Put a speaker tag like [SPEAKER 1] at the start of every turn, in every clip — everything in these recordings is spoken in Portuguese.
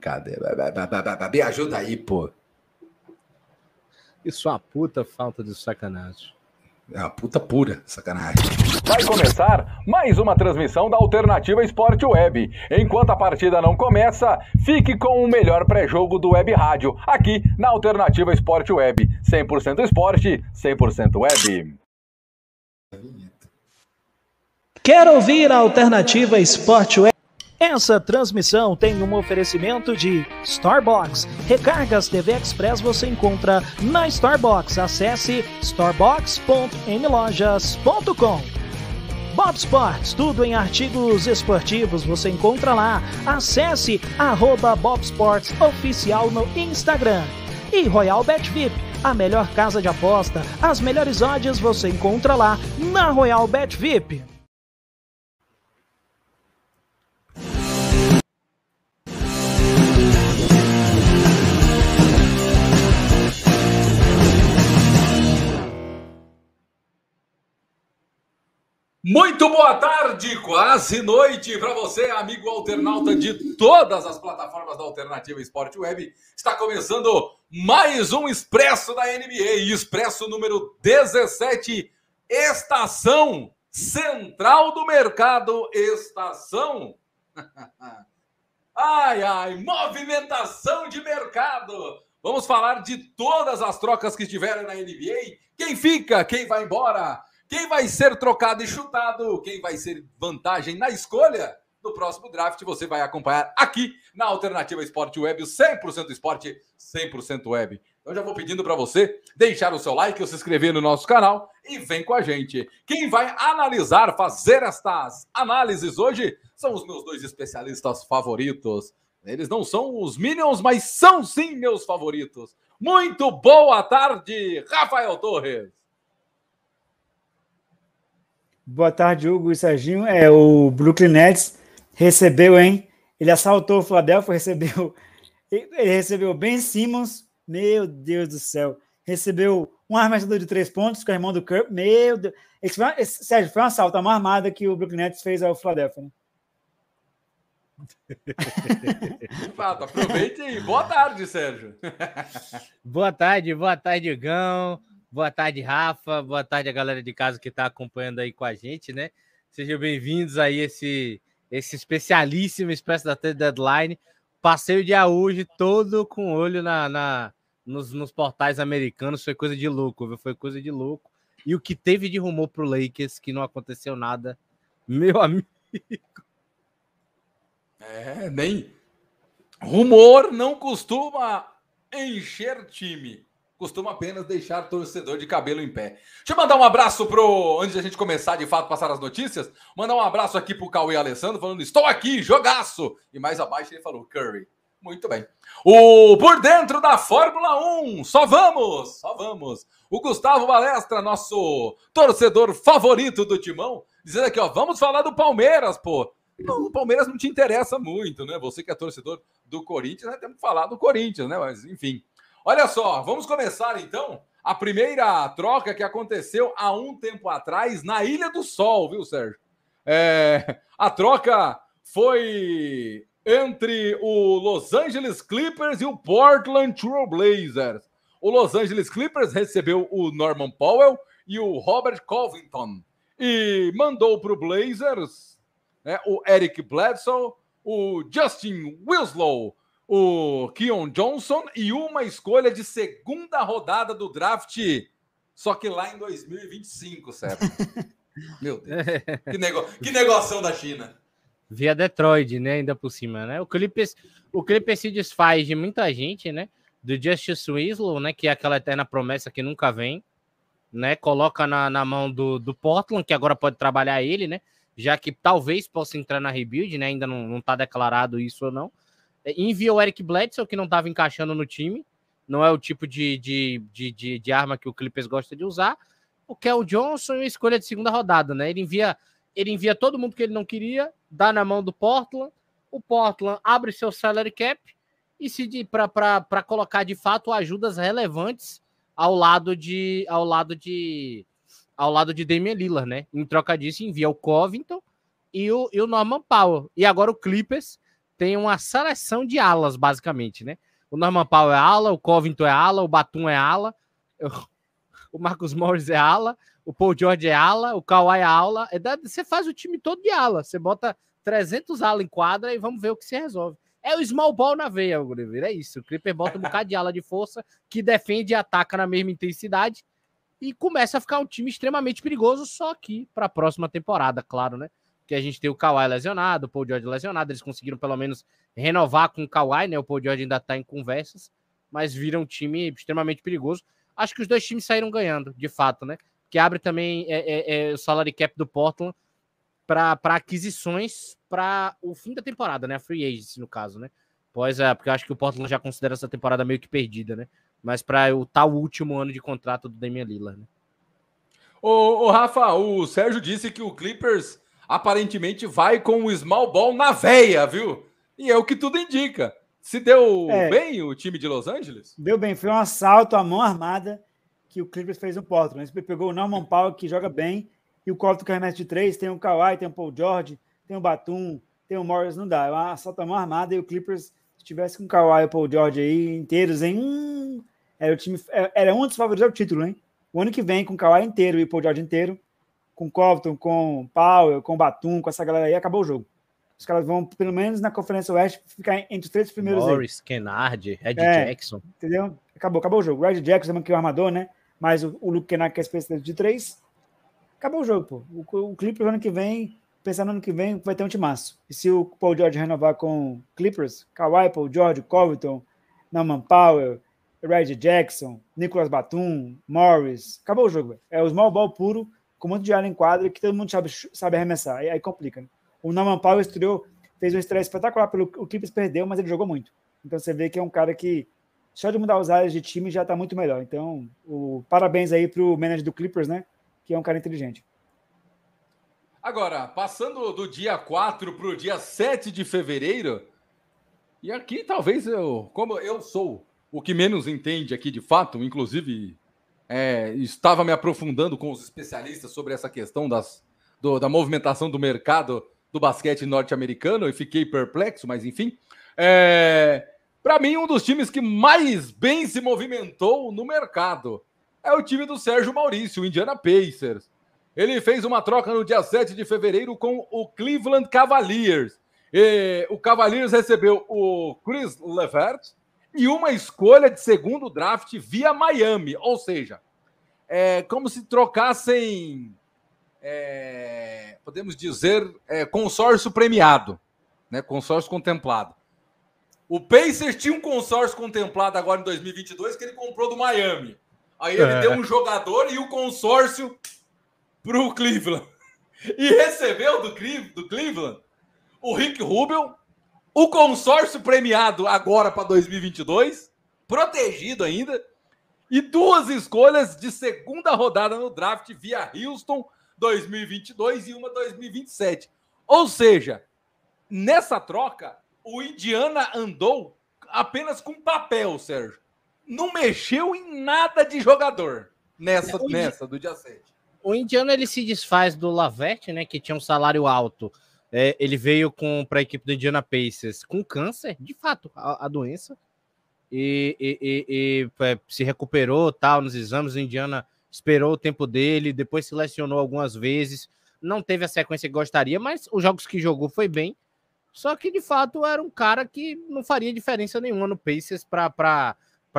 [SPEAKER 1] Cadê? Me ajuda aí, pô.
[SPEAKER 2] E sua puta falta de sacanagem.
[SPEAKER 1] É uma puta pura sacanagem.
[SPEAKER 3] Vai começar mais uma transmissão da Alternativa Esporte Web. Enquanto a partida não começa, fique com o melhor pré-jogo do Web Rádio, aqui na Alternativa Esporte Web. 100% esporte, 100% web.
[SPEAKER 4] Quer ouvir a Alternativa Esporte Web? Essa transmissão tem um oferecimento de Starbucks. Recargas TV Express você encontra na Starbucks. Acesse starbucks.mlojas.com. Bob Sports, tudo em artigos esportivos você encontra lá. Acesse arroba Bob Sports Oficial no Instagram. E Royal Bet VIP, a melhor casa de aposta, as melhores odds você encontra lá na Royal Bet VIP.
[SPEAKER 1] Muito boa tarde, quase noite para você, amigo alternauta de todas as plataformas da Alternativa Esporte Web. Está começando mais um Expresso da NBA, Expresso número 17, Estação Central do Mercado, Estação. ai, ai, movimentação de mercado. Vamos falar de todas as trocas que tiveram na NBA. Quem fica, quem vai embora quem vai ser trocado e chutado? Quem vai ser vantagem na escolha? No próximo draft você vai acompanhar aqui na Alternativa Esporte Web, 100% esporte, 100% web. Então já vou pedindo para você deixar o seu like, se inscrever no nosso canal e vem com a gente. Quem vai analisar, fazer estas análises hoje são os meus dois especialistas favoritos. Eles não são os Minions, mas são sim meus favoritos. Muito boa tarde, Rafael Torres.
[SPEAKER 5] Boa tarde, Hugo e Serginho. É, o Brooklyn Nets recebeu, hein? Ele assaltou o Philadelphia, recebeu. Ele recebeu Ben Simmons. Meu Deus do céu. Recebeu um arremessador de três pontos com o irmão do Curry. Meu Deus. Esse, foi, esse, Sérgio, foi um assalto, uma armada que o Brooklyn Nets fez ao Philadelphia, né?
[SPEAKER 1] Fato, aproveite e boa tarde, Sérgio.
[SPEAKER 2] boa tarde, boa tarde, Gão. Boa tarde, Rafa. Boa tarde a galera de casa que está acompanhando aí com a gente, né? Sejam bem-vindos aí esse esse especialíssimo Expresso da Deadline. Passeio de hoje todo com olho na, na nos, nos, portais americanos. Foi coisa de louco, viu? Foi coisa de louco. E o que teve de rumor pro Lakers que não aconteceu nada, meu amigo.
[SPEAKER 1] É, nem rumor não costuma encher time costuma apenas deixar torcedor de cabelo em pé. Deixa eu mandar um abraço pro. Antes de a gente começar de fato passar as notícias, mandar um abraço aqui pro Cauê Alessandro, falando: estou aqui, jogaço! E mais abaixo ele falou: Curry. Muito bem. O Por Dentro da Fórmula 1, só vamos, só vamos. O Gustavo Balestra, nosso torcedor favorito do Timão, dizendo aqui, ó, vamos falar do Palmeiras, pô. Não, o Palmeiras não te interessa muito, né? Você que é torcedor do Corinthians, né? Temos que falar do Corinthians, né? Mas, enfim. Olha só, vamos começar então a primeira troca que aconteceu há um tempo atrás na Ilha do Sol, viu, Sérgio? É, a troca foi entre o Los Angeles Clippers e o Portland Trail Blazers. O Los Angeles Clippers recebeu o Norman Powell e o Robert Covington e mandou para o Blazers né, o Eric Bledsoe, o Justin Winslow, o Keon Johnson e uma escolha de segunda rodada do draft, só que lá em 2025, certo? Meu Deus. Que, nego... que negoção da China.
[SPEAKER 2] Via Detroit, né? Ainda por cima, né? O Clippers, o Clippers se desfaz de muita gente, né? Do Justice Winslow, né? Que é aquela eterna promessa que nunca vem, né? Coloca na, na mão do, do Portland, que agora pode trabalhar ele, né? Já que talvez possa entrar na rebuild, né? Ainda não, não tá declarado isso ou não. É, envia o Eric Bledsoe, que não estava encaixando no time. Não é o tipo de, de, de, de, de arma que o Clippers gosta de usar. O Kel Johnson e escolha de segunda rodada, né? Ele envia, ele envia todo mundo que ele não queria, dá na mão do Portland. O Portland abre seu salary cap e se para colocar de fato ajudas relevantes ao lado de ao lado de ao lado de Damian Lillard, né? Em troca disso envia o Covington e o, e o Norman Powell. E agora o Clippers tem uma seleção de alas, basicamente, né? O Norman Powell é ala, o Covington é ala, o Batum é ala, o Marcos Morris é ala, o Paul George é ala, o Kawhi é ala. É você faz o time todo de ala. Você bota 300 ala em quadra e vamos ver o que se resolve. É o small ball na veia, Oliveira. É isso. O Clipper bota um bocado de ala de força que defende e ataca na mesma intensidade e começa a ficar um time extremamente perigoso, só que para a próxima temporada, claro, né? Que a gente tem o Kawhi lesionado, o Paul George lesionado, eles conseguiram pelo menos renovar com o Kawhi, né? O Paul George ainda está em conversas, mas vira um time extremamente perigoso. Acho que os dois times saíram ganhando, de fato, né? Que abre também é, é, é o salary cap do Portland para aquisições para o fim da temporada, né? A free agency, no caso, né? Pois é, porque eu acho que o Portland já considera essa temporada meio que perdida, né? Mas para o tal último ano de contrato do Damian Lillard, né?
[SPEAKER 1] Ô, ô, Rafa, o Sérgio disse que o Clippers aparentemente vai com o small ball na veia, viu? E é o que tudo indica. Se deu é, bem o time de Los Angeles?
[SPEAKER 5] Deu bem, foi um assalto à mão armada que o Clippers fez no Portland. Ele pegou o Norman Powell, que joga bem, e o Covington que de três, tem o Kawhi, tem o Paul George, tem o Batum, tem o Morris, não dá. É uma assalto mão armada e o Clippers, se tivesse com o Kawhi e o Paul George aí inteiros, em hum, era o time, é, era um dos favoritos ao título, hein? O ano que vem, com o Kawhi inteiro e o Paul George inteiro, com o Covington, com Powell, com o Batum, com essa galera aí, acabou o jogo. Os caras vão, pelo menos na Conferência Oeste, ficar entre os três primeiros
[SPEAKER 2] Morris, aí. Kennard, Ed é, Jackson.
[SPEAKER 5] Entendeu? Acabou, acabou o jogo. O Red Jackson, que é o armador, né? Mas o, o Luke Kennard, que é especialista de três, acabou o jogo, pô. O, o Clippers ano que vem, pensando no ano que vem, vai ter um timaço. E se o Paul George renovar com Clippers, Kawhi, Paul George, Covington, Norman Powell, Red Jackson, Nicolas Batum, Morris, acabou o jogo. É o small ball puro, com de área em quadra que todo mundo sabe, sabe arremessar. Aí, aí complica, né? O Norman Powell estreou, fez um estreia espetacular, pelo, o Clippers perdeu, mas ele jogou muito. Então você vê que é um cara que só de mudar os áreas de time já está muito melhor. Então, o, parabéns aí para o manager do Clippers, né? Que é um cara inteligente.
[SPEAKER 1] Agora, passando do dia 4 para o dia 7 de fevereiro, e aqui talvez eu, como eu sou o que menos entende aqui de fato, inclusive é, estava me aprofundando com os especialistas sobre essa questão das, do, da movimentação do mercado do basquete norte-americano e fiquei perplexo, mas enfim. É, Para mim, um dos times que mais bem se movimentou no mercado é o time do Sérgio Maurício, o Indiana Pacers. Ele fez uma troca no dia 7 de fevereiro com o Cleveland Cavaliers. E o Cavaliers recebeu o Chris Levert e uma escolha de segundo draft via Miami. Ou seja, é como se trocassem é, podemos dizer, é, consórcio premiado, né? consórcio contemplado. O Pacers tinha um consórcio contemplado agora em 2022 que ele comprou do Miami. Aí ele é. deu um jogador e o consórcio para o Cleveland. E recebeu do, do Cleveland o Rick Rubel, o consórcio premiado agora para 2022, protegido ainda, e duas escolhas de segunda rodada no draft via Houston 2022 e uma 2027. Ou seja, nessa troca, o Indiana andou apenas com papel, Sérgio. Não mexeu em nada de jogador nessa, o nessa do dia 7.
[SPEAKER 2] O Indiana ele se desfaz do Lavette, né, que tinha um salário alto. É, ele veio para a equipe do Indiana Pacers com câncer, de fato, a, a doença. E, e, e, e, é, se recuperou tal nos exames. O Indiana esperou o tempo dele, depois se lesionou algumas vezes, não teve a sequência que gostaria, mas os jogos que jogou foi bem. Só que de fato era um cara que não faria diferença nenhuma no Pacers para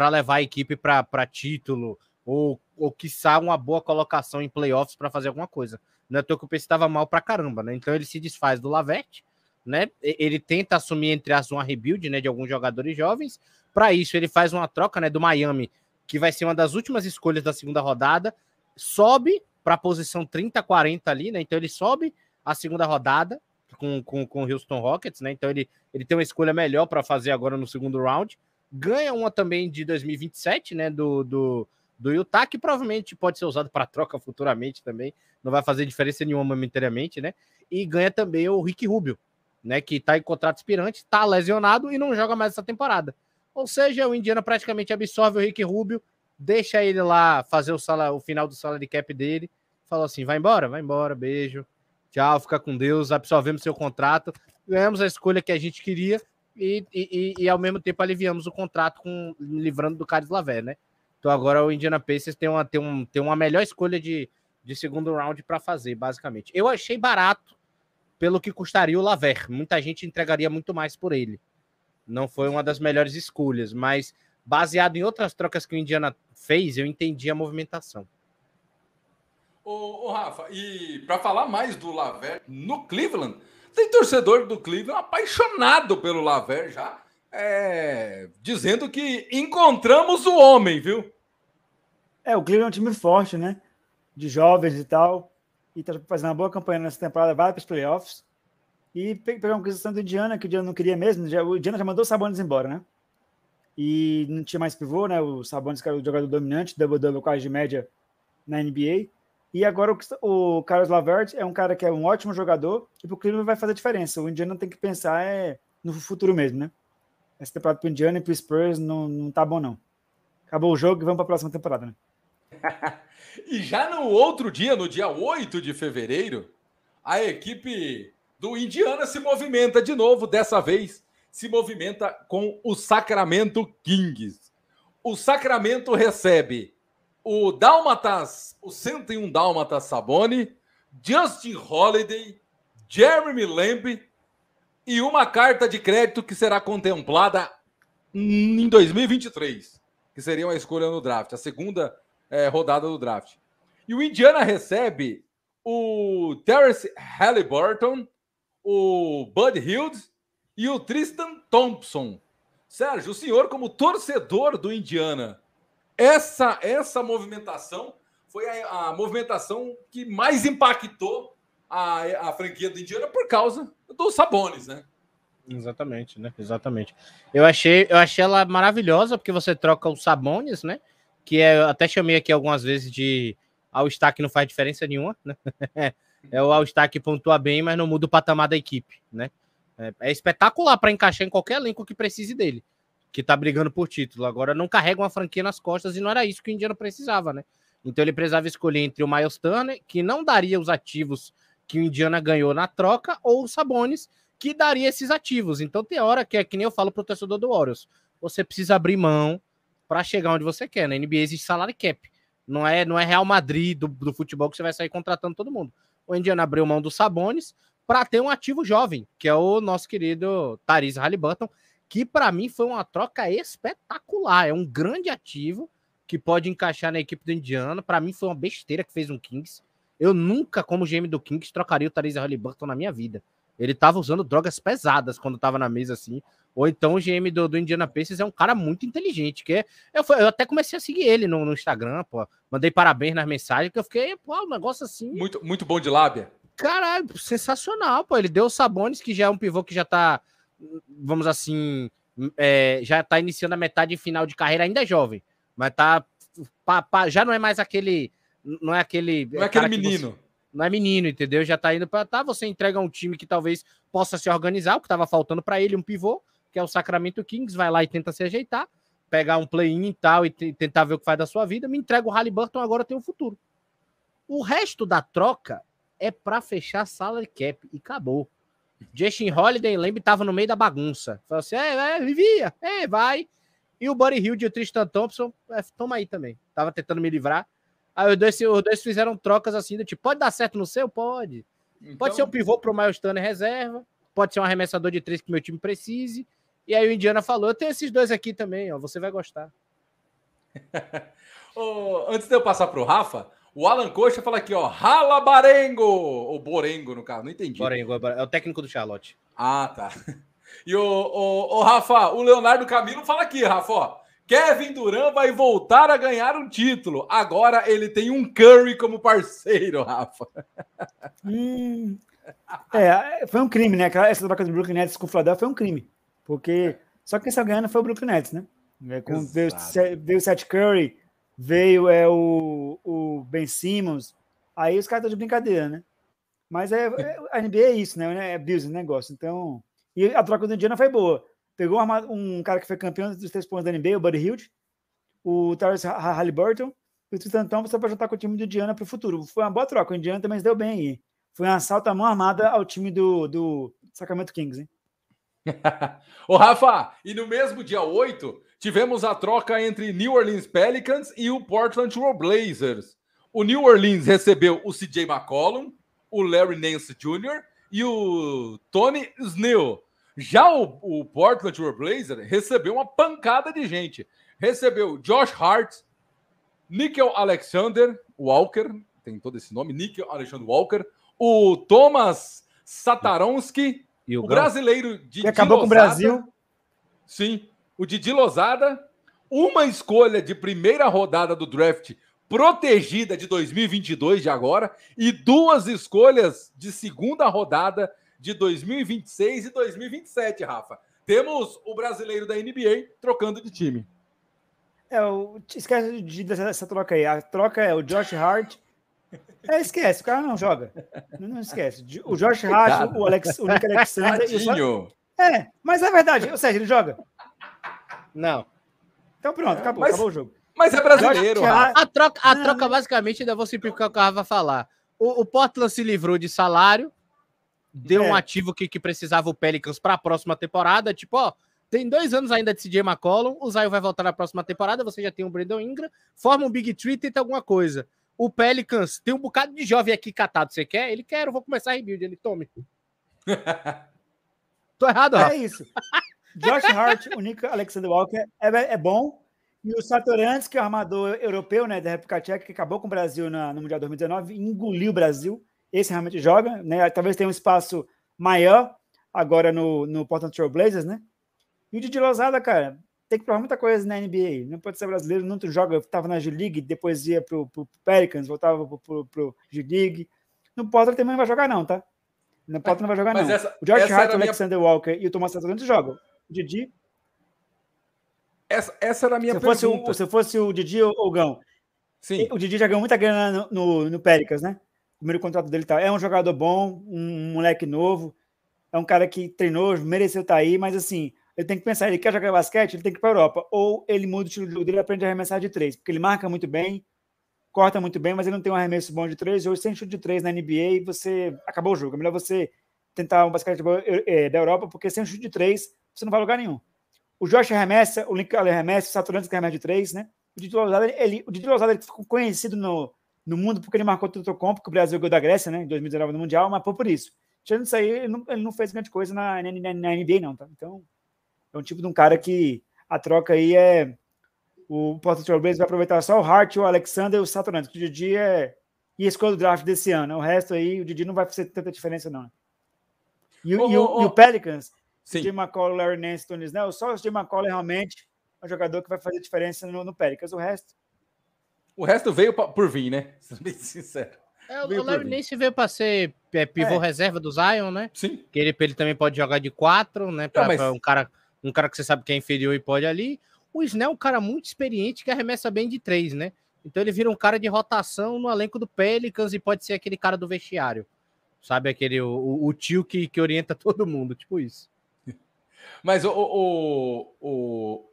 [SPEAKER 2] levar a equipe para título ou, ou quiçá uma boa colocação em playoffs para fazer alguma coisa. É que o Pacers estava mal para caramba, né? Então ele se desfaz do Laverte, né? Ele tenta assumir entre as uma rebuild, né, de alguns jogadores jovens. Para isso ele faz uma troca, né, do Miami que vai ser uma das últimas escolhas da segunda rodada, sobe para a posição 30, 40 ali, né? Então ele sobe a segunda rodada com, com, com o Houston Rockets, né? Então ele, ele tem uma escolha melhor para fazer agora no segundo round. Ganha uma também de 2027, né? Do, do, do Utah, que provavelmente pode ser usado para troca futuramente também. Não vai fazer diferença nenhuma momentaneamente, né? E ganha também o Rick Rubio, né? Que está em contrato expirante, está lesionado e não joga mais essa temporada. Ou seja, o Indiana praticamente absorve o Rick Rubio, deixa ele lá fazer o, o final do salary cap dele, falou assim: vai embora, vai embora, beijo, tchau, fica com Deus, absorvemos seu contrato, ganhamos a escolha que a gente queria, e, e, e, ao mesmo tempo aliviamos o contrato com livrando do Caris Lavé, né? Então agora o Indiana Pacers tem uma, tem um, tem uma melhor escolha de, de segundo round para fazer, basicamente. Eu achei barato pelo que custaria o Laver. Muita gente entregaria muito mais por ele. Não foi uma das melhores escolhas, mas baseado em outras trocas que o Indiana fez, eu entendi a movimentação.
[SPEAKER 1] Ô, ô Rafa, e para falar mais do Laver no Cleveland, tem torcedor do Cleveland apaixonado pelo Laver já, é, dizendo que encontramos o homem, viu?
[SPEAKER 5] É, o Cleveland é um time forte, né? De jovens e tal. E tá fazendo uma boa campanha nessa temporada, vai para os playoffs. E pegar uma questão do Indiana, que o Indiana não queria mesmo. O Indiana já mandou o Sabonis embora, né? E não tinha mais pivô, né? O Sabonis, que era o jogador dominante, double-double quase de média na NBA. E agora o, o Carlos Lavert é um cara que é um ótimo jogador e pro Cleveland vai fazer diferença. O Indiana tem que pensar é, no futuro mesmo, né? Essa temporada pro Indiana e pro Spurs não, não tá bom, não. Acabou o jogo e vamos para a próxima temporada, né?
[SPEAKER 1] e já no outro dia, no dia 8 de fevereiro, a equipe do Indiana se movimenta de novo, dessa vez se movimenta com o Sacramento Kings. O Sacramento recebe o Dálmatas, o 101 Dálmatas Saboni, Justin Holiday, Jeremy Lamb e uma carta de crédito que será contemplada em 2023, que seria uma escolha no draft, a segunda é, rodada do draft. E o Indiana recebe o Terrence Halliburton, o Bud Hield e o Tristan Thompson. Sérgio, o senhor, como torcedor do Indiana, essa, essa movimentação foi a, a movimentação que mais impactou a, a franquia do Indiana por causa dos Sabones, né?
[SPEAKER 2] Exatamente, né? Exatamente. Eu achei, eu achei ela maravilhosa porque você troca os Sabones, né? Que é, até chamei aqui algumas vezes de All-Star que não faz diferença nenhuma, né? é o All-Star que pontua bem, mas não muda o patamar da equipe, né? É, é espetacular para encaixar em qualquer elenco que precise dele que tá brigando por título. Agora não carrega uma franquia nas costas e não era isso que o Indiana precisava, né? Então ele precisava escolher entre o Miles Turner, que não daria os ativos que o Indiana ganhou na troca, ou o Sabonis, que daria esses ativos. Então tem hora que é que nem eu falo pro torcedor do Warriors, você precisa abrir mão para chegar onde você quer. Na NBA existe salário cap. Não é, não é Real Madrid do, do futebol que você vai sair contratando todo mundo. O Indiana abriu mão do Sabonis para ter um ativo jovem, que é o nosso querido Tharis Halliburton, que para mim foi uma troca espetacular. É um grande ativo que pode encaixar na equipe do Indiana. Para mim foi uma besteira que fez um Kings. Eu nunca, como GM do Kings, trocaria o Therese Halliburton na minha vida. Ele tava usando drogas pesadas quando tava na mesa assim. Ou então o GM do, do Indiana Pacers é um cara muito inteligente. Que é, eu, eu até comecei a seguir ele no, no Instagram, pô. Mandei parabéns nas mensagens, que eu fiquei, pô, um negócio assim.
[SPEAKER 1] Muito, muito bom de lábia.
[SPEAKER 2] Caralho, sensacional, pô. Ele deu o Sabones, que já é um pivô que já tá vamos assim, é, já está iniciando a metade final de carreira, ainda é jovem, mas tá pa, pa, já não é mais aquele, não é aquele,
[SPEAKER 1] não é aquele menino.
[SPEAKER 2] Você, não é menino, entendeu? Já está indo para tá, você entrega um time que talvez possa se organizar, o que estava faltando para ele um pivô, que é o Sacramento Kings, vai lá e tenta se ajeitar, pegar um play-in e tal e tentar ver o que faz da sua vida, me entrega o Halliburton, agora tem o um futuro. O resto da troca é para fechar a sala de cap e acabou. Justin Holiday, lembra, estava no meio da bagunça. Falou assim: é, é, vivia, é, vai. E o Buddy Hill e o Tristan Thompson, é, toma aí também. Tava tentando me livrar. Aí os dois, os dois fizeram trocas assim, do tipo, pode dar certo no seu? Pode. Então... Pode ser um pivô pro Miles Turner reserva, pode ser um arremessador de três que meu time precise. E aí o Indiana falou: eu tenho esses dois aqui também, ó, você vai gostar.
[SPEAKER 1] oh, antes de eu passar pro Rafa, o Alan Coxa fala aqui, ó, Rala Barengo, ou Borengo no caso, não entendi.
[SPEAKER 2] Borengo, é o técnico do Charlotte.
[SPEAKER 1] Ah, tá. E o, o, o Rafa, o Leonardo Camilo fala aqui, Rafa, ó, Kevin Durant vai voltar a ganhar um título. Agora ele tem um Curry como parceiro, Rafa.
[SPEAKER 5] Hum, é, foi um crime, né? Essa troca do Brooklyn Nets com o Philadelphia foi um crime. Porque só quem saiu ganhando foi o Brooklyn Nets, né? É, com, veio, veio o Seth Curry, veio é, o, o Ben Simmons, aí os caras estão de brincadeira, né? Mas é, é, a NBA é isso, né? É business, negócio. Então, e a troca do Indiana foi boa. Pegou um cara que foi campeão dos três pontos da NBA, o Buddy Hield, o Tyrese Halliburton e o Tristan Thompson para juntar com o time do Indiana para o futuro. Foi uma boa troca. O Indiana também se deu bem aí. Foi um assalto à mão armada ao time do, do Sacramento Kings, hein?
[SPEAKER 1] Ô, Rafa, e no mesmo dia 8, tivemos a troca entre New Orleans Pelicans e o Portland Trail Blazers. O New Orleans recebeu o CJ McCollum, o Larry Nance Jr. e o Tony Snell. Já o, o Portland Trail Blazers recebeu uma pancada de gente. Recebeu Josh Hart, Nickel Alexander Walker, tem todo esse nome, Nickel Alexander Walker, o Thomas Sataronski,
[SPEAKER 2] E
[SPEAKER 1] o
[SPEAKER 2] o
[SPEAKER 1] brasileiro de
[SPEAKER 5] Que acabou com o Brasil.
[SPEAKER 1] Sim, o Didi Lozada, uma escolha de primeira rodada do draft protegida de 2022 de agora e duas escolhas de segunda rodada de 2026 e 2027, Rafa. Temos o brasileiro da NBA trocando de time.
[SPEAKER 5] É, o, esquece de, dessa, dessa troca aí. A troca é o Josh Hart. É, esquece, o cara não joga. Não, não esquece. O Josh Hart, o, Alex, o Nick Alexander. e
[SPEAKER 1] Tadinho.
[SPEAKER 5] É, mas é verdade. Ou seja, ele joga.
[SPEAKER 2] Não.
[SPEAKER 5] Então pronto, acabou,
[SPEAKER 1] Mas-
[SPEAKER 5] acabou o jogo.
[SPEAKER 1] Mas é brasileiro, Rafa.
[SPEAKER 5] Hart-
[SPEAKER 2] A troca, a
[SPEAKER 5] Não,
[SPEAKER 2] troca basicamente, ainda vou simplificar o que o Rafa vai falar. O, o Portland se livrou de salário, deu
[SPEAKER 5] É.
[SPEAKER 2] um ativo que, que precisava o Pelicans para a próxima temporada. Tipo, ó, tem dois anos ainda de CJ McCollum, o Zion vai voltar na próxima temporada, você já tem o Brandon Ingram, forma um Big Tree tenta alguma coisa. O Pelicans tem um bocado de jovem aqui catado, você quer? Ele quer, eu vou começar a rebuild, ele tome. Tô errado, Rafa.
[SPEAKER 5] É isso. Josh Hart, o Nick Alexander Walker é, é bom. E o Satorantes, que é o armador europeu, né, da República Tcheca, que acabou com o Brasil na- no Mundial 2019, engoliu o Brasil. Esse realmente joga, né? Talvez tenha um espaço maior agora no, no Portland Trail Blazers, né? E o Didi Lozada, cara, tem que provar muita coisa na NBA. Não pode ser brasileiro, não joga. Estava na G-League, depois ia pro, pro Pelicans, voltava pro, pro, pro G-League. No Portland também não vai jogar, não, tá? No Portland não vai jogar,
[SPEAKER 1] Mas
[SPEAKER 5] não.
[SPEAKER 1] essa-
[SPEAKER 5] o George Hart, o
[SPEAKER 1] a minha-
[SPEAKER 5] Alexander Walker e o Thomas Satorantes jogam. O Didi,
[SPEAKER 1] Essa, essa era a minha
[SPEAKER 5] se fosse, o,
[SPEAKER 1] pergunta.
[SPEAKER 5] se fosse o Didi ou o Gão,
[SPEAKER 1] Sim.
[SPEAKER 5] o Didi já ganhou muita grana no, no, no Pelicans, né? Primeiro contrato dele tá. É um jogador bom, um moleque novo, é um cara que treinou, mereceu estar aí, mas assim, ele tem que pensar, ele quer jogar basquete, ele tem que ir para a Europa. Ou ele muda o estilo de jogo dele e aprende a arremessar de três, porque ele marca muito bem, corta muito bem, mas ele não tem um arremesso bom de três. Hoje, sem chute de três na NBA, você acabou o jogo. É melhor você tentar um basquete eh, da Europa, porque sem chute de três, você não vai a lugar nenhum. O Josh arremessa, o Lincoln arremessa, o Saturantes que arremessa de três, né? O Didi Lousada, ele, o Didi Lousada ele ficou conhecido no, no mundo porque ele marcou o Totocom, porque o Brasil ganhou da Grécia, né? Em 2019 no Mundial, mas por isso. Tirando isso aí, ele não, ele não fez grande coisa na, na, na- NBA, não, tá? Então, é um tipo de um cara que a troca aí é. O Portland Trail Blazers vai aproveitar só o Hart, o Alexander e o Saturantes, que o Didi é. E a escolha do draft desse ano. O resto aí, o Didi não vai fazer tanta diferença, não. E, o-
[SPEAKER 1] Ô,
[SPEAKER 5] e o,
[SPEAKER 1] ô,
[SPEAKER 5] e o Pelicans,
[SPEAKER 1] Sim.
[SPEAKER 5] Jim McCollum, Larry Nance, Tony Snell, só o Jim McCollum realmente é um jogador que vai fazer diferença no, no Pelicans. O resto,
[SPEAKER 1] O resto veio pa- por vir, né? Sendo bem sincero.
[SPEAKER 2] É, o Larry. Nance veio para ser é, pivô
[SPEAKER 5] É.
[SPEAKER 2] reserva do Zion, né?
[SPEAKER 1] Sim.
[SPEAKER 2] que ele, ele também pode jogar de quatro, né? Pra,
[SPEAKER 1] Não, mas-
[SPEAKER 2] pra um, cara, um cara que você sabe que é inferior e pode ali. O Snell é um cara muito experiente que arremessa bem de três, né? Então ele vira um cara de rotação no elenco do Pelicans e pode ser aquele cara do vestiário. Sabe, aquele o, o- o tio que, que orienta todo mundo, tipo isso.
[SPEAKER 1] Mas o, o, o,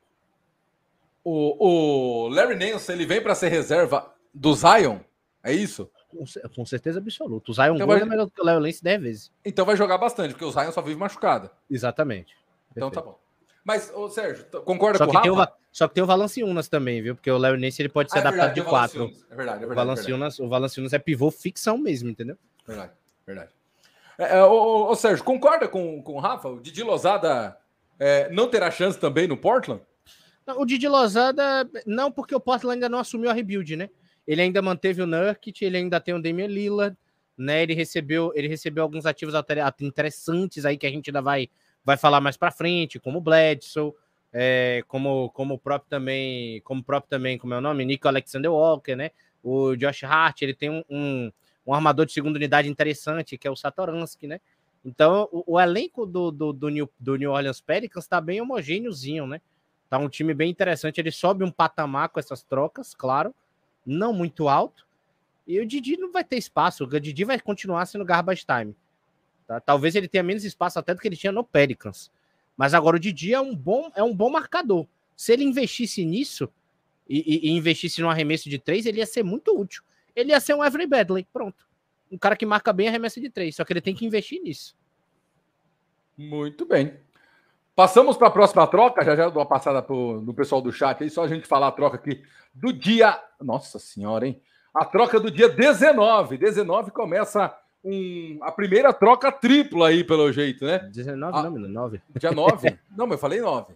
[SPEAKER 1] o, o Larry Nance, ele vem para ser reserva do Zion? É isso?
[SPEAKER 2] Com, com certeza absoluta. O Zion
[SPEAKER 1] Então vai-
[SPEAKER 2] é melhor do que o Léo Lance 10 vezes.
[SPEAKER 1] Então vai jogar bastante, porque o Zion só vive machucado.
[SPEAKER 2] Exatamente.
[SPEAKER 1] Então tá bom. Mas, ô, Sérgio, concorda
[SPEAKER 2] Só
[SPEAKER 1] com o Rafa?
[SPEAKER 2] o, só que tem o Valanciunas também, viu? Porque o Larry Nance ele pode ser
[SPEAKER 1] Ah, é verdade,
[SPEAKER 2] de
[SPEAKER 1] o
[SPEAKER 2] quatro.
[SPEAKER 1] É verdade, é
[SPEAKER 2] O
[SPEAKER 1] verdade. é verdade.
[SPEAKER 2] Valanciunas, o Valanciunas é pivô ficção mesmo, entendeu?
[SPEAKER 1] Verdade, verdade. É, é, ô, ô, ô, Sérgio, concorda com, com o Rafa? O Didi Lozada é, não terá chance também no Portland?
[SPEAKER 2] O Didi Lozada, não, porque o Portland ainda não assumiu a rebuild, né? Ele ainda manteve o Nurkic, ele ainda tem o Damian Lillard, né? Ele recebeu, ele recebeu alguns ativos interessantes aí que a gente ainda vai, vai falar mais para frente, como o Bledsoe, é, como, como o próprio também, como o próprio também, como é o nome? Nico Alexander Walker, né? O Josh Hart, ele tem um, um, um armador de segunda unidade interessante, que é o Satoransky, né? Então, o, o elenco do, do, do, New, do New Orleans Pelicans tá bem homogêneozinho, né? Tá um time bem interessante. Ele sobe um patamar com essas trocas, claro, não muito alto. E o Didi não vai ter espaço. O Didi vai continuar sendo garbage time. tá? Talvez ele tenha menos espaço até do que ele tinha no Pelicans. Mas agora o Didi é um bom, é um bom marcador. Se ele investisse nisso e, e- e investisse no arremesso de três, ele ia ser muito útil. Ele ia ser um Every Badley, pronto. Um cara que marca bem arremesso de três, só que ele tem que investir nisso.
[SPEAKER 1] Muito bem. Passamos para a próxima troca, já já dou uma passada pro, no pessoal do chat aí, só a gente falar a troca aqui do dia. Nossa senhora, hein? A troca do dia 19. 19 começa um, a primeira troca tripla aí, pelo jeito, né?
[SPEAKER 2] 19
[SPEAKER 1] Ah.
[SPEAKER 2] não, menino, 9.
[SPEAKER 1] Dia 9? não, mas eu falei 9.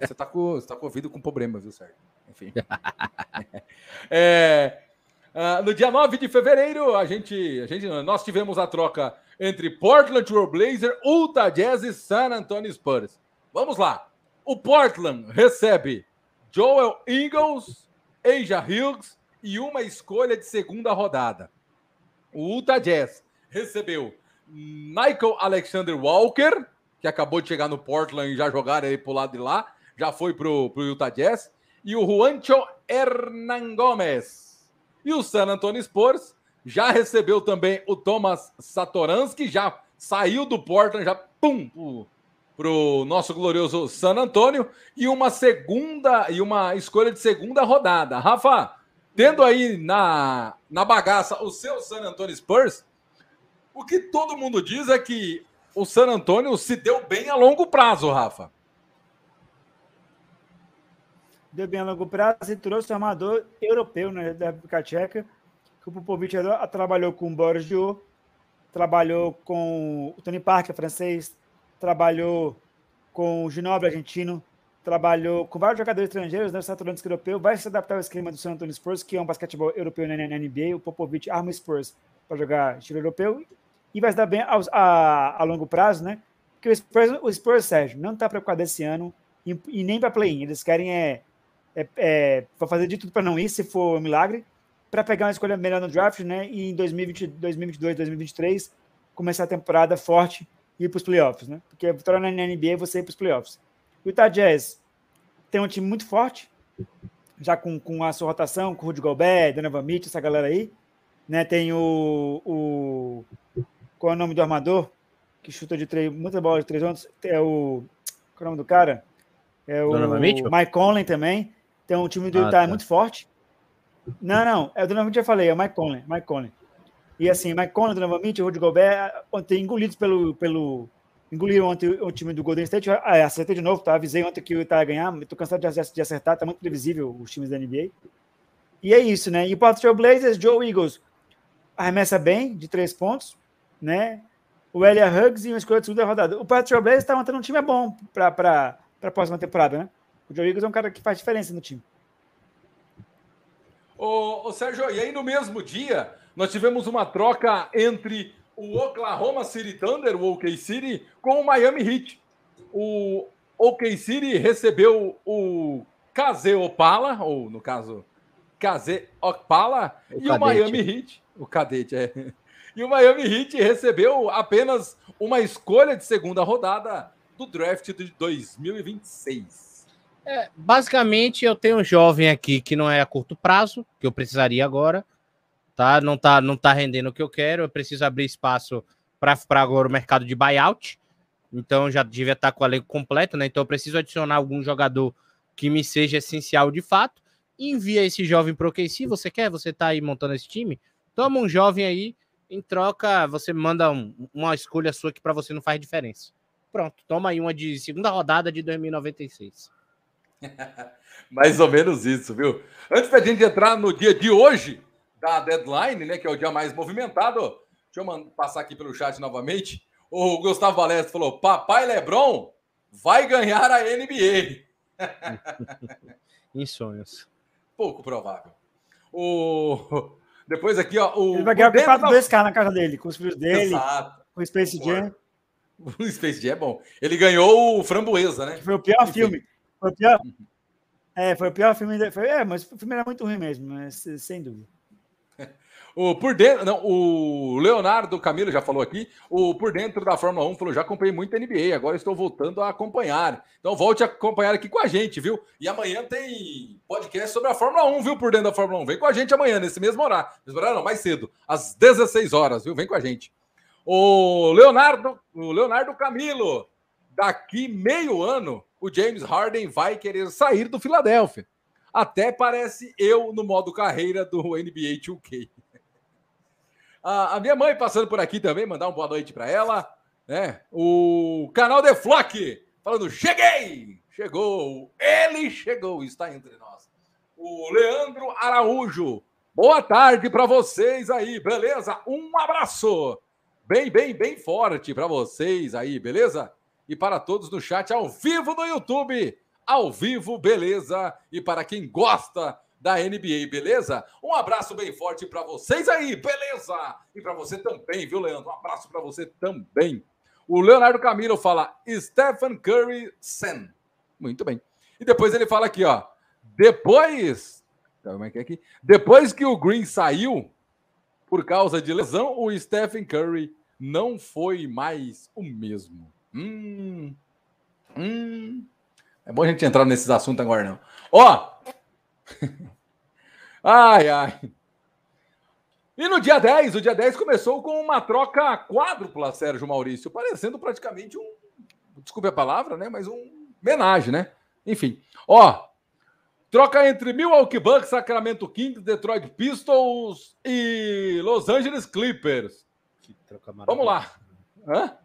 [SPEAKER 1] Você tá com, você tá com o ouvido com problema, viu, Sérgio? Enfim. É, ah, no dia 9 de fevereiro, a gente, a gente, nós tivemos a troca entre Portland Trail Blazer, Utah Jazz e San Antonio Spurs. Vamos lá. O Portland recebe Joel Ingles, Asia Hughes e uma escolha de segunda rodada. O Utah Jazz recebeu Michael Alexander Walker, que acabou de chegar no Portland e já jogaram aí pro lado de lá, já foi pro, pro Utah Jazz, e o Juancho Hernan Gomes. E o San Antonio Spurs já recebeu também o Thomas Satoransky, já saiu do Portland, já pum, pro, pro nosso glorioso San Antonio, e uma segunda, e uma escolha de segunda rodada. Rafa, tendo aí na, na bagaça o seu San Antonio Spurs, o que todo mundo diz é que o San Antonio se deu bem a longo prazo, Rafa.
[SPEAKER 5] Deu bem a longo prazo e trouxe um armador europeu né, da República Tcheca. Que o Popovic trabalhou com o Boris Dior, trabalhou com o Tony Parker, francês, trabalhou com o Ginoble, argentino, trabalhou com vários jogadores estrangeiros, né, o Satoransky europeu, vai se adaptar ao esquema do San Antonio Spurs, que é um basquetebol europeu na NBA, o Popovic arma o Spurs para jogar estilo europeu, e vai se dar bem a, a longo prazo, né? Porque o Spurs, o Spurs Sérgio, não está preocupado esse ano e, e nem para play-in. Eles querem é, é, é, vou fazer de tudo para não ir, se for um milagre, para pegar uma escolha melhor no draft, né? E em 2020, 2022, 2023, começar a temporada forte e ir para os playoffs, né? Porque a vitória na NBA é você ir para os playoffs. O Utah Jazz tem um time muito forte, já com, com a sua rotação, com o Rudy Gobert, Donovan Mitchell, essa galera aí. Né? Tem o, o. Qual é o nome do armador? Que chuta de três, muita bola de três pontos. É o. Qual é o nome do cara? É o
[SPEAKER 2] Donovan Mitchell?
[SPEAKER 5] Mike Conley também. Tem um time do
[SPEAKER 2] Ah,
[SPEAKER 5] Utah
[SPEAKER 2] tá.
[SPEAKER 5] muito forte. Não, não. É o Donovan já falei, é o Mike Conley. Mike Conley. E assim, Mike Conley, Donovan Mitchell, Rudy Gobert, ontem engolidos pelo, pelo. Engoliram ontem o time do Golden State. Ah, acertei de novo, tá? Avisei ontem que o Utah ia ganhar. Tô cansado de de acertar, tá muito previsível os times da NBA. E é isso, né? E o Portland Trail Blazers, Joe Eagles arremessa bem, de três pontos, né? O Elia Huggs e uma escolha de segunda rodada. O Portland Trail Blazers tá mantendo um time bom para a próxima temporada, né? O Joe Eagles é um cara que faz diferença no time.
[SPEAKER 1] Ô, ô, Sérgio, e aí no mesmo dia, nós tivemos uma troca entre o Oklahoma City Thunder, o OK City, com o Miami Heat. O OK City recebeu o Kaze Opala, ou no caso, Kaze Opala,
[SPEAKER 2] O
[SPEAKER 1] e o
[SPEAKER 2] cadete.
[SPEAKER 1] Miami Heat, o cadete, é. E o Miami Heat recebeu apenas uma escolha de segunda rodada do draft de 2026.
[SPEAKER 2] É, basicamente, eu tenho um jovem aqui que não é a curto prazo, que eu precisaria agora, tá? Não tá, não tá rendendo o que eu quero, eu preciso abrir espaço para agora o mercado de buyout. Então já devia estar com a lei completa, né? Então eu preciso adicionar algum jogador que me seja essencial de fato. Envia esse jovem pro OKC, você quer? Você tá aí montando esse time? Toma um jovem aí, em troca, você manda um- uma escolha sua que para você não faz diferença. Pronto, toma aí uma de segunda rodada de 2096.
[SPEAKER 1] Mais ou menos isso, viu? Antes da gente entrar no dia de hoje, da deadline, né, que é o dia mais movimentado, deixa eu passar aqui pelo chat novamente. O Gustavo Valesco falou: Papai Lebron vai ganhar a NBA.
[SPEAKER 2] Em sonhos.
[SPEAKER 1] Pouco provável. O... Depois aqui, ó. O...
[SPEAKER 5] Ele vai ganhar o campeonato
[SPEAKER 1] da-
[SPEAKER 5] 2K na casa dele, com os filhos dele,
[SPEAKER 1] Exato.
[SPEAKER 5] com o Space Jam,
[SPEAKER 1] O Space Jam é bom. Ele ganhou o Framboesa, né?
[SPEAKER 5] que foi o pior
[SPEAKER 1] Enfim.
[SPEAKER 5] filme. Foi o pior. É, foi o pior filme. Foi, é, mas o filme era muito ruim mesmo, mas, sem dúvida.
[SPEAKER 1] O por dentro, não, o Leonardo Camilo já falou aqui, o por dentro da Fórmula 1 falou, já acompanhei muito NBA, agora estou voltando a acompanhar. Então volte a acompanhar aqui com a gente, viu? E amanhã tem podcast sobre a Fórmula 1, viu? Por dentro da Fórmula 1. Vem com a gente amanhã, nesse mesmo horário. Mesmo horário não, mais cedo, às 16 horas, viu? Vem com a gente. O Leonardo, o Leonardo Camilo, daqui meio ano, o James Harden vai querer sair do Philadelphia. Até parece eu no modo carreira do NBA 2K. A, a minha mãe passando por aqui também, mandar uma boa noite para ela. Né? O canal The Flock falando: cheguei! Chegou! Ele chegou, está entre nós. O Leandro Araújo. Boa tarde para vocês aí, beleza? Um abraço! Bem, bem, bem forte para vocês aí, beleza? E para todos no chat ao vivo no YouTube, ao vivo, beleza? E para quem gosta da NBA, beleza? Um abraço bem forte para vocês aí, beleza? E para você também, viu, Leandro? Um abraço para você também. O Leonardo Camilo fala Stephen Curry Sen. Muito bem. E depois ele fala aqui, ó. Depois. Como é que é aqui? Depois que o Green saiu por causa de lesão, o Stephen Curry não foi mais o mesmo. Hum. Hum. É bom a gente entrar nesses assuntos agora, não. Ó. ai, ai. E no dia 10, o dia 10 começou com uma troca quádrupla, Sérgio Maurício, parecendo praticamente um, desculpe a palavra, né, mas um homenagem, né? Enfim, ó, troca entre Milwaukee Bucks, Sacramento Kings, Detroit Pistons e Los Angeles Clippers. Vamos lá.
[SPEAKER 2] Hã?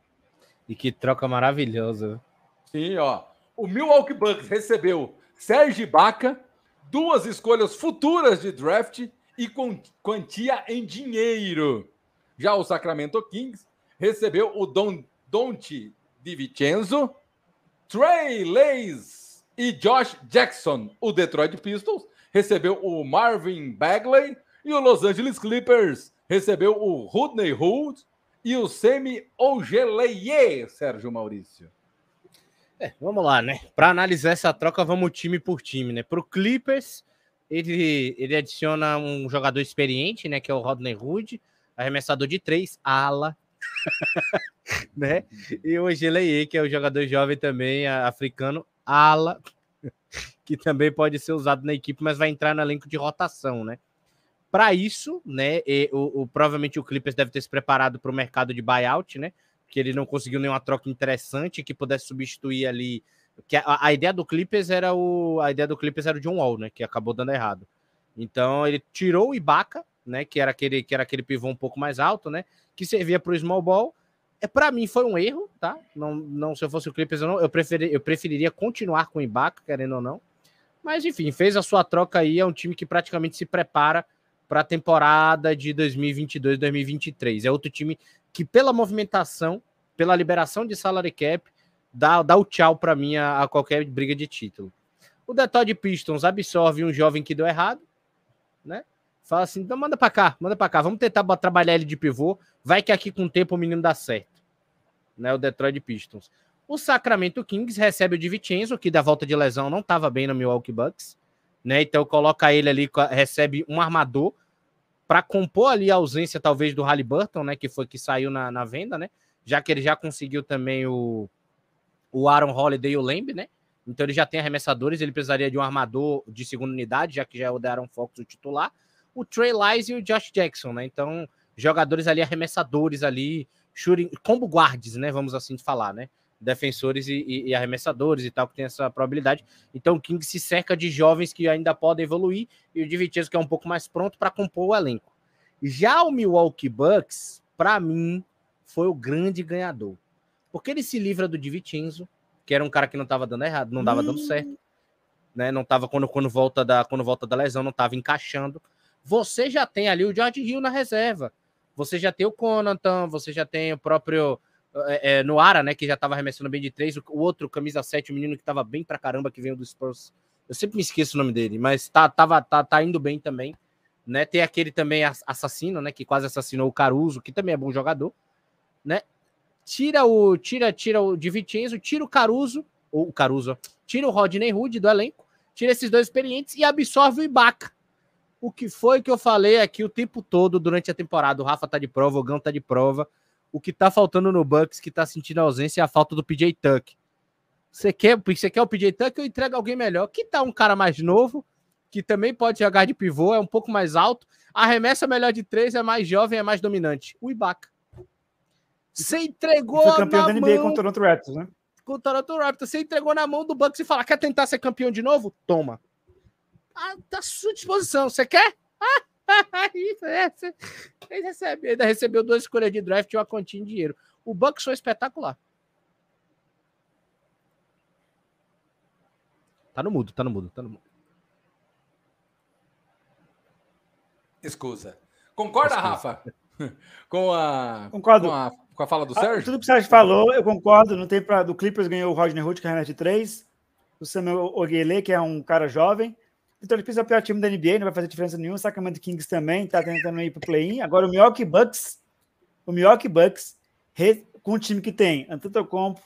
[SPEAKER 2] E que troca maravilhosa.
[SPEAKER 1] Sim, ó. O Milwaukee Bucks recebeu Serge Baca, duas escolhas futuras de draft e quantia em dinheiro. Já o Sacramento Kings recebeu o Don Donte Di Vincenzo, Trey Lays e Josh Jackson. O Detroit Pistons recebeu o Marvin Bagley e o Los Angeles Clippers recebeu o Rodney Hood e o Semi Ogeleye, Sérgio Maurício.
[SPEAKER 2] É, vamos lá, né? Para analisar essa troca, vamos time por time, né? Para o Clippers, ele, ele adiciona um jogador experiente, né? Que é o Rodney Hood, arremessador de três, ala, né? E o Geleye, que é o jogador jovem também, africano, ala, que também pode ser usado na equipe, mas vai entrar no elenco de rotação, né? Para isso, né? E, o, o, provavelmente o Clippers deve ter se preparado para o mercado de buyout, né? Que ele não conseguiu nenhuma troca interessante que pudesse substituir ali que a, a, ideia do Clippers era o a ideia do Clippers era o John Wall, né, que acabou dando errado. Então ele tirou o Ibaka, né, que era aquele que era aquele pivô um pouco mais alto, né, que servia para o small ball. É para mim foi um erro, tá? Não, não se eu fosse o Clippers eu não, eu preferi, eu preferiria continuar com o Ibaka, querendo ou não. Mas enfim, fez a sua troca aí, é um time que praticamente se prepara para a temporada de 2022-2023. É outro time que pela movimentação, pela liberação de salary cap, dá, dá o tchau para mim a, a, qualquer briga de título. O Detroit Pistons absorve um jovem que deu errado, né? Fala assim, então manda para cá, manda para cá, vamos tentar trabalhar ele de pivô, vai que aqui com o tempo o menino dá certo. Né, o Detroit Pistons. O Sacramento Kings recebe o Vincenzo, que da volta de lesão não estava bem no Milwaukee Bucks, né? Então coloca ele ali, recebe um armador para compor ali a ausência talvez do Halliburton, né, que foi que saiu na, na venda, né? Já que ele já conseguiu também o o Aaron Holiday e o Lamb, né? Então ele já tem arremessadores, ele precisaria de um armador de segunda unidade, já que já é o Aaron Fox o titular. O Trey Lyles e o Josh Jackson, né? Então, jogadores ali, arremessadores ali, shooting, combo guards, né? Vamos assim falar, né? Defensores e, e, arremessadores e tal, que tem essa probabilidade. Então, o King se cerca de jovens que ainda podem evoluir e o Divitias, que é um pouco mais pronto para compor o elenco. Já o Milwaukee Bucks, para mim, foi o grande ganhador. Porque ele se livra do Di Vincenzo, que era um cara que não estava dando errado, não dava dando certo. Né? Não estava quando, quando, volta da, quando volta da lesão, não estava encaixando. Você já tem ali o George Hill na reserva. Você já tem o Conantan, você já tem o próprio é, é, Noara, né? Que já estava arremessando bem de três. O, outro, camisa 7, o menino que estava bem pra caramba, que veio do Spurs. Eu sempre me esqueço o nome dele, mas tá, tava, tá, tá indo bem também. Né? Tem aquele também assassino, né? Que quase assassinou o Caruso, que também é bom jogador. Né? tira o tira tira o Di Vincenzo, tira o Caruso, ou o Caruso, tira o Rodney Hood do elenco, tira esses dois experientes e absorve o Ibaka. O que foi que eu falei aqui o tempo todo durante a temporada? O Rafa tá de prova, o Gão tá de prova. O que tá faltando no Bucks, que tá sentindo a ausência, é a falta do PJ Tuck. Você quer, você quer o PJ Tuck, eu entrego alguém melhor. Que tá um cara mais novo, que também pode jogar de pivô, é um pouco mais alto, arremessa melhor de três, é mais jovem, é mais dominante. O Ibaka. Você entregou
[SPEAKER 5] foi campeão da NBA mão... com o Toronto Raptors, né?
[SPEAKER 2] Com o Toronto Raptors. Você entregou na mão do Bucks e fala, quer tentar ser campeão de novo? Toma. Ah, tá à sua disposição. Você quer? Ah, isso, é, ele recebe, ainda recebeu duas escolhas de draft e uma continha de dinheiro. O Bucks foi espetacular. Tá no mudo, tá no mudo, tá no mudo.
[SPEAKER 1] Escusa. Concorda,
[SPEAKER 2] Escusa.
[SPEAKER 1] Rafa? com a.
[SPEAKER 5] Concordo.
[SPEAKER 1] Com a, com a fala do
[SPEAKER 5] Ah,
[SPEAKER 1] Sérgio?
[SPEAKER 5] tudo que o Sérgio falou, eu concordo. Não tem pra, do Clippers ganhou o Rodney Hood, que é de 3. O Samuel Oguele, que é um cara jovem. Então, ele precisa é o pior time da NBA, não vai fazer diferença nenhuma. O Sacramento Kings também tá tentando ir pro play-in. Agora, o Milwaukee Bucks, o Milwaukee Bucks, com um time que tem Antetokounmpo,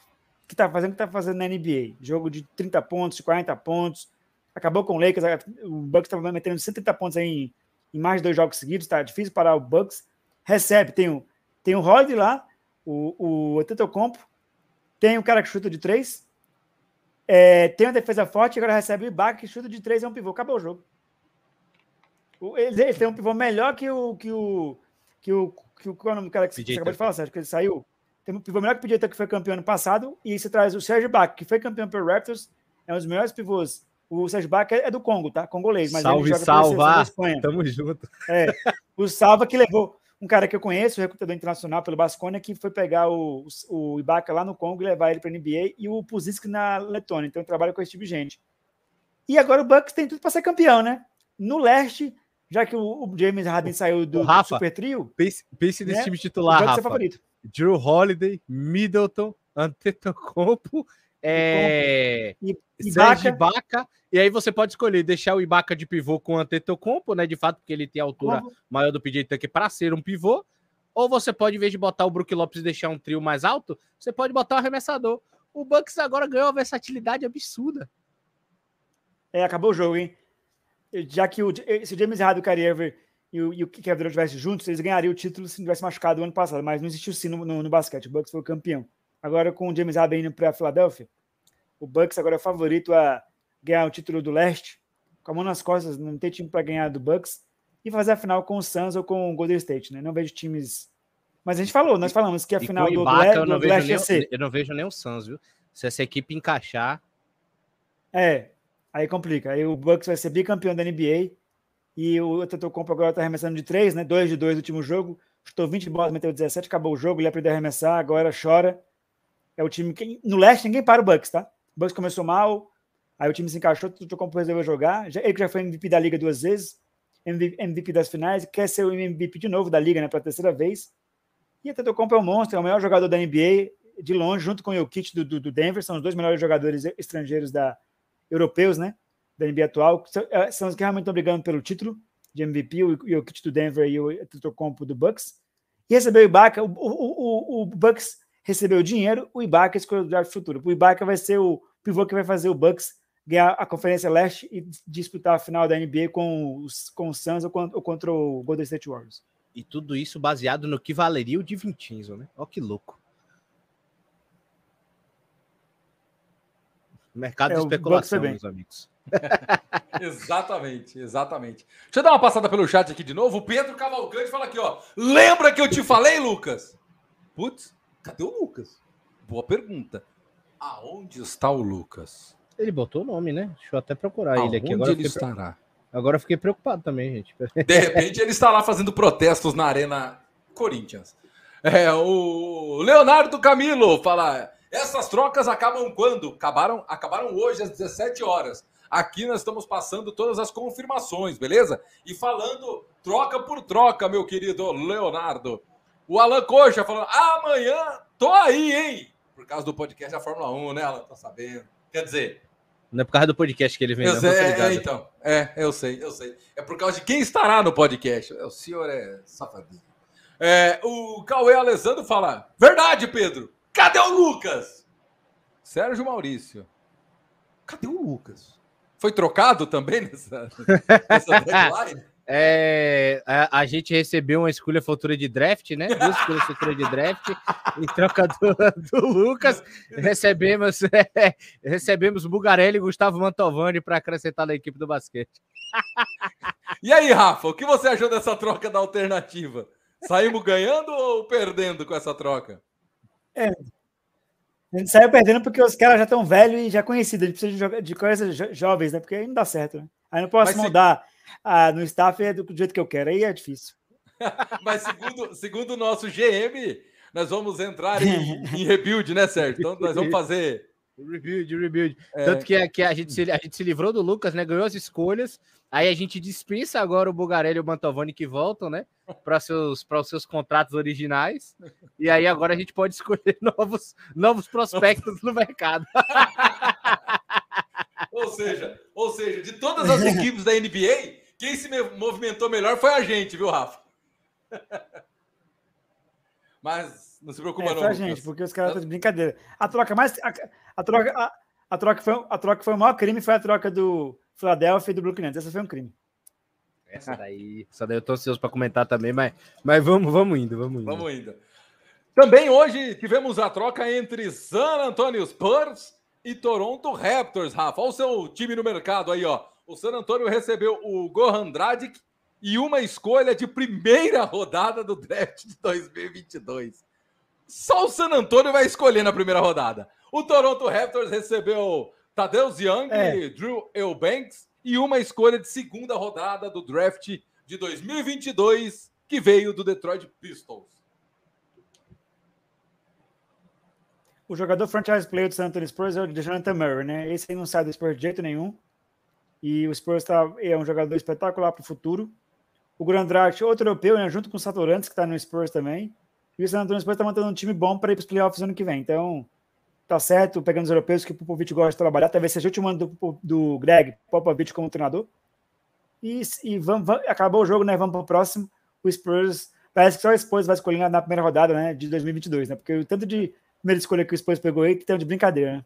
[SPEAKER 5] que tá fazendo o que tá fazendo na NBA. Jogo de 30 pontos, de 40 pontos. Acabou com o Lakers, o Bucks tá metendo 130 pontos aí em, em mais de dois jogos seguidos, tá difícil parar o Bucks. Recebe, tem o, tem o Holiday lá, o, o Antetokounmpo, tem o cara que chuta de três, é, tem uma defesa forte, agora recebe o Ibaka que chuta de três, é um pivô, acabou o jogo. O- Eles, eles têm um pivô melhor que o que o que o, que o qual é o nome do cara que você acabou de falar, Sérgio, que ele saiu. Tem um pivô melhor que o PJ que foi campeão ano passado, e você traz o Sérgio Ibaka, que foi campeão pelo Raptors, é um dos melhores pivôs. O Sérgio Ibaka é é do Congo, tá? Congolês, mas
[SPEAKER 2] Salve,
[SPEAKER 5] ele joga
[SPEAKER 2] salva!
[SPEAKER 5] Espanha.
[SPEAKER 2] Tamo junto.
[SPEAKER 5] É, o Salva que levou um cara que eu conheço, o recrutador internacional pelo Basconia, que foi pegar o, o Ibaka lá no Congo e levar ele para a NBA, e o Puzisk na Letônia. Então, trabalha com esse tipo de gente. E agora o Bucks tem tudo para ser campeão, né? No leste, já que o, James Harden saiu do,
[SPEAKER 2] Rafa,
[SPEAKER 5] Super Trio,
[SPEAKER 2] Pense, pense nesse
[SPEAKER 5] Né?
[SPEAKER 2] time titular,
[SPEAKER 5] é
[SPEAKER 2] Rafa.
[SPEAKER 5] favorito.
[SPEAKER 2] Drew Holiday, Middleton, Antetokounmpo, é...
[SPEAKER 5] E Ibaka,
[SPEAKER 2] Ibaka. E aí você pode escolher deixar o Ibaka de pivô com o Antetokounmpo, né? De fato, porque ele tem a altura
[SPEAKER 5] Congo,
[SPEAKER 2] maior do PJ Tucker para ser um pivô. Ou você pode, em vez de botar o Brook Lopes e deixar um trio mais alto, você pode botar o arremessador. O Bucks agora ganhou uma versatilidade absurda.
[SPEAKER 5] É, acabou o jogo, hein? Já que o, se o James Harden, o Kyrie Irving e o, e o Kevin Durant estivessem juntos, eles ganhariam o título se não tivesse machucado o ano passado, mas não existiu sim no, no, no basquete. O Bucks foi o campeão. Agora, com o James Harden indo para a Filadélfia, o Bucks agora é favorito a ganhar o título do leste, com a mão nas costas, não tem time para ganhar do Bucks, e fazer a final com o Suns ou com o Golden State, né? Não vejo times. Mas a gente falou, nós falamos que a
[SPEAKER 2] E
[SPEAKER 5] final do, do,
[SPEAKER 2] Ibaka, não
[SPEAKER 5] do
[SPEAKER 2] vejo
[SPEAKER 5] leste ia ser.
[SPEAKER 2] eu não vejo nem o Suns, viu? Se essa equipe encaixar,
[SPEAKER 5] É, aí complica. Aí o Bucks vai ser bicampeão da NBA e o Antetokounmpo agora tá arremessando de 3, né? 2 de 2 no último jogo. Chutou 20 bolas, meteu 17, acabou o jogo, ele aprendeu a arremessar, agora chora. É o time que no leste ninguém para o Bucks, tá? O Bucks começou mal, aí o time se encaixou, o Antetokounmpo resolveu jogar. Ele que já foi MVP da liga duas vezes, MVP das finais, quer ser o MVP de novo da liga, né, pela terceira vez. E o Antetokounmpo é um monstro, é o melhor jogador da NBA de longe, junto com o Jokic do, do, do Denver, são os dois melhores jogadores estrangeiros da, europeus, né? Da NBA atual, são, é, são os que realmente estão brigando pelo título de MVP, o Jokic do Denver e o Antetokounmpo do Bucks. E recebeu o Ibaka, o, o, o, o Bucks recebeu o dinheiro, o Ibaka escolheu o draft futuro. O Ibaka vai ser o pivô que vai fazer o Bucks ganhar a Conferência Leste e disputar a final da NBA com os, com o Suns ou, ou contra o Golden State Warriors.
[SPEAKER 2] e tudo isso baseado no que valeria o de Vintinho, né? Ó que louco. Mercado
[SPEAKER 5] É,
[SPEAKER 2] de especulação, meus amigos.
[SPEAKER 1] Exatamente, exatamente. Deixa eu dar uma passada pelo chat aqui de novo. O Pedro Cavalcante fala aqui, ó. Lembra que eu te falei, Lucas? Putz, cadê o Lucas? Boa pergunta. Aonde está o Lucas?
[SPEAKER 2] Ele botou o nome, né? Deixa eu até procurar ele aqui.
[SPEAKER 1] Aonde
[SPEAKER 2] Agora
[SPEAKER 1] ele estará?
[SPEAKER 2] agora eu fiquei preocupado também, gente.
[SPEAKER 1] De repente ele está lá fazendo protestos na Arena Corinthians. É, o Leonardo Camilo fala: essas trocas acabam quando? Acabaram, acabaram hoje às 17 horas. Aqui nós estamos passando todas as confirmações, beleza? E falando troca por troca, meu querido Leonardo. O Alan Coxa falando: amanhã tô aí, hein? Por causa do podcast da Fórmula 1, né, Alan? Tá sabendo. Quer dizer,
[SPEAKER 2] Não é por causa do podcast que ele vem,
[SPEAKER 1] eu
[SPEAKER 2] não,
[SPEAKER 1] sei,
[SPEAKER 2] tô
[SPEAKER 1] é, é, então. É, eu sei, eu sei. É por causa de quem estará no podcast. O senhor é safadinho. É, o Cauê Alessandro fala: Verdade, Pedro. Cadê o Lucas? Sérgio Maurício. Cadê o Lucas? Foi trocado também nessa, nessa deadline?
[SPEAKER 2] É, a, a gente recebeu uma escolha futura de draft, né? Duas escolhas futuras de draft em troca do, do Lucas. Recebemos, recebemos Bugarelli e Gustavo Mantovani para acrescentar na equipe do basquete.
[SPEAKER 1] E aí, Rafa, o que você achou dessa troca da alternativa? Saímos ganhando ou perdendo com essa troca?
[SPEAKER 5] A gente saiu perdendo porque os caras já estão velhos e já conhecidos. A gente precisa de, joga- de coisas jo- jovens, né? Porque aí não dá certo, né? Aí não posso
[SPEAKER 1] Mas se-
[SPEAKER 5] mudar ah, no staff é do, do jeito que eu quero. Aí é difícil.
[SPEAKER 1] Mas segundo, segundo o nosso GM, nós vamos entrar em, em rebuild, né, Sérgio? Então nós vamos fazer
[SPEAKER 2] Rebuild, rebuild. É. Tanto que, que a, gente se, a gente se livrou do Lucas, né? Ganhou as escolhas. Aí a gente dispensa agora o Bugarelli e o Mantovani que voltam, né? Para seus, os seus contratos originais. E aí agora a gente pode escolher novos, novos prospectos no mercado.
[SPEAKER 1] Ou seja, ou seja, de todas as equipes da NBA, quem se movimentou melhor foi a gente, viu, Rafa? Mas não se preocupa, é, não.
[SPEAKER 5] Foi a gente, porque os caras estão de brincadeira. A troca mais. A, a troca, a, a, troca foi, a troca foi o maior crime, foi a troca do Philadelphia e do Brooklyn Nets. Essa foi um crime.
[SPEAKER 2] Essa daí, essa daí eu tô ansioso para comentar também, mas, mas vamos, vamos indo, vamos indo.
[SPEAKER 1] Vamos indo. Também hoje tivemos a troca entre San Antonio Spurs e Toronto Raptors, Rafa. Olha o seu time no mercado aí, ó. O San Antonio recebeu o Goran Dragic e uma escolha de primeira rodada do draft de 2022. Só o San Antonio vai escolher na primeira rodada. O Toronto Raptors recebeu Tadeusz Young, é. Drew Eubanks e uma escolha de segunda rodada do draft de 2022 que veio do Detroit Pistons.
[SPEAKER 5] O jogador franchise player do San Antonio Spurs é o Jonathan Murray, né? Esse aí não sai do Spurs de jeito nenhum. E o Spurs tá, é um jogador espetacular para o futuro. O Grandracht, outro europeu, né? junto com o Satorantes, que está no Spurs também. E o San Antonio Spurs está mantendo um time bom para ir para os playoffs ano que vem. Então, tá certo, pegando os europeus que o Popovich gosta de trabalhar. Talvez seja o último ano do, do Greg Popovich como treinador. E, e vamos, vamos, acabou o jogo, né? Vamos para o próximo. O Spurs, parece que só o Spurs vai escolher na primeira rodada né, de 2022, né? Porque o tanto de primeira escolha que o Spurs pegou aí que tem de brincadeira, né?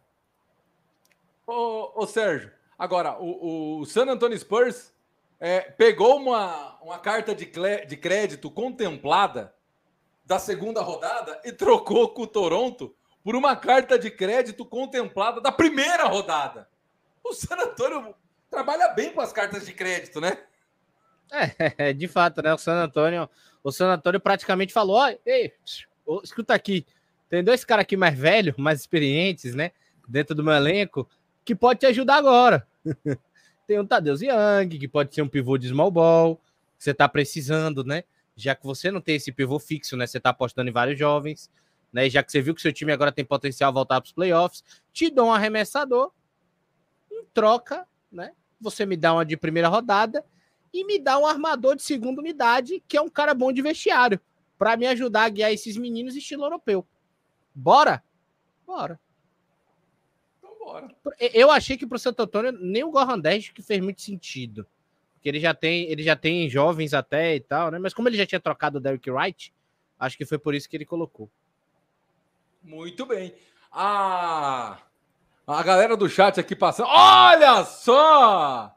[SPEAKER 1] Ô, ô Sérgio, agora, o, o San Antonio Spurs é, pegou uma, uma carta de, de crédito contemplada da segunda rodada e trocou com o Toronto por uma carta de crédito contemplada da primeira rodada. O San Antonio trabalha bem com as cartas de crédito, né?
[SPEAKER 2] É, de fato, né? O San Antonio, o San Antonio praticamente falou: ó, ei, escuta aqui, tem dois caras aqui mais velhos, mais experientes, né? Dentro do meu elenco, que pode te ajudar agora. tem o Tadeusz Young, que pode ser um pivô de small ball, que você tá precisando, né? Já que você não tem esse pivô fixo, né? Você tá apostando em vários jovens né? Já que você viu que seu time agora tem potencial voltar para os playoffs, te dou um arremessador, em troca, né? Você me dá uma de primeira rodada e me dá um armador de segunda unidade, que é um cara bom de vestiário, para me ajudar a guiar esses meninos estilo europeu. Bora? Bora. Então bora. Eu achei que para o Santo Antônio nem o Goran que fez muito sentido. Porque ele já tem, ele já tem jovens até e tal, né? Mas como ele já tinha trocado o Derrick Wright, acho que foi por isso que ele colocou.
[SPEAKER 1] Muito bem. A, a galera do chat aqui passando. Olha só!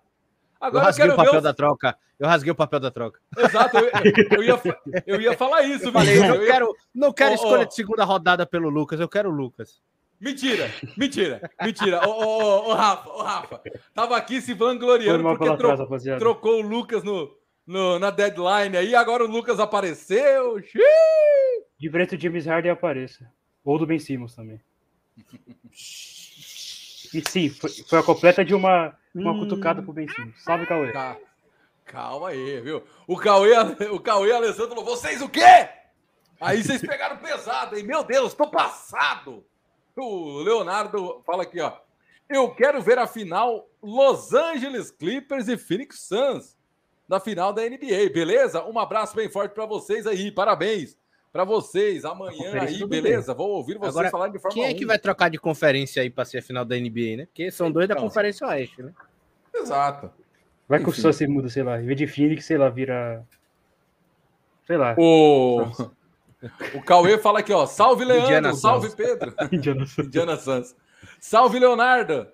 [SPEAKER 2] Agora eu eu o papel da troca. Eu rasguei o papel da troca.
[SPEAKER 1] Exato, eu, eu, ia, eu ia falar isso, eu falei,
[SPEAKER 2] eu não quero, não quero oh, escolha oh. de segunda rodada pelo Lucas, eu quero o Lucas.
[SPEAKER 1] Mentira, mentira, mentira. Ô, ô, ô, ô, Rafa, ô, Rafa, tava aqui se vangloriando porque tro trocou o Lucas no, no, na deadline aí, agora o Lucas apareceu. Xiii!
[SPEAKER 5] De preto, James Harden apareça. Ou do Ben Simmons também. E sim, foi, foi a completa de uma, uma hum. cutucada pro Ben Simmons. Salve, Cauê.
[SPEAKER 1] Calma aí, viu? O Cauê, o Cauê Alessandro falou: vocês o quê? Aí vocês pegaram pesado, hein? Meu Deus, tô passado. O Leonardo fala aqui, ó. Eu quero ver a final Los Angeles Clippers e Phoenix Suns da final da NBA, beleza? Um abraço bem forte para vocês aí, parabéns para vocês amanhã aí, beleza? Vou ouvir vocês
[SPEAKER 2] Agora, falar de forma Quem é que vai trocar de conferência aí para ser a final da NBA, né? Porque são dois da então, Conferência Oeste, né?
[SPEAKER 1] Exato.
[SPEAKER 5] Vai que o Suns se muda, sei lá, em vez de Phoenix, sei lá, vira. Sei lá.
[SPEAKER 1] O, o Cauê fala aqui, ó. Salve, Leandro. Indiana salve, Sans. Pedro. Indiana, Indiana Sans. Salve, Leonardo.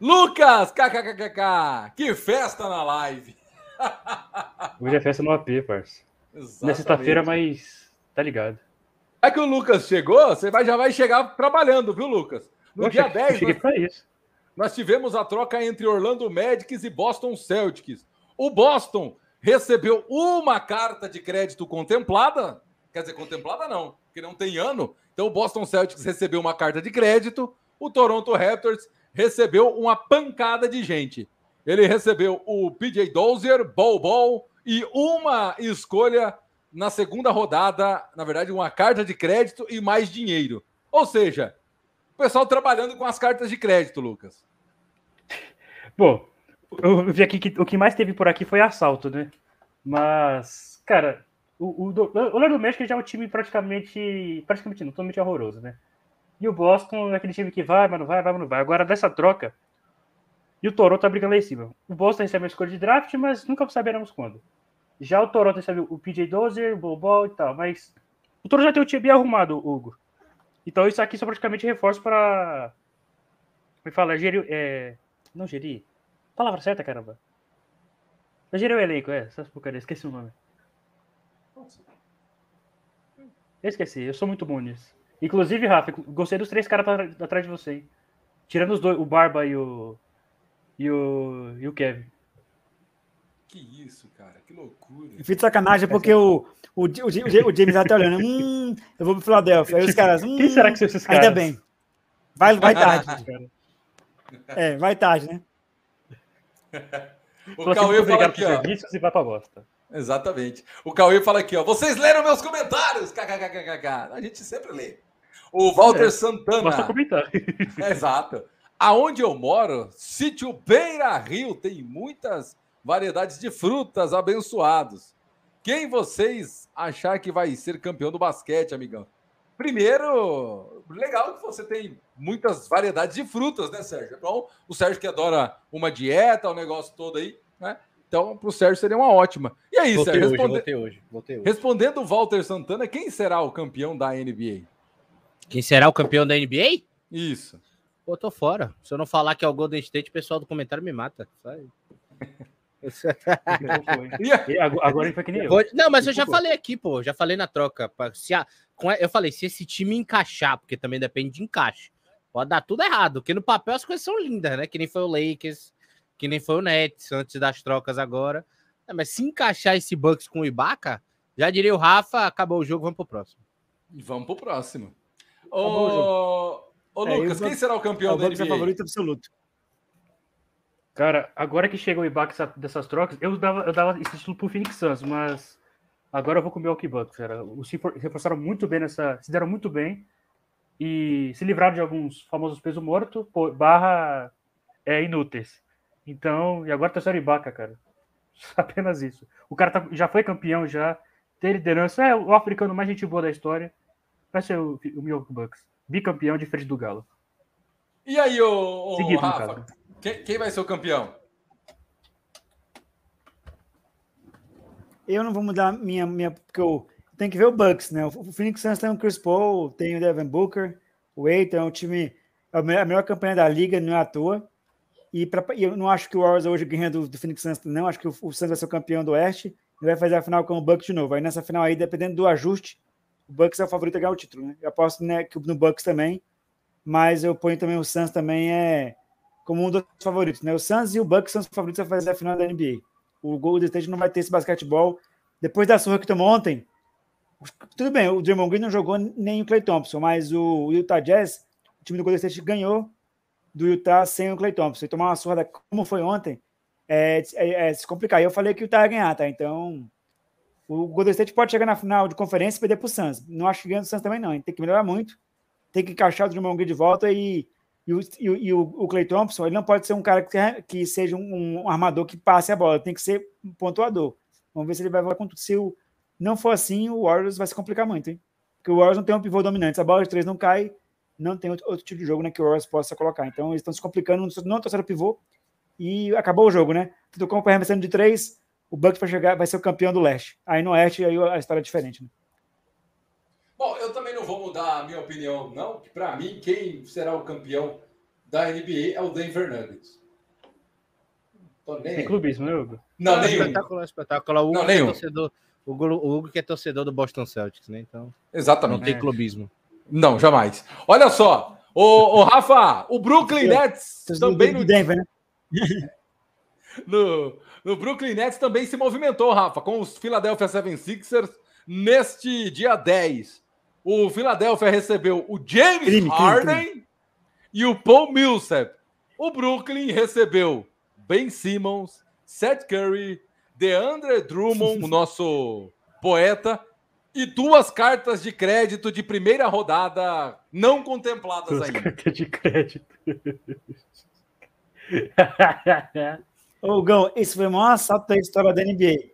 [SPEAKER 1] Lucas! KKKKK! Que festa na live!
[SPEAKER 5] Hoje é festa no AP, parça. Na sexta-feira, mas Tá ligado.
[SPEAKER 1] É que o Lucas chegou, você vai, já vai chegar trabalhando, viu, Lucas? No dia 10, nós, nós tivemos a troca entre Orlando Magic e Boston Celtics. O Boston recebeu uma carta de crédito contemplada, quer dizer, contemplada não, porque não tem ano. Então o Boston Celtics recebeu uma carta de crédito, o Toronto Raptors recebeu uma pancada de gente. Ele recebeu o PJ Dozier, Bol Bol e uma escolha na segunda rodada, na verdade, uma carta de crédito e mais dinheiro. Ou seja, pessoal trabalhando com as cartas de crédito, Lucas.
[SPEAKER 6] Bom, eu vi aqui que o que mais teve por aqui foi assalto, né? Mas, cara, o, o, o Magic já é um time praticamente. Praticamente não, totalmente horroroso, né? E o Boston é aquele time que vai, mas não vai, vai, mas não vai. Agora, dessa troca, e o Toronto tá brigando lá em cima. O Boston recebe uma escolha de draft, mas nunca saberemos quando. Já o Toronto recebe o PJ Dozier, o Bobol e tal, mas o Toronto já tem o time bem arrumado, Hugo. Então isso aqui são praticamente reforço para. Como é fala? Gerir. É... Não gerir. Palavra certa, caramba. É gerir o elenco, é. Essas porcarias, esqueci o nome. Eu esqueci, eu sou muito bom nisso. Inclusive, Rafa, gostei dos três caras atrás de você. Hein? Tirando os dois, o Barba e o. E o. E o Kevin.
[SPEAKER 1] Que isso, cara, que loucura.
[SPEAKER 5] Eu fiz sacanagem porque o, o, o, o James tá olhando. Hum, eu vou pro Philadelphia. Aí os caras. Hum,
[SPEAKER 6] Quem será que são esses caras?
[SPEAKER 5] Ainda bem. Vai, vai tarde. é, vai tarde, né?
[SPEAKER 1] o Cauê fala aqui, ó.
[SPEAKER 6] E vai pra bosta.
[SPEAKER 1] Exatamente. O Cauê fala aqui, ó. Vocês leram meus comentários? KKKKK. A gente sempre lê. O Walter é, Santana.
[SPEAKER 6] Basta comentar.
[SPEAKER 1] Exato. Aonde eu moro, sítio Beira Rio, tem muitas variedades de frutas abençoados. Quem vocês achar que vai ser campeão do basquete, amigão? Primeiro, legal que você tem muitas variedades de frutas, né, Sérgio? Então, o Sérgio que adora uma dieta, o negócio todo aí, né? Então, para o Sérgio seria uma ótima. E aí,
[SPEAKER 2] voltei
[SPEAKER 1] Sérgio?
[SPEAKER 2] Hoje, responde... voltei hoje, voltei hoje.
[SPEAKER 1] Respondendo o Walter Santana, quem será o campeão da NBA?
[SPEAKER 2] Quem será o campeão da NBA?
[SPEAKER 1] Isso.
[SPEAKER 2] Pô, tô fora. Se eu não falar que é o Golden State, o pessoal do comentário me mata. Sai.
[SPEAKER 6] agora ele foi que nem eu.
[SPEAKER 2] Não, mas eu já falei aqui, pô. Já falei na troca. Se a, eu falei, se esse time encaixar, porque também depende de encaixe, pode dar tudo errado. Porque no papel as coisas são lindas, né? Que nem foi o Lakers, que nem foi o Nets antes das trocas agora. É, mas se encaixar esse Bucks com o Ibaka, já diria o Rafa, acabou o jogo, vamos pro próximo.
[SPEAKER 1] Vamos pro próximo. Ô, ô é, Lucas, quem será o campeão é, da NBA?
[SPEAKER 5] É favorito absoluto.
[SPEAKER 6] Cara, agora que chega o Ibaka dessas trocas, eu dava, eu dava esse título pro Phoenix Suns, mas agora eu vou com o Milwaukee Bucks, cara. Os se reforçaram muito bem nessa, se deram muito bem e se livraram de alguns famosos peso morto, barra é, inúteis. Então, e agora tá sendo Ibaka, cara. Apenas isso. O cara tá, já foi campeão, já tem liderança. É o africano mais gente boa da história. Vai ser o, o Milwaukee Bucks. Bicampeão de frente do Galo.
[SPEAKER 1] E aí, o, Seguido, Rafa, quem, quem vai ser o campeão?
[SPEAKER 5] Eu não vou mudar minha. minha porque eu tenho que ver o Bucks, né? O Phoenix Suns tem o Chris Paul, tem o Devin Booker, o Eitan é um time. É a melhor campanha da liga, não é à toa. E, pra, eu não acho que o Warriors hoje ganha do, do Phoenix Suns, não. Acho que o, o Suns vai ser o campeão do Oeste e vai fazer a final com o Bucks de novo. Aí nessa final aí, dependendo do ajuste, o Bucks é o favorito a ganhar o título, né? Eu aposto né, que no Bucks também, mas eu ponho também o Suns também é como um dos favoritos, né? O Suns e o Bucks são os favoritos a fazer a final da NBA. O Golden State não vai ter esse basquetebol. Depois da surra que tomou ontem, tudo bem, o Draymond Green não jogou nem o Clay Thompson, mas o Utah Jazz, o time do Golden State ganhou do Utah sem o Clay Thompson. E tomar uma surra como foi ontem, é, é, é, se complicar. E eu falei que o Utah ia ganhar, tá? Então, o Golden State pode chegar na final de conferência e perder pro Suns. Não acho que ganha do Suns também, não. Tem que melhorar muito. Tem que encaixar o Draymond Green de volta e, e, o, e, e o, o, Clay Thompson, ele não pode ser um cara que, que seja um, um, armador que passe a bola. Tem que ser um pontuador. Vamos ver se ele vai voltar com tudo. Se o, não for assim, o Warriors vai se complicar muito, hein? Porque o Warriors não tem um pivô dominante. Se a bola de três não cai, não tem outro, outro tipo de jogo né, que o Warriors possa colocar. Então, eles estão se complicando, não trouxeram pivô e acabou o jogo, né? Tudo como arremessando de três, o Bucks vai chegar, vai ser o campeão do leste. Aí no oeste, aí a história é diferente, né?
[SPEAKER 1] Bom, eu também vou mudar a minha opinião, não. Para mim, quem será o campeão da NBA é o Denver Nuggets.
[SPEAKER 6] Tem clubismo, né, Hugo?
[SPEAKER 2] Não, não nenhum. Espetáculo, espetáculo. O Hugo, não, nenhum. É torcedor, o Hugo que é torcedor do Boston Celtics, né? Então,
[SPEAKER 1] Exatamente.
[SPEAKER 2] Não tem clubismo.
[SPEAKER 1] Não, jamais. Olha só, o, o Rafa, o Brooklyn Nets também no Denver, né? no, no Brooklyn Nets também se movimentou, Rafa, com os Philadelphia 76ers neste dia 10. O Philadelphia recebeu o James crime, Harden crime, crime. e o Paul Millsap. O Brooklyn recebeu Ben Simmons, Seth Curry, DeAndre Drummond, o nosso poeta, e duas cartas de crédito de primeira rodada não contempladas
[SPEAKER 6] Duas
[SPEAKER 1] ainda.
[SPEAKER 6] cartas de crédito.
[SPEAKER 5] Ô, Gão, esse foi o maior assalto da história da NBA.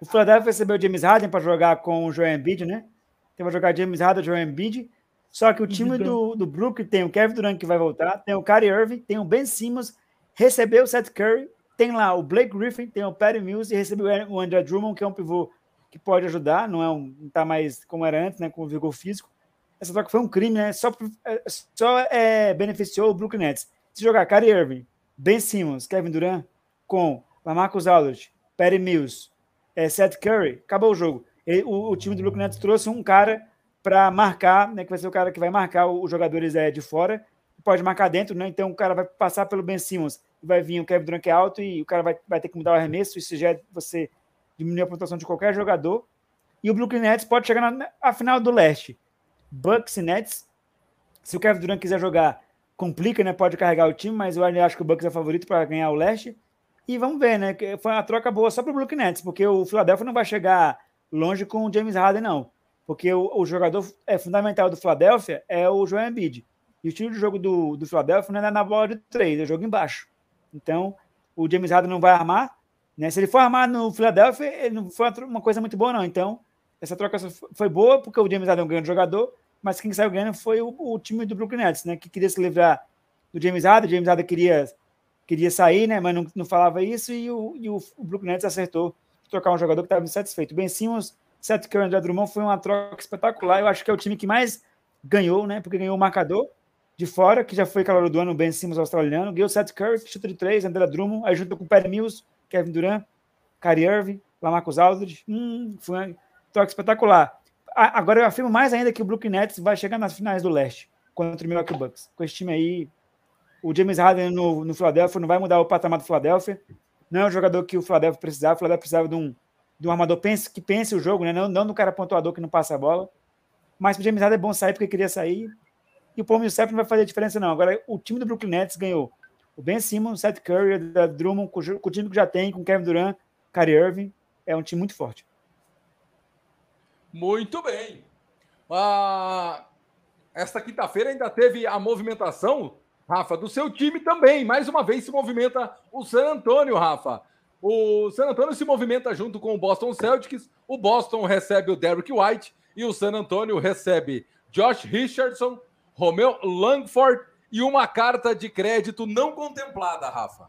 [SPEAKER 5] O Philadelphia recebeu o James Harden para jogar com o Joel Embiid, né? Então vai jogar James Harden Joel Embiid. Só que o time do, do Brooklyn tem o Kevin Durant que vai voltar, tem o Kyrie Irving, tem o Ben Simmons, recebeu o Seth Curry, tem lá o Blake Griffin, tem o Patty Mills e recebeu o André Drummond, que é um pivô que pode ajudar, não é um, não tá mais como era antes, né, com vigor físico. Essa troca foi um crime, né? Só, é, só é, beneficiou o Brooklyn Nets. Se jogar Kyrie Irving, Ben Simmons, Kevin Durant com Lamarcus Aldridge, Patty Mills, é, Seth Curry, acabou o jogo. Ele, o, o, time do Brooklyn Nets trouxe um cara para marcar, né, que vai ser o cara que vai marcar os jogadores é, de fora, pode marcar dentro, né? Então o cara vai passar pelo Ben Simmons vai vir o Kevin Durant que é alto e o cara vai, vai ter que mudar o arremesso. Isso já é você diminuir a pontuação de qualquer jogador. E o Brooklyn Nets pode chegar na, na final do leste. Bucks e Nets. Se o Kevin Durant quiser jogar, complica, né? Pode carregar o time, mas eu acho que o Bucks é favorito para ganhar o leste. E vamos ver, né? Foi uma troca boa só para o Brooklyn Nets, porque o Philadelphia não vai chegar longe com o James Harden, não. Porque o, o jogador é fundamental do Philadelphia é o Joel Embiid. E o estilo de jogo do, do Philadelphia não é na bola de três, é jogo embaixo. Então, o James Harden não vai armar. Né? Se ele for armar no Philadelphia, ele não foi uma coisa muito boa, não. Então, essa troca foi boa, porque o James Harden é um grande jogador, mas quem saiu ganhando foi o, o, time do Brooklyn Nets, né? Que queria se livrar do James Harden. O James Harden queria, queria sair, né? Mas não, não falava isso, e o, e o, Brooklyn Nets acertou trocar um jogador que estava insatisfeito. Ben Simmons Seth Curry André Drummond foi uma troca espetacular. Eu acho que é o time que mais ganhou, né? Porque ganhou o marcador de fora, que já foi calor do ano, Ben Simmons australiano. Ganhou Seth Curry, que chuta de três, André Drummond, aí junto com o Perry Mills, Kevin Durant, Kyrie Irving, Lamarcus Aldridge. Hum, foi uma troca espetacular. Agora eu afirmo mais ainda que o Brooklyn Nets vai chegar nas finais do leste contra o Milwaukee Bucks. Com esse time aí, o James Harden no, no Philadelphia não vai mudar o patamar do Philadelphia. Não é um jogador que o Philadelphia precisava. O Philadelphia precisava de um de um armador pense, que pense o jogo, né? não, não do cara pontuador que não passa a bola. Mas o James Harden é bom sair porque queria sair. E o Paul Millsap não vai fazer diferença, não. Agora, o time do Brooklyn Nets ganhou o Ben Simmons, Seth Curry, da Drummond, com, o time que já tem, com Kevin Durant, Kyrie Irving. É um time muito forte.
[SPEAKER 1] Muito bem. Ah, esta quinta-feira ainda teve a movimentação, Rafa, do seu time também. Mais uma vez se movimenta o San Antônio, Rafa. O San Antonio se movimenta junto com o Boston Celtics. O Boston recebe o Derrick White e o San Antonio recebe Josh Richardson, Romeo Langford e uma carta de crédito não contemplada, Rafa.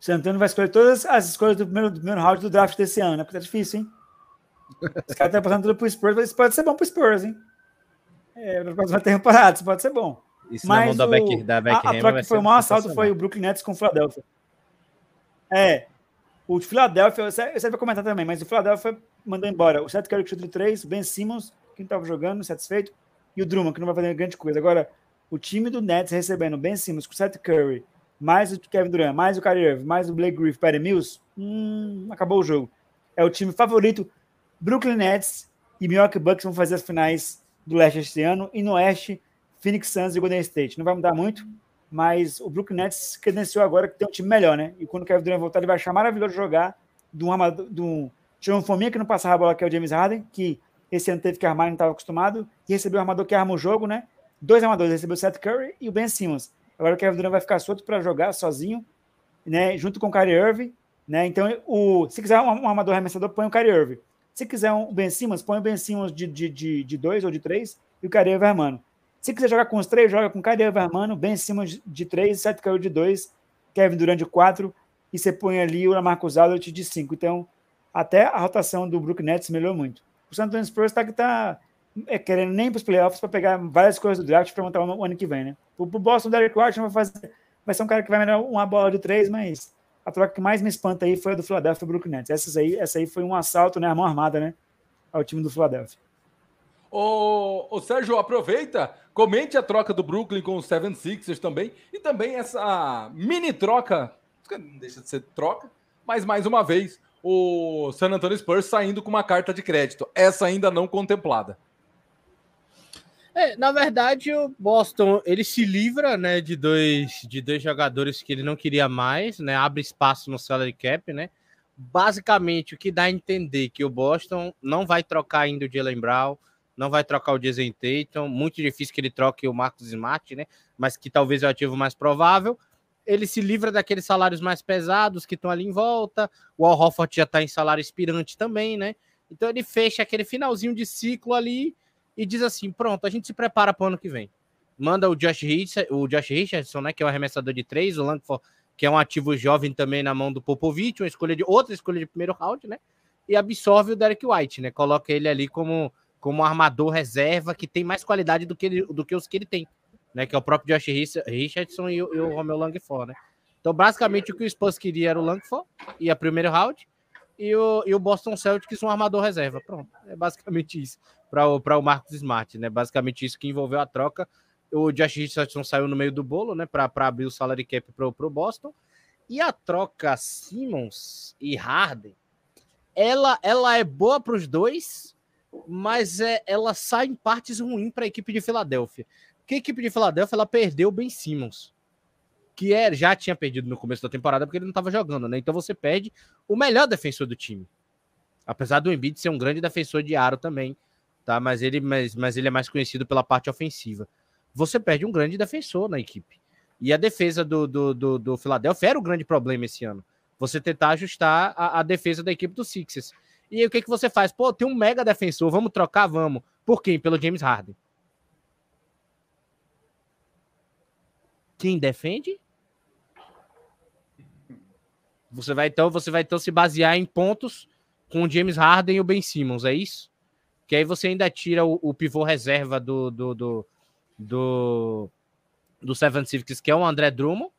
[SPEAKER 5] O San Antonio vai escolher todas as escolhas do primeiro, do primeiro round do draft desse ano, né? Porque tá difícil, hein? Os caras estão passando tudo pro Spurs, mas isso pode ser bom pro Spurs, hein? É, na próxima temporada, isso pode ser bom.
[SPEAKER 2] Isso
[SPEAKER 5] Mas
[SPEAKER 2] da
[SPEAKER 5] o,
[SPEAKER 2] Beck, da Beck
[SPEAKER 5] a, a troca que foi o maior assalto foi o Brooklyn Nets com o Philadelphia. É. O Philadelphia, você, você vai comentar também, mas o Philadelphia mandou embora o Seth Curry que chuta de 3, o Ben Simmons, que não estava jogando, satisfeito, e o Drummond, que não vai fazer grande coisa. Agora, o time do Nets recebendo Ben Simmons com o Seth Curry, mais o Kevin Durant, mais o Kyrie Irving, mais o Blake Griffin, Patty Mills, hum, acabou o jogo. É o time favorito. Brooklyn Nets e Milwaukee Bucks vão fazer as finais do leste este ano, e no oeste Phoenix Suns e Golden State. Não vai mudar muito, mas o Brooklyn Nets credenciou agora que tem um time melhor, né? E quando o Kevin Durant voltar, ele vai achar maravilhoso jogar de um armador, de um um fominha que não passava a bola, que é o James Harden, que esse ano teve que armar não estava acostumado, e recebeu o armador que arma o jogo, né? Dois armadores, recebeu o Seth Curry e o Ben Simmons. Agora o Kevin Durant vai ficar solto para jogar sozinho, né? Junto com o Kyrie Irving, né? Então, o, se quiser um, um armador arremessador, põe o Kyrie Irving. Se quiser um Ben Simmons, põe o Ben Simmons de, de, de, de dois ou de três e o Kyrie armando. Se quiser jogar com os três, joga com Kyrie Vermano, Ben Simmons de três, Seth Curry de dois, Kevin Durant de quatro, e você põe ali o Lamarcus Aldridge de cinco. Então, até a rotação do Brook Nets melhorou muito. O San Antonio Spurs está que tá é, querendo nem para os playoffs para pegar várias coisas do draft para montar o ano que vem, né? O, Boston, Derek White vai fazer, vai ser um cara que vai melhorar uma bola de três, mas a troca que mais me espanta aí foi a do Philadelphia Brook Nets. Essas aí, essa aí foi um assalto, né, a mão armada, né, ao time do Philadelphia.
[SPEAKER 1] O, o Sérgio, aproveita, comente a troca do Brooklyn com Seven Sixers também, e também essa mini troca, não deixa de ser troca, mas mais uma vez, o San Antonio Spurs saindo com uma carta de crédito, essa ainda não contemplada.
[SPEAKER 2] É, na verdade, o Boston ele se livra, né, de dois de dois jogadores que ele não queria mais, né, abre espaço no salary cap, né. basicamente o que dá a entender que o Boston não vai trocar ainda o Jalen Brown, não vai trocar o Jason Tatum, muito difícil que ele troque o Marcos Smart, né? Mas que talvez é o ativo mais provável. Ele se livra daqueles salários mais pesados que estão ali em volta. O Al já está em salário expirante também, né? Então ele fecha aquele finalzinho de ciclo ali e diz assim: pronto, a gente se prepara para o ano que vem. Manda o Josh, Richardson, o Josh Richardson, né? Que é o arremessador de três, o Langford que é um ativo jovem também na mão do Popovich, uma escolha de outra escolha de primeiro round, né? E absorve o Derek White, né? Coloca ele ali como como armador reserva que tem mais qualidade do que, ele, do que os que ele tem, né? Que é o próprio Josh Richardson e o, e o Romeo Langford, né? Então, basicamente, o que o Spurs queria era o Langford e a primeiro round, e o, e o Boston Celtics um armador reserva. Pronto, é basicamente isso para o, o Marcos Smart, né? Basicamente isso que envolveu a troca o Josh Richardson saiu no meio do bolo, né, para abrir o salary cap para o Boston. E a troca Simmons e Harden, ela, ela é boa para os dois, mas é, ela sai em partes ruins para a equipe de Filadélfia. Porque a equipe de Filadélfia ela perdeu o Ben Simmons, que é, já tinha perdido no começo da temporada porque ele não estava jogando, né? Então você perde o melhor defensor do time. Apesar do Embiid ser um grande defensor de aro também, tá? Mas ele, mas, mas ele é mais conhecido pela parte ofensiva você perde um grande defensor na equipe. E a defesa do, do, do, do Philadelphia era o grande problema esse ano. Você tentar ajustar a, a defesa da equipe do Sixers. E aí o que, que você faz? Pô, tem um mega defensor, vamos trocar? Vamos. Por quem? Pelo James Harden. Quem defende? Você vai então, você vai então se basear em pontos com o James Harden e o Ben Simmons, é isso? Que aí você ainda tira o, o pivô reserva do, do, do, do, do Seven Civics, que é o André Drummond.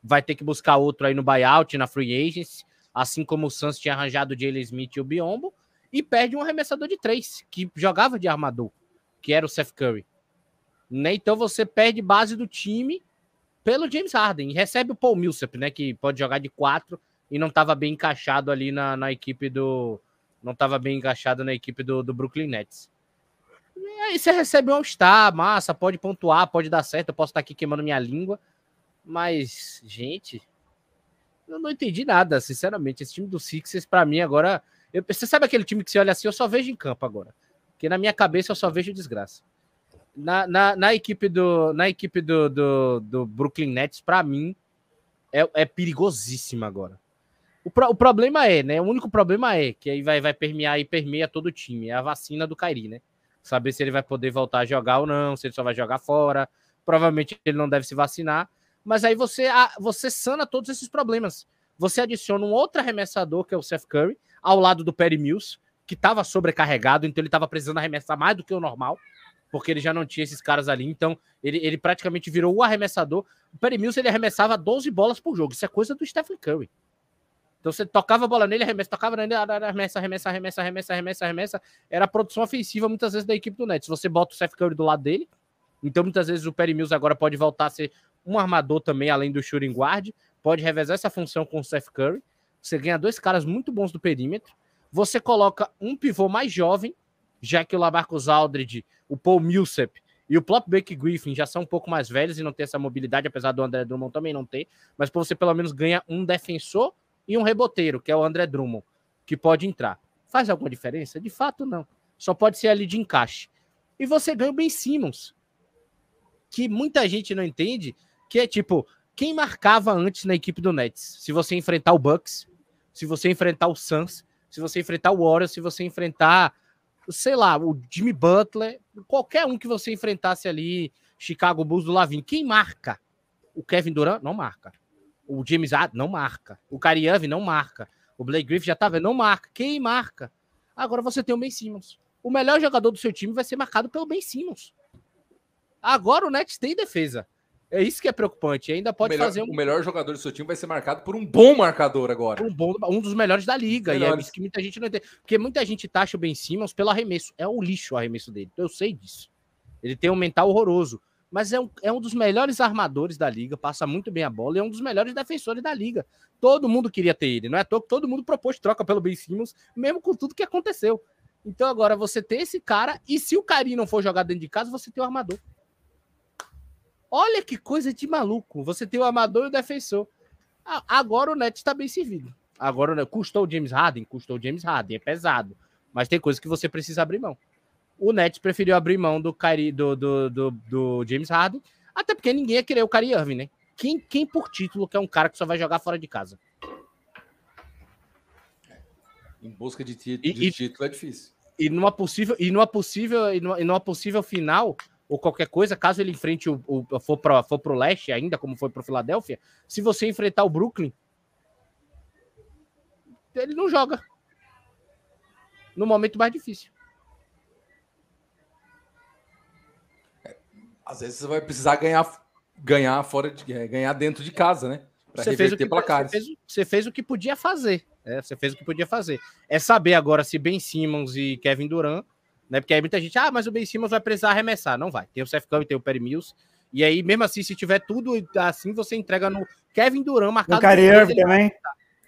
[SPEAKER 2] Vai ter que buscar outro aí no buyout, na free agency, assim como o Suns tinha arranjado o Jalen Smith e o Biombo. E perde um arremessador de três, que jogava de armador, que era o Seth Curry. Né? Então você perde base do time pelo James Harden. E recebe o Paul Millsap, né? Que pode jogar de quatro e não estava bem encaixado ali na, na equipe do. Não estava bem encaixado na equipe do, do Brooklyn Nets. Aí você recebe um All-Star, massa, pode pontuar, pode dar certo, eu posso estar aqui queimando minha língua. Mas, gente, eu não entendi nada, sinceramente. Esse time do Sixers, para mim, agora. Eu, você sabe aquele time que você olha assim, eu só vejo em campo agora. Porque na minha cabeça eu só vejo desgraça. Na, na, na equipe do, na equipe do, do, do Brooklyn Nets, para mim, é, é perigosíssima agora. O, pro, o, problema é, né? O único problema é que aí vai, vai permear e permeia todo o time. É a vacina do Kairi, né? saber se ele vai poder voltar a jogar ou não, se ele só vai jogar fora. Provavelmente ele não deve se vacinar. Mas aí você, você sana todos esses problemas. Você adiciona um outro arremessador, que é o Seth Curry, ao lado do Perry Mills, que estava sobrecarregado, então ele estava precisando arremessar mais do que o normal, porque ele já não tinha esses caras ali. Então ele, ele praticamente virou o arremessador. O Perry Mills ele arremessava 12 bolas por jogo. Isso é coisa do Stephen Curry. Então você tocava a bola nele, arremessa, tocava nele, arremessa, arremessa, arremessa, arremessa, arremessa, arremessa. Era a produção ofensiva muitas vezes da equipe do Nets. Você bota o Seth Curry do lado dele, então muitas vezes o Perry Mills agora pode voltar a ser um armador também, além do shooting guard. Pode revezar essa função com o Seth Curry. Você ganha dois caras muito bons do perímetro. Você coloca um pivô mais jovem, já que o Lamarcus Aldridge, o Paul Millsap e o próprio Blake Griffin já são um pouco mais velhos e não tem essa mobilidade, apesar do André Drummond também não ter. Mas você pelo menos ganha um defensor e um reboteiro, que é o André Drummond, que pode entrar. Faz alguma diferença? De fato, não. Só pode ser ali de encaixe. E você ganha o Ben Simmons, que muita gente não entende, que é tipo, quem marcava antes na equipe do Nets? Se você enfrentar o Bucks, se você enfrentar o Suns, se você enfrentar o Warriors, se você enfrentar, sei lá, o Jimmy Butler, qualquer um que você enfrentasse ali, Chicago Bulls do Lavin, quem marca? O Kevin Durant não marca. O James Harden não marca. O Kyrie não marca. O Blake Griffin já tá vendo, não marca. Quem marca? Agora você tem o Ben Simmons. O melhor jogador do seu time vai ser marcado pelo Ben Simmons. Agora o Nets tem defesa. É isso que é preocupante. Ainda pode
[SPEAKER 1] o melhor,
[SPEAKER 2] fazer um...
[SPEAKER 1] O melhor jogador do seu time vai ser marcado por um bom marcador agora.
[SPEAKER 2] Um, bom, um dos melhores da liga. E é isso que muita gente não entende. Porque muita gente taxa o Ben Simmons pelo arremesso. É um lixo o arremesso dele. Eu sei disso. Ele tem um mental horroroso mas é um, é um dos melhores armadores da liga, passa muito bem a bola e é um dos melhores defensores da liga. Todo mundo queria ter ele, não é todo mundo propôs troca pelo Ben Simmons, mesmo com tudo que aconteceu. Então agora você tem esse cara e se o Cari não for jogar dentro de casa, você tem o armador. Olha que coisa de maluco. Você tem o armador e o defensor. Agora o Net está bem servido. Agora, né, custou o James Harden? Custou o James Harden, é pesado. Mas tem coisas que você precisa abrir mão. O Nets preferiu abrir mão do, Kyrie, do, do, do, do James Harden, até porque ninguém ia querer o Kyrie Irving, né? Quem, quem por título que é um cara que só vai jogar fora de casa?
[SPEAKER 1] Em busca de, de
[SPEAKER 2] E-
[SPEAKER 1] título é difícil.
[SPEAKER 2] E numa possível, e numa possível, e numa, e numa possível final, ou qualquer coisa, caso ele enfrente o, o for, pro, for pro leste ainda, como foi pro Filadélfia, se você enfrentar o Brooklyn, ele não joga. No momento mais difícil.
[SPEAKER 1] Às vezes você vai precisar ganhar, ganhar fora de é, ganhar dentro de casa, né? Para
[SPEAKER 2] Você fez, o
[SPEAKER 1] reverter
[SPEAKER 2] que,
[SPEAKER 1] placares.
[SPEAKER 2] você, fez, o- você fez o que podia fazer. né? Você fez o que podia fazer. É saber agora se Ben Simmons e Kevin Durant, né? Porque aí muita gente, ah, mas o Ben Simmons vai precisar arremessar. Não vai. Tem o Seth Curry, tem o Perry Mills. E aí, mesmo assim, se tiver tudo assim, você entrega no Kevin Durant marcado.
[SPEAKER 5] Kyrie
[SPEAKER 2] três,
[SPEAKER 5] Irving
[SPEAKER 2] ele-
[SPEAKER 5] também.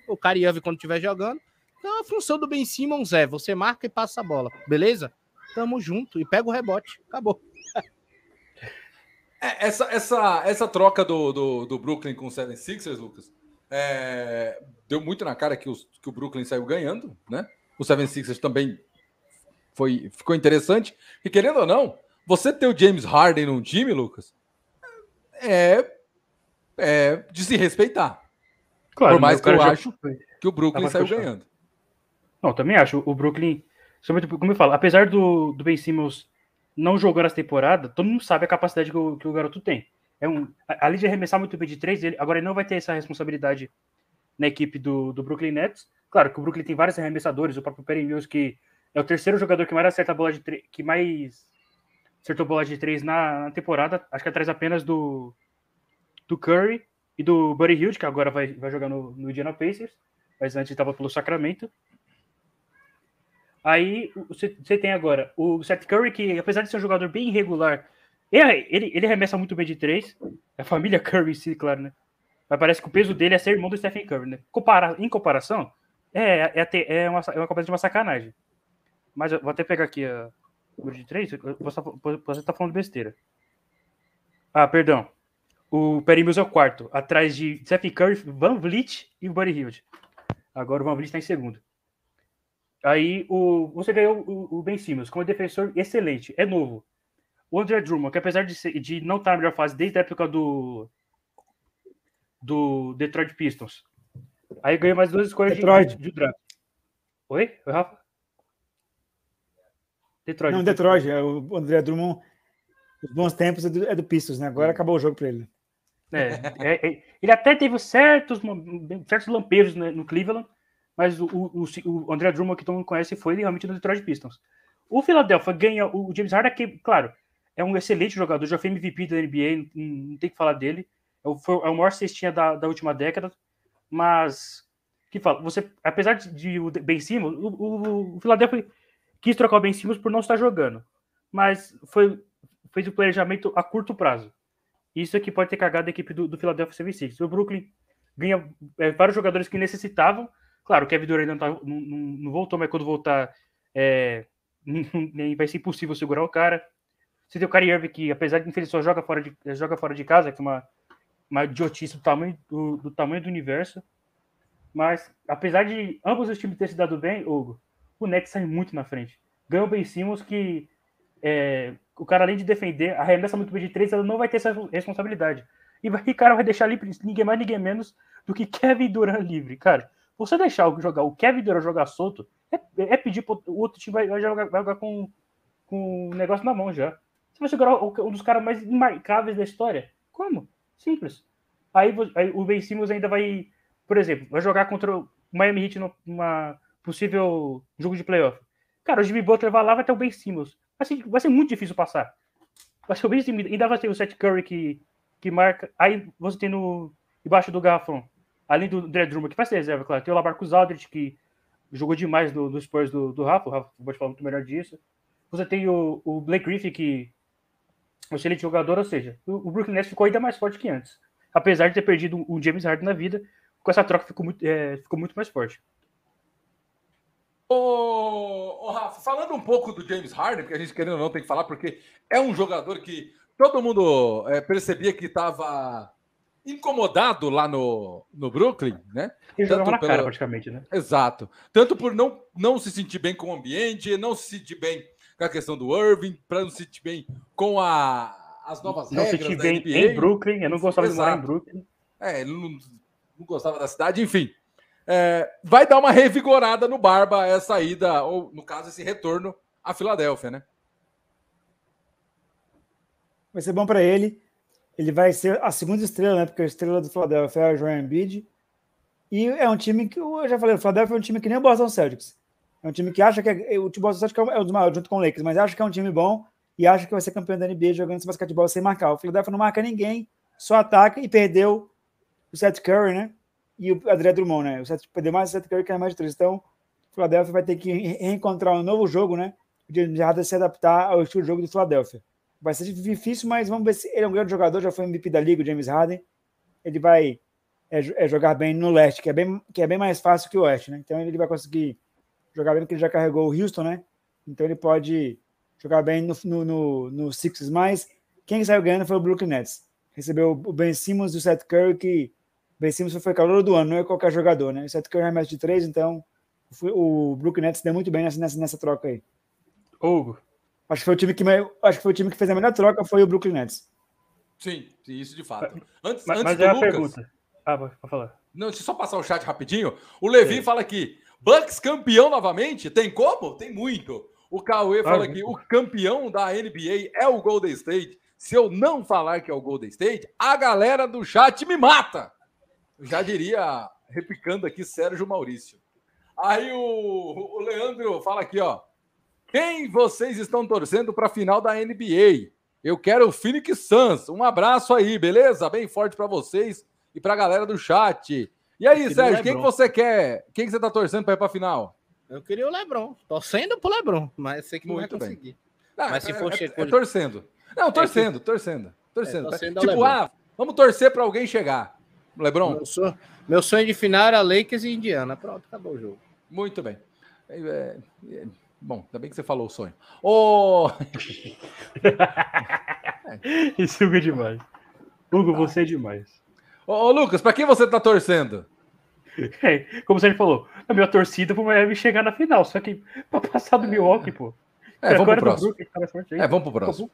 [SPEAKER 2] O Kyrie Irving quando estiver jogando. Então a função do Ben Simmons é você marca e passa a bola. Beleza? Tamo junto. E pega o rebote. Acabou.
[SPEAKER 1] É, essa, essa, essa troca do, do, do Brooklyn com o 76ers, Lucas, é, deu muito na cara que, os, que o Brooklyn saiu ganhando, né? O 76ers também foi, ficou interessante. E querendo ou não, você ter o James Harden num time, Lucas, é, é de se respeitar.
[SPEAKER 6] Claro,
[SPEAKER 1] Por mais
[SPEAKER 6] o
[SPEAKER 1] que eu
[SPEAKER 6] já-
[SPEAKER 1] acho que o Brooklyn
[SPEAKER 6] Tava
[SPEAKER 1] saiu
[SPEAKER 6] fechado.
[SPEAKER 1] ganhando.
[SPEAKER 6] Não, também acho. O Brooklyn, somente como eu falo, apesar do, do Ben Simmons não jogando essa temporada, todo mundo sabe a capacidade que o, que o garoto tem. É um, além de arremessar muito bem de três, ele, agora ele não vai ter essa responsabilidade na equipe do, do Brooklyn Nets. Claro que o Brooklyn tem vários arremessadores, o próprio Perry Mills, que é o terceiro jogador que mais acerta a bola de três, que mais acertou bola de três na, na temporada, acho que atrás apenas do, do Curry e do Buddy Hield, que agora vai, vai jogar no, no Indiana Pacers, mas antes estava pelo Sacramento. Aí você tem agora o Seth Curry, que apesar de ser um jogador bem irregular, ele, ele, ele arremessa muito bem de três. É a família Curry, sim, claro, né? Mas parece que o peso dele é ser irmão do Stephen Curry, né? Compara, em comparação, é, é, até- é, uma, é uma comparação de uma sacanagem. Mas eu vou até pegar aqui a número de três. Você você tá falando besteira. Ah, perdão. O Perry Mills é o quarto, atrás de Stephen Curry, Van Vliet e Buddy Hield. Agora o Van Vliet está em segundo. Aí o, você ganhou o, o Ben Simmons como defensor excelente, é novo. O André Drummond, que apesar de, ser- de não estar na melhor fase desde a época do, do Detroit Pistons, aí ganhou mais duas escolhas de,
[SPEAKER 5] Detroit.
[SPEAKER 6] de, de draft. Oi? Oi, Rafa? Detroit.
[SPEAKER 5] Não, Detroit. é O André Drummond, os bons tempos é do, é do Pistons, né? Agora acabou o jogo para ele.
[SPEAKER 6] É, é, é, ele até teve certos, certos lampejos né, no Cleveland, mas o, o, o- André Drummond, que todo mundo conhece, foi realmente no Detroit Pistons. O Philadelphia ganha o James Harden, que, claro, é um excelente jogador, já foi MVP da NBA, não, não tem que falar dele. É o, foi, é o maior cestinha da, da última década, mas que fala, você, apesar de, de o Ben Simmons, o, o, o Philadelphia quis trocar o Ben Simmons por não estar jogando, mas foi fez o planejamento a curto prazo. Isso é que pode ter cagado a equipe do, do Philadelphia 76. O Brooklyn ganha é, vários jogadores que necessitavam. Claro, o Kevin Durant não, tá, não, não, não voltou, mas quando voltar é, nem vai ser impossível segurar o cara. Você tem o Kyrie Irving que, apesar de ele só joga fora de, joga fora de casa, que é uma, uma idiotice do tamanho do, do tamanho do universo. Mas, apesar de ambos os times terem se dado bem, Hugo, o Nets sai muito na frente. Ganhou o Ben Simmons, que é, o cara, além de defender, arremessa muito bem de três, ela não vai ter essa responsabilidade. E o cara vai deixar livre ninguém mais, ninguém menos do que Kevin Durant livre. Cara, você deixar jogar, o Kevin Durant jogar solto, é, é pedir pro o outro time vai, vai jogar, vai jogar com, com o negócio na mão já. Você vai segurar um dos caras mais imarcáveis da história. Como? Simples. Aí, aí o Ben Simmons ainda vai, por exemplo, vai jogar contra o Miami Heat numa possível jogo de playoff. Cara, o Jimmy Butler vai lá, vai ter o Ben Simmons. Vai ser, vai ser muito difícil passar. Vai ser o Ben Simmons. Ainda vai ter o Seth Curry que, que marca. Aí você tem no, embaixo do garrafão, além do André Drummond, que vai ser reserva, claro, tem o Lamarcus Aldridge, que jogou demais no, no Spurs do, do Rafa. O Rafa pode falar muito melhor disso. Você tem o, o Blake Griffin, que é um excelente jogador, ou seja, o, o Brooklyn Nets ficou ainda mais forte que antes. Apesar de ter perdido o James Harden na vida, com essa troca ficou muito, é, ficou muito mais forte.
[SPEAKER 1] Ô, Rafa, falando um pouco do James Harden, porque a gente querendo ou não tem que falar, porque é um jogador que todo mundo é, percebia que estava incomodado lá no, no Brooklyn, né?
[SPEAKER 6] Ele jogava
[SPEAKER 1] Tanto
[SPEAKER 6] na cara,
[SPEAKER 1] pelo-
[SPEAKER 6] praticamente, né?
[SPEAKER 1] Exato. Tanto por não, não se sentir bem com o ambiente, não se sentir bem com a questão do Irving, para não se sentir bem com a, as novas
[SPEAKER 6] Não
[SPEAKER 1] regras
[SPEAKER 6] senti
[SPEAKER 1] da
[SPEAKER 6] bem
[SPEAKER 1] NBA.
[SPEAKER 6] em Brooklyn, eu não gostava de morar em
[SPEAKER 1] Exato.
[SPEAKER 6] Brooklyn.
[SPEAKER 1] É, ele não, não gostava da cidade, enfim. É, vai dar uma revigorada no Barba essa ida, ou no caso, esse retorno à Filadélfia, né?
[SPEAKER 5] Vai ser bom para ele. Ele vai ser a segunda estrela, né? Porque a estrela do Philadelphia é o Joel Embiid. E é um time que, eu já falei, o Philadelphia é um time que nem o Boston Celtics. É um time que acha que é, o Boston Celtics é um dos maiores, junto com o Lakers, mas acha que é um time bom e acha que vai ser campeão da NBA jogando esse basquetebol sem marcar. O Philadelphia não marca ninguém, só ataca e perdeu o Seth Curry, né? E o André Drummond, né? O Seth perdeu mais o Seth Curry que é mais de três. Então, o Philadelphia vai ter que re- reencontrar um novo jogo, né? O James Harden se adaptar ao estilo de jogo do Philadelphia. Vai ser difícil, mas vamos ver se ele é um grande jogador, já foi MVP da liga, o James Harden. Ele vai é, é jogar bem no leste, que é bem, que é bem mais fácil que o oeste, né? Então ele vai conseguir jogar bem, porque ele já carregou o Houston, né? Então ele pode jogar bem no, no, no, no Sixers, mas quem saiu ganhando foi o Brooklyn Nets. Recebeu o Ben Simmons e o Seth Curry, que o Ben Simmons foi calor do ano, não é qualquer jogador, né? O Seth Curry é mais de três, então o Brooklyn Nets deu muito bem nessa, nessa, nessa troca aí.
[SPEAKER 6] Hugo,
[SPEAKER 5] Acho que foi o time que acho que foi o time que fez a melhor troca foi o Brooklyn Nets.
[SPEAKER 1] Sim, sim, isso de fato. Antes,
[SPEAKER 6] mas,
[SPEAKER 1] antes
[SPEAKER 6] mas
[SPEAKER 1] do
[SPEAKER 6] é a
[SPEAKER 1] Lucas,
[SPEAKER 6] pergunta. Ah, vai falar.
[SPEAKER 1] Não, deixa eu só passar o chat rapidinho. O Levi fala aqui: Bucks campeão novamente? Tem como? Tem muito. O Cauê fala que o campeão da NBA é o Golden State. Se eu não falar que é o Golden State, a galera do chat me mata. Eu já diria, replicando aqui, Sérgio Maurício. Aí o, o Leandro fala aqui, ó. Quem vocês estão torcendo para a final da NBA? Eu quero o Phoenix Suns. Um abraço aí, beleza? Bem forte para vocês e para a galera do chat. E aí, Sérgio, quem que você quer? Quem que você tá torcendo para ir para a final?
[SPEAKER 2] Eu queria o Lebron. Torcendo pro Lebron, mas sei que não
[SPEAKER 1] Muito
[SPEAKER 2] vai
[SPEAKER 1] bem.
[SPEAKER 2] conseguir.
[SPEAKER 1] Ah,
[SPEAKER 2] Mas se
[SPEAKER 1] é-
[SPEAKER 2] for
[SPEAKER 1] é-
[SPEAKER 2] chegar-
[SPEAKER 1] é torcendo. Não, torcendo, torcendo, torcendo.
[SPEAKER 2] torcendo ao
[SPEAKER 1] tipo, ah, vamos torcer para alguém chegar. Lebron,
[SPEAKER 2] Meu sonho, meu sonho de final era Lakers e Indiana. Pronto, acabou o jogo.
[SPEAKER 1] muito bem. Bom, ainda bem que você falou o sonho. Ô,
[SPEAKER 6] Isso é demais. Hugo, você é demais.
[SPEAKER 1] ô, ô, Lucas, para quem você tá torcendo?
[SPEAKER 6] É, como você falou, a minha torcida pro Miami chegar na final, só que pra passar do Milwaukee, pô.
[SPEAKER 1] É, vamos pro próximo.
[SPEAKER 6] Tá.
[SPEAKER 1] É, vamos pro próximo.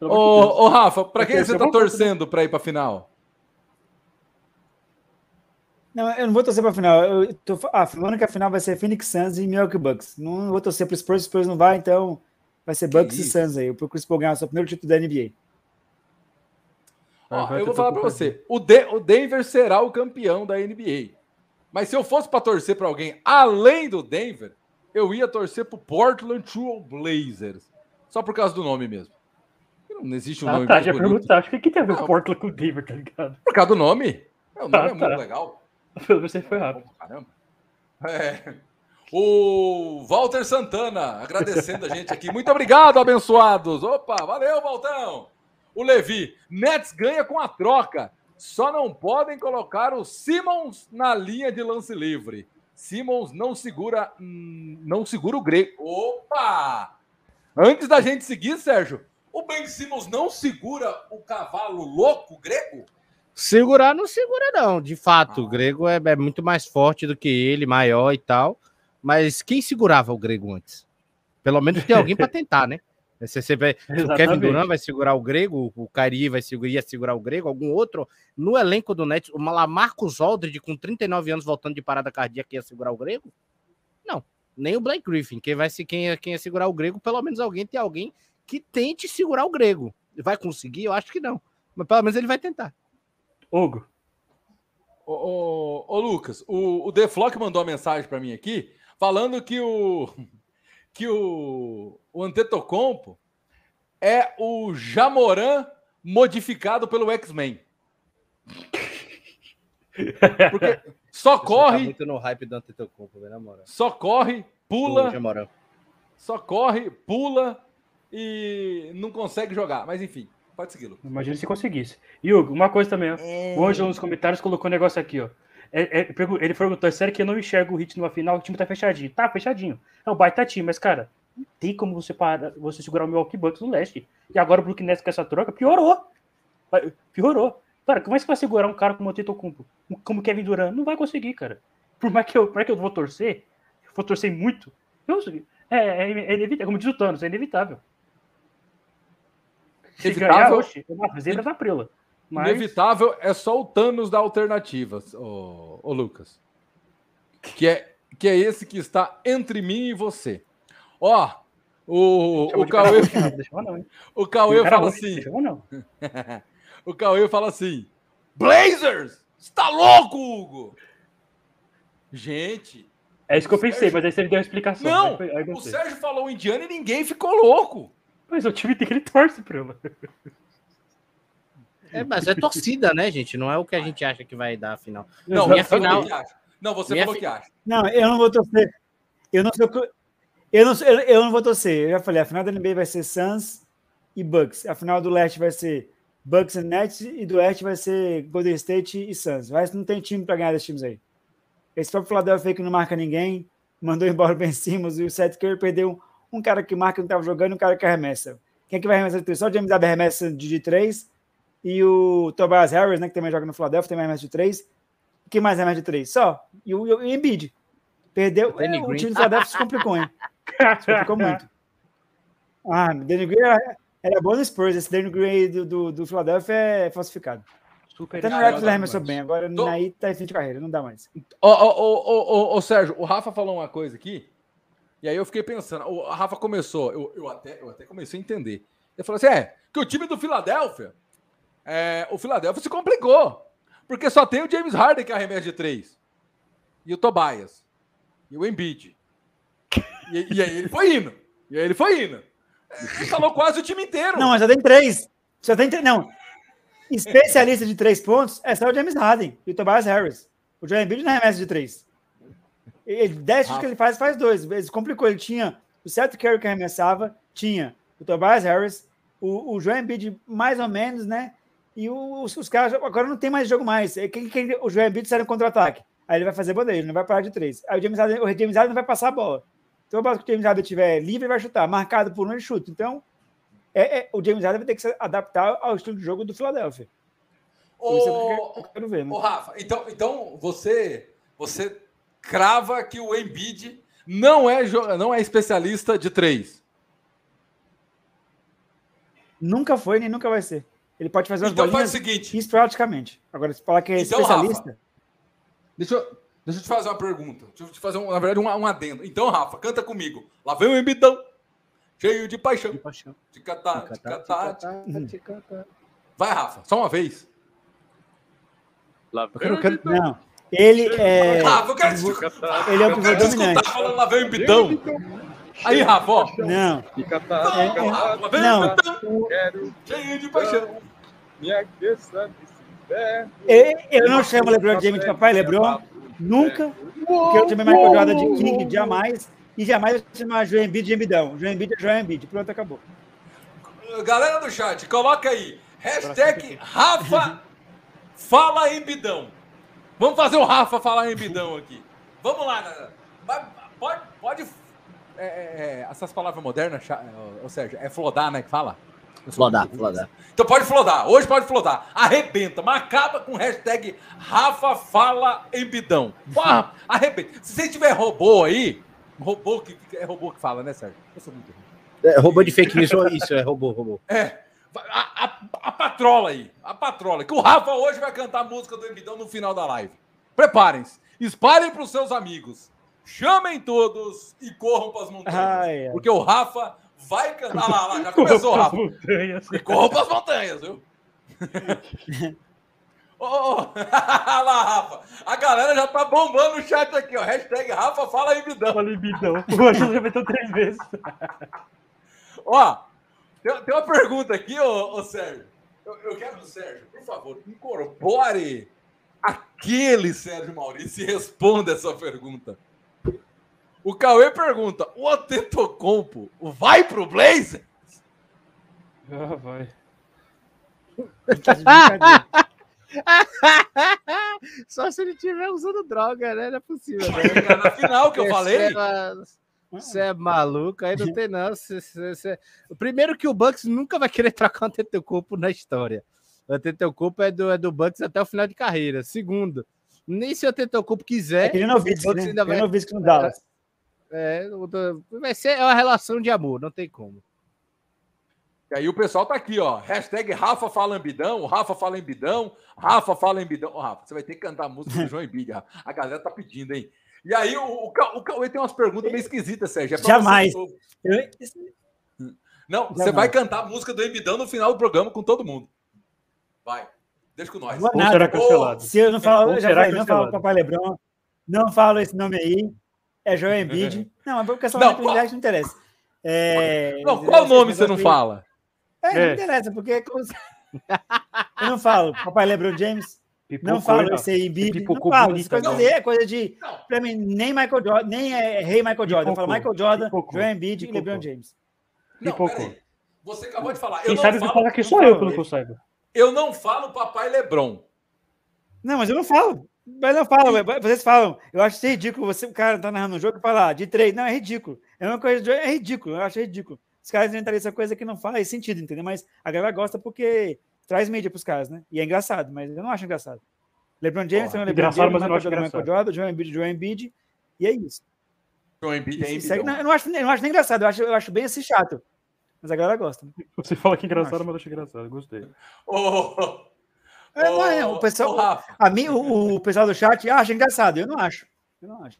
[SPEAKER 1] Ô, ô Rafa, para quem você
[SPEAKER 6] você
[SPEAKER 1] tá torcendo para ir para a final?
[SPEAKER 5] Não, eu não vou torcer para a final. Eu tô afirmando que a final vai ser Phoenix Suns e Milwaukee Bucks. Não vou torcer para os Spurs, o Spurs não vai, então vai ser Bucks e
[SPEAKER 1] isso?
[SPEAKER 5] Suns aí. Pro Chris Paul ganhar o seu primeiro título da NBA.
[SPEAKER 1] Ó,
[SPEAKER 6] Agora
[SPEAKER 1] eu vou falar para você. O, De- o Denver será o campeão da NBA. Mas se eu fosse para torcer para alguém além do Denver, eu ia torcer pro Portland Trail Blazers. Só por causa do nome mesmo. Não existe um
[SPEAKER 6] Ah,
[SPEAKER 1] nome
[SPEAKER 6] tá,
[SPEAKER 1] mais
[SPEAKER 6] já
[SPEAKER 1] bonito.
[SPEAKER 6] perguntar. Acho que o que tem a ver o Portland com o Denver, tá ligado?
[SPEAKER 1] Por causa do nome. O nome
[SPEAKER 6] Ah,
[SPEAKER 1] é muito
[SPEAKER 6] tá.
[SPEAKER 1] legal.
[SPEAKER 6] Você foi rápido.
[SPEAKER 1] Caramba. É. O Walter Santana agradecendo a gente aqui. Muito obrigado, abençoados. Opa, valeu, Valtão. O Levi, Nets ganha com a troca. Só não podem colocar o Simmons na linha de lance livre. Simmons não segura, hum, não segura o grego. Opa! Antes da gente seguir, Sérgio, o Ben Simmons não segura o cavalo louco grego?
[SPEAKER 2] Segurar não segura, não. De fato,
[SPEAKER 1] Ah.
[SPEAKER 2] o grego é, é muito mais forte do que ele, maior e tal. Mas quem segurava o grego antes? Pelo menos tem alguém para tentar, né? Se, você vai, o Kevin. Durant vai segurar o grego, o Kyrie vai segurar, ia segurar o grego, algum outro no elenco do Nets, o Lamarcus Aldridge com 39 anos voltando de parada cardíaca ia segurar o grego? Não, nem o Blake Griffin. Quem vai se quem, ia- quem ia segurar o grego, pelo menos alguém tem alguém que tente segurar o grego. Vai conseguir? Eu acho que não. Mas pelo menos ele vai tentar.
[SPEAKER 6] Hugo,
[SPEAKER 1] Ô, ô, ô, Lucas, o, o The Flock mandou uma mensagem para mim aqui, falando que o que o, o Antetokounmpo é o Jamoran modificado pelo X-Men. Porque só
[SPEAKER 2] Tá
[SPEAKER 1] corre,
[SPEAKER 2] muito no hype do Antetokounmpo, velho, na moral.
[SPEAKER 1] só corre, pula, só corre, pula e não consegue jogar. Mas enfim, pode segui-lo.
[SPEAKER 6] imagina se conseguisse. E Hugo, uma coisa também, ó. O Ângelo nos comentários colocou um negócio aqui, ó. É- é, ele perguntou, é sério que eu não enxergo o Hit numa final? O time tá fechadinho. Tá, fechadinho. É um baita time, mas, cara, não tem como você, parar, você segurar o Milwaukee Bucks no leste. E agora o Brooklyn Nets com essa troca piorou. Piorou. Cara, como é que você vai segurar um cara como o Antetokounmpo? Como Kevin Durant? Não vai conseguir, cara. Por mais que eu, por mais que eu vou torcer, eu vou torcer muito, eu, é, é, é inevitável. Como diz o Thanos, é inevitável. Se
[SPEAKER 7] Inevitável?
[SPEAKER 6] ganhar, oxe, é da prela. Mas,
[SPEAKER 7] Inevitável é só o Thanos da alternativas, ô, ô Lucas. Que é, que é esse que está entre mim e você. Ó, o, o
[SPEAKER 6] cara
[SPEAKER 7] Cauê,
[SPEAKER 6] não, hein?
[SPEAKER 7] o Cauê
[SPEAKER 6] Cara
[SPEAKER 7] fala assim. o Cauê fala assim: Blazers! Você tá louco, Hugo? Gente,
[SPEAKER 6] É isso que eu pensei, mas aí você me deu uma explicação.
[SPEAKER 7] não!
[SPEAKER 6] aí aí
[SPEAKER 7] O. Sérgio falou indiano e ninguém ficou louco.
[SPEAKER 6] Mas o time tem que ele torce pra ela.
[SPEAKER 2] É, mas é torcida, né, gente? Não é o que a gente acha que vai dar a final.
[SPEAKER 7] Não,
[SPEAKER 2] minha final-.
[SPEAKER 7] Não, você
[SPEAKER 2] minha
[SPEAKER 7] falou
[SPEAKER 2] fi-
[SPEAKER 7] que acha.
[SPEAKER 5] Não, eu não vou torcer. Eu não sou. Eu não, eu não vou torcer. Eu já falei, a final da NBA vai ser Suns e Bucks. A final do leste vai ser Bucks e Nets e do oeste vai ser Golden State e Suns. Mas não tem time para ganhar desses times aí. Esse próprio Philadelphia que não marca ninguém, mandou embora o Ben Simmons e o Seth Curry perdeu um cara que marca não estava jogando e um cara que arremessa. Quem é que vai arremessar de três? Só o James Harden arremessa de, de três e o Tobias Harris, né, que também joga no Philadelphia, também arremessa de três. Quem mais arremessa de três? Só. E o, o Embiid. Perdeu. É, o time do Philadelphia se complicou, hein? Se complicou muito. Ah, Danny Green era, era bom no Spurs. Esse Danny Green aí do, do, do Philadelphia é falsificado.
[SPEAKER 6] Super
[SPEAKER 5] Até no Raptors ele arremessou bem. Agora
[SPEAKER 7] Tô-
[SPEAKER 5] aí tá em fim de carreira. Não dá mais.
[SPEAKER 7] Ô, ô, ô, ô, Sérgio, o Rafa falou uma coisa aqui, e aí eu fiquei pensando. O Rafa começou, eu, eu, até, eu até comecei a entender. Ele falou assim: é, que o time do Filadélfia, é, o Filadélfia se complicou, porque só tem o James Harden que arremessa de três, e o Tobias, e o Embiid. E, e aí ele foi indo, e aí ele foi indo. Ele falou quase o time inteiro.
[SPEAKER 5] Não, mas só tem três. Só tem três. Não. Especialista de três pontos é só o James Harden e o Tobias Harris. O Joel Embiid não arremessa de três. Ele, dez chutes que ele faz, faz dois. Ele complicou. Ele tinha o Seth Curry que arremessava, tinha o Tobias Harris, o, o Joel Embiid mais ou menos, né? E o- os, os caras agora não tem mais jogo mais. É Quem, quem, o Joel Embiid sai no contra-ataque. Aí ele vai fazer bandeja, ele não vai parar de três. Aí o James Harden, o James Harden não vai passar a bola. Então, o que o James Harden estiver livre, ele vai chutar. Marcado por um, ele chuta. Então, é, é- o James Harden vai ter que se adaptar ao estilo de jogo do Philadelphia. Por isso é que eu
[SPEAKER 7] Ô,
[SPEAKER 5] quero ver, né?
[SPEAKER 1] Ô, Rafa, então, então você, você crava que o Embiid
[SPEAKER 7] Não é, não é especialista de três.
[SPEAKER 5] Nunca foi nem nunca vai ser. Ele pode fazer umas
[SPEAKER 1] Então faz
[SPEAKER 5] bolinhas
[SPEAKER 1] o seguinte.
[SPEAKER 5] esporadicamente. Agora, se falar que é
[SPEAKER 1] Então,
[SPEAKER 5] especialista,
[SPEAKER 1] Deixa eu, deixa eu te fazer uma pergunta. Deixa eu te fazer, um, na verdade, um, um adendo. Então, Rafa, canta comigo. Lá vem o Embidão, cheio de paixão.
[SPEAKER 2] paixão.
[SPEAKER 1] Ticatá, ticatá.
[SPEAKER 5] Uhum.
[SPEAKER 1] Vai, Rafa, só uma vez.
[SPEAKER 2] Lá
[SPEAKER 5] eu quero- eu quero- não. Ele é,
[SPEAKER 1] Rafa, eu quero, te-
[SPEAKER 5] ele é o
[SPEAKER 1] eu
[SPEAKER 5] pivô dominante.
[SPEAKER 1] escutar falando lá vem o Embidão. Aí, Rafa, ó.
[SPEAKER 5] Não, Não.
[SPEAKER 1] o Embidão, cheio de paixão.
[SPEAKER 5] eu, eu não chamo LeBron James de papai LeBron, nunca, porque eu chamei Michael Jordan de King, jamais, e jamais eu chamar Joel Embiid de Embidão. Joel Embiid é Joel Embiid, pronto, acabou.
[SPEAKER 1] Galera do chat, coloca aí. Hashtag Rafa fala Embidão. Vamos fazer o Rafa falar Embidão aqui. Vamos lá, Pode, pode
[SPEAKER 7] É, é, é, essas palavras modernas, ô, ô, Sérgio, é flodar, né? Que fala?
[SPEAKER 2] Flodar, flodar.
[SPEAKER 1] Então pode flodar. Hoje pode flodar. Arrebenta, mas acaba com hashtag Rafa Fala Embidão. Arrebenta. Se você tiver robô aí, robô que
[SPEAKER 7] É robô que fala, né, Sérgio? Eu sou muito ruim.
[SPEAKER 2] É, robô de fake news, isso, é robô, robô.
[SPEAKER 1] é, a, a, a patrola aí, a patrola, que o Rafa hoje vai cantar a música do Embidão no final da live. Preparem-se, espalhem para os seus amigos, chamem todos e corram para as montanhas. Porque o Rafa vai cantar. Ah lá, lá, já começou, Rafa. E corram para as montanhas, viu? Ô, Olha lá, Rafa. A galera já tá bombando o chat aqui, ó. Hashtag Rafa fala Embidão.
[SPEAKER 6] Falei bidão. Hoje já meteu três vezes.
[SPEAKER 1] Ó, tem, tem uma pergunta aqui, ô, ô Sérgio. Eu, eu quero, Sérgio, por favor, incorpore aquele Sérgio Maurício e responda essa pergunta. O Cauê pergunta: o Antetokounmpo vai pro Blazer?
[SPEAKER 6] Ah, vai.
[SPEAKER 2] Só se ele estiver usando droga, né? Não é possível.
[SPEAKER 1] Vai chegar na final que eu falei.
[SPEAKER 2] Você é maluco, aí não tem não. Cê- cê- cê- Primeiro que o Bucks nunca vai querer trocar um Tetecumpo na história. O Antetokounmpo é do, é do Bucks até o final de carreira. Segundo, nem se o Antetokounmpo quiser...
[SPEAKER 5] É que nem Novitsky, né?
[SPEAKER 2] ainda
[SPEAKER 5] Vai...
[SPEAKER 2] vai-
[SPEAKER 5] Novitsky no Dallas.
[SPEAKER 2] É, o do- vai ser é uma relação de amor, não tem como.
[SPEAKER 1] E aí o pessoal tá aqui, ó. Hashtag Rafa fala ambidão, Rafa fala embidão, Rafa fala embidão. Ô, Rafa, você vai ter que cantar a música do João Embiid. A galera tá pedindo, hein? E aí o, o, Ca- o Cauê tem umas perguntas meio esquisitas, Sérgio. É
[SPEAKER 5] Jamais.
[SPEAKER 1] você-
[SPEAKER 5] Eu-
[SPEAKER 1] Não, você
[SPEAKER 5] Jamais.
[SPEAKER 1] vai cantar a música do embidão no final do programa com todo mundo. Vai. Deixa com nós.
[SPEAKER 6] Ou
[SPEAKER 5] nada.
[SPEAKER 6] será cancelado?
[SPEAKER 5] Se eu não falo, eu já falei, não falo
[SPEAKER 6] cancelado?
[SPEAKER 5] Papai Lebron, não falo esse nome aí, é Joel Embiid. Não, mas porque essa
[SPEAKER 1] Não,
[SPEAKER 5] não, não interessa. É,
[SPEAKER 1] Não, qual nome você não fala?
[SPEAKER 5] É, não
[SPEAKER 6] É.
[SPEAKER 5] interessa, porque... Eu não falo Papai Lebron James, não
[SPEAKER 6] Pipocou,
[SPEAKER 5] falo
[SPEAKER 6] não.
[SPEAKER 5] esse aí, Embiid, não
[SPEAKER 6] Pipocou
[SPEAKER 5] falo.
[SPEAKER 6] bonito
[SPEAKER 5] Essa coisa ali é coisa de...
[SPEAKER 1] Não.
[SPEAKER 5] Pra mim, nem Michael Jordan, nem é rei Michael Jordan. Eu falo
[SPEAKER 6] Pipocou.
[SPEAKER 5] Michael Jordan,
[SPEAKER 6] Pipocou.
[SPEAKER 5] Joel Embiid e
[SPEAKER 6] Pipocou.
[SPEAKER 5] LeBron James.
[SPEAKER 1] Não,
[SPEAKER 6] Pipocou.
[SPEAKER 1] Você acabou de falar. Eu
[SPEAKER 6] Quem
[SPEAKER 1] não,
[SPEAKER 6] sabe que
[SPEAKER 1] falo,
[SPEAKER 6] fala que
[SPEAKER 5] não
[SPEAKER 6] sou eu,
[SPEAKER 5] falo
[SPEAKER 6] pelo que eu saiba.
[SPEAKER 1] eu não falo papai Lebron.
[SPEAKER 5] Não, mas eu não falo. Mas não falo, vocês falam. Eu acho isso ridículo. Você, o cara tá narrando um jogo e fala ah, de três. Não, é ridículo. É uma coisa, de- é ridículo. Eu acho ridículo. Os caras inventaram essa coisa que não faz sentido, entendeu? Mas a galera gosta porque traz mídia pros caras, né? E é engraçado, mas eu não acho engraçado. LeBron James
[SPEAKER 1] Porra,
[SPEAKER 5] tem o LeBron
[SPEAKER 6] engraçado,
[SPEAKER 5] James,
[SPEAKER 6] mas eu não
[SPEAKER 5] Michael
[SPEAKER 6] acho engraçado.
[SPEAKER 5] Jordan, Joel Embiid, Joel Embiid, e é isso.
[SPEAKER 1] João Embiid é embidão.
[SPEAKER 5] não, eu, não acho, eu não acho nem engraçado, eu acho, eu acho bem assim chato. Mas a galera gosta. né?
[SPEAKER 6] Você fala que é engraçado, mas eu acho engraçado. Gostei.
[SPEAKER 1] Ô,
[SPEAKER 5] É, não é,
[SPEAKER 1] ô,
[SPEAKER 5] o pessoal,
[SPEAKER 1] Rafa.
[SPEAKER 5] a mim, o, o pessoal do chat acha engraçado, eu não acho. Eu não acho.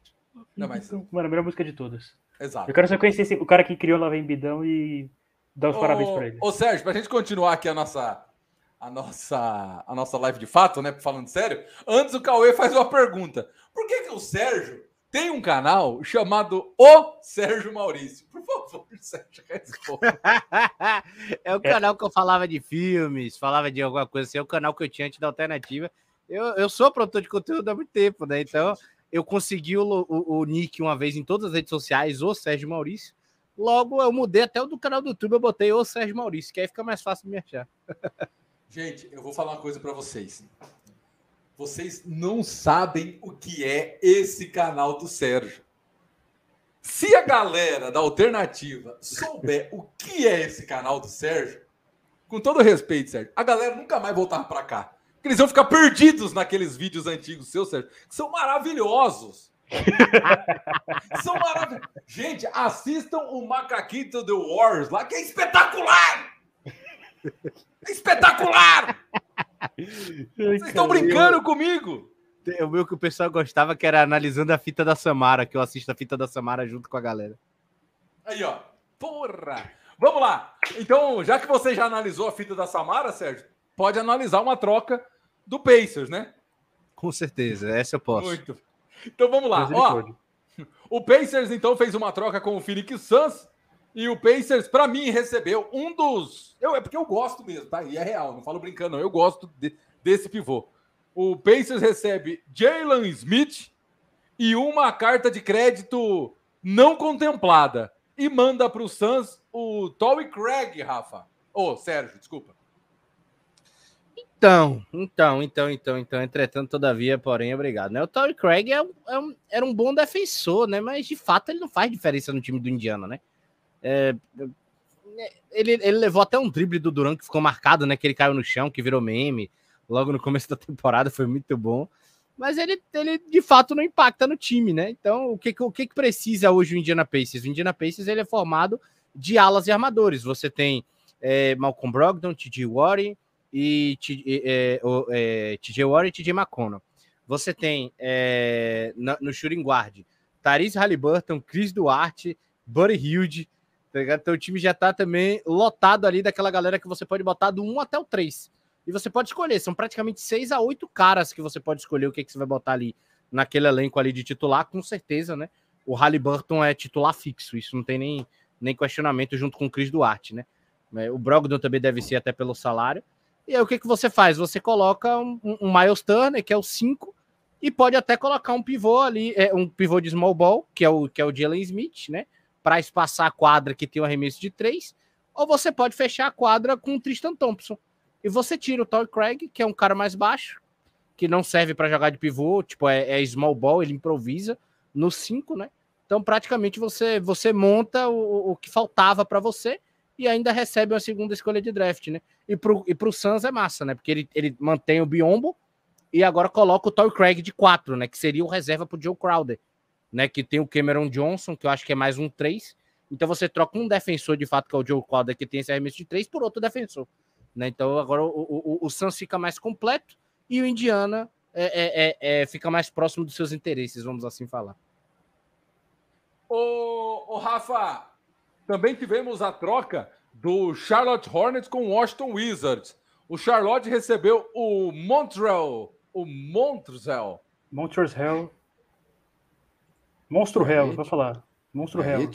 [SPEAKER 1] Não, mas-
[SPEAKER 6] Mano, a melhor música de todas.
[SPEAKER 1] Exato.
[SPEAKER 6] Eu quero só conhecer esse- o cara que criou Lá Vem Bidão e dar os parabéns pra ele.
[SPEAKER 1] Ô, Sérgio, pra gente continuar aqui a nossa, a nossa, a nossa live de fato, né? Falando sério, antes o Cauê faz uma pergunta. Por que, que o Sérgio tem um canal chamado O Sérgio Maurício? Por favor, Sérgio, responda.
[SPEAKER 2] é o canal que eu falava de filmes, falava de alguma coisa assim, é o canal que eu tinha antes da alternativa. Eu, eu sou produtor de conteúdo há muito tempo, né? Então eu consegui o, o, o nick uma vez em todas as redes sociais, o Sérgio Maurício. Logo eu mudei até o do canal do YouTube, eu botei o Sérgio Maurício, que aí fica mais fácil de me achar.
[SPEAKER 1] Gente, eu vou falar uma coisa pra vocês. Vocês não sabem o que é esse canal do Sérgio. Se a galera da alternativa souber o que é esse canal do Sérgio, com todo respeito, Sérgio, a galera nunca mais voltar pra cá. Porque eles vão ficar perdidos naqueles vídeos antigos seus, Sérgio, que são maravilhosos. são maravilhosos. Gente, assistam o Macaquito The Wars lá, que é espetacular! Espetacular! Vocês estão brincando comigo?
[SPEAKER 2] O meu que o pessoal gostava que era analisando a fita da Samara, que eu assisto a fita da Samara junto com a galera.
[SPEAKER 1] Aí, ó. Porra! Vamos lá. Então, já que você já analisou a fita da Samara, Sérgio, pode analisar uma troca do Pacers, né?
[SPEAKER 2] Com certeza, essa eu posso.
[SPEAKER 1] Muito. Então vamos lá. Ó, o Pacers então fez uma troca com o Phoenix Suns e o Pacers, pra mim, recebeu um dos. Eu, é porque eu gosto mesmo, tá? E é real, não falo brincando, não. Eu gosto de- desse pivô. O Pacers recebe Jalen Smith e uma carta de crédito não contemplada. E manda para o Suns o Toby Craig, Rafa. Ô, Sérgio, desculpa.
[SPEAKER 2] Então, então, então, então, então, entretanto, todavia, porém, obrigado. Né? O Torrey Craig é é um- era um bom defensor, né? Mas de fato ele não faz diferença no time do Indiana, né? É, ele, ele levou até um drible do Duran que ficou marcado, né? Que ele caiu no chão, que virou meme logo no começo da temporada, foi muito bom. Mas ele, ele de fato não impacta no time, né? Então, o que, o que, precisa hoje o Indiana Pacers? O Indiana Pacers ele é formado de alas e armadores. Você tem é, Malcolm Brogdon, T.J. Warren e é, o, é, TJ Warren e TJ McConnell. Você tem é, na- no shooting guard Therese Halliburton, Chris Duarte, Buddy Hilde, tá ligado? Então o time já tá também lotado ali daquela galera que você pode botar do 1 até o 3. E você pode escolher, são praticamente 6 a 8 caras que você pode escolher o que, que você vai botar ali naquele elenco ali de titular, com certeza, né? O Halliburton é titular fixo, isso não tem nem, nem questionamento junto com o Chris Duarte, né? O Brogdon também deve ser até pelo salário. E aí o que, que você faz? Você coloca um, um- um Miles Turner, que é o 5, e pode até colocar um pivô ali, é, um pivô de small ball, que é o, que é o Jalen Smith, né? Para espaçar a quadra que tem um arremesso de 3. Ou você pode fechar a quadra com o Tristan Thompson. E você tira o Toy Craig, que é um cara mais baixo, que não serve para jogar de pivô, tipo, é, é small ball, ele improvisa no 5, né? Então, praticamente, você, você monta o, o que faltava para você e ainda recebe uma segunda escolha de draft, né? E pro, e pro Suns é massa, né? Porque ele, ele mantém o Biombo e agora coloca o Toy Craig de 4, né? Que seria o reserva pro Joe Crowder, né? Que tem o Cameron Johnson, que eu acho que é mais um 3. Então você troca um defensor de fato, que é o Joe Crowder, que tem esse arremesso de 3, por outro defensor. Né? Então agora o, o, o Suns fica mais completo e o Indiana é, é, é, é, fica mais próximo dos seus interesses, vamos assim falar.
[SPEAKER 1] Ô, ô Rafa, também tivemos a troca do Charlotte Hornets com o Washington Wizards. O Charlotte recebeu o Montreal, o Montreal.
[SPEAKER 6] Montreal. Monstro Hell, vou falar. Monstro Hell.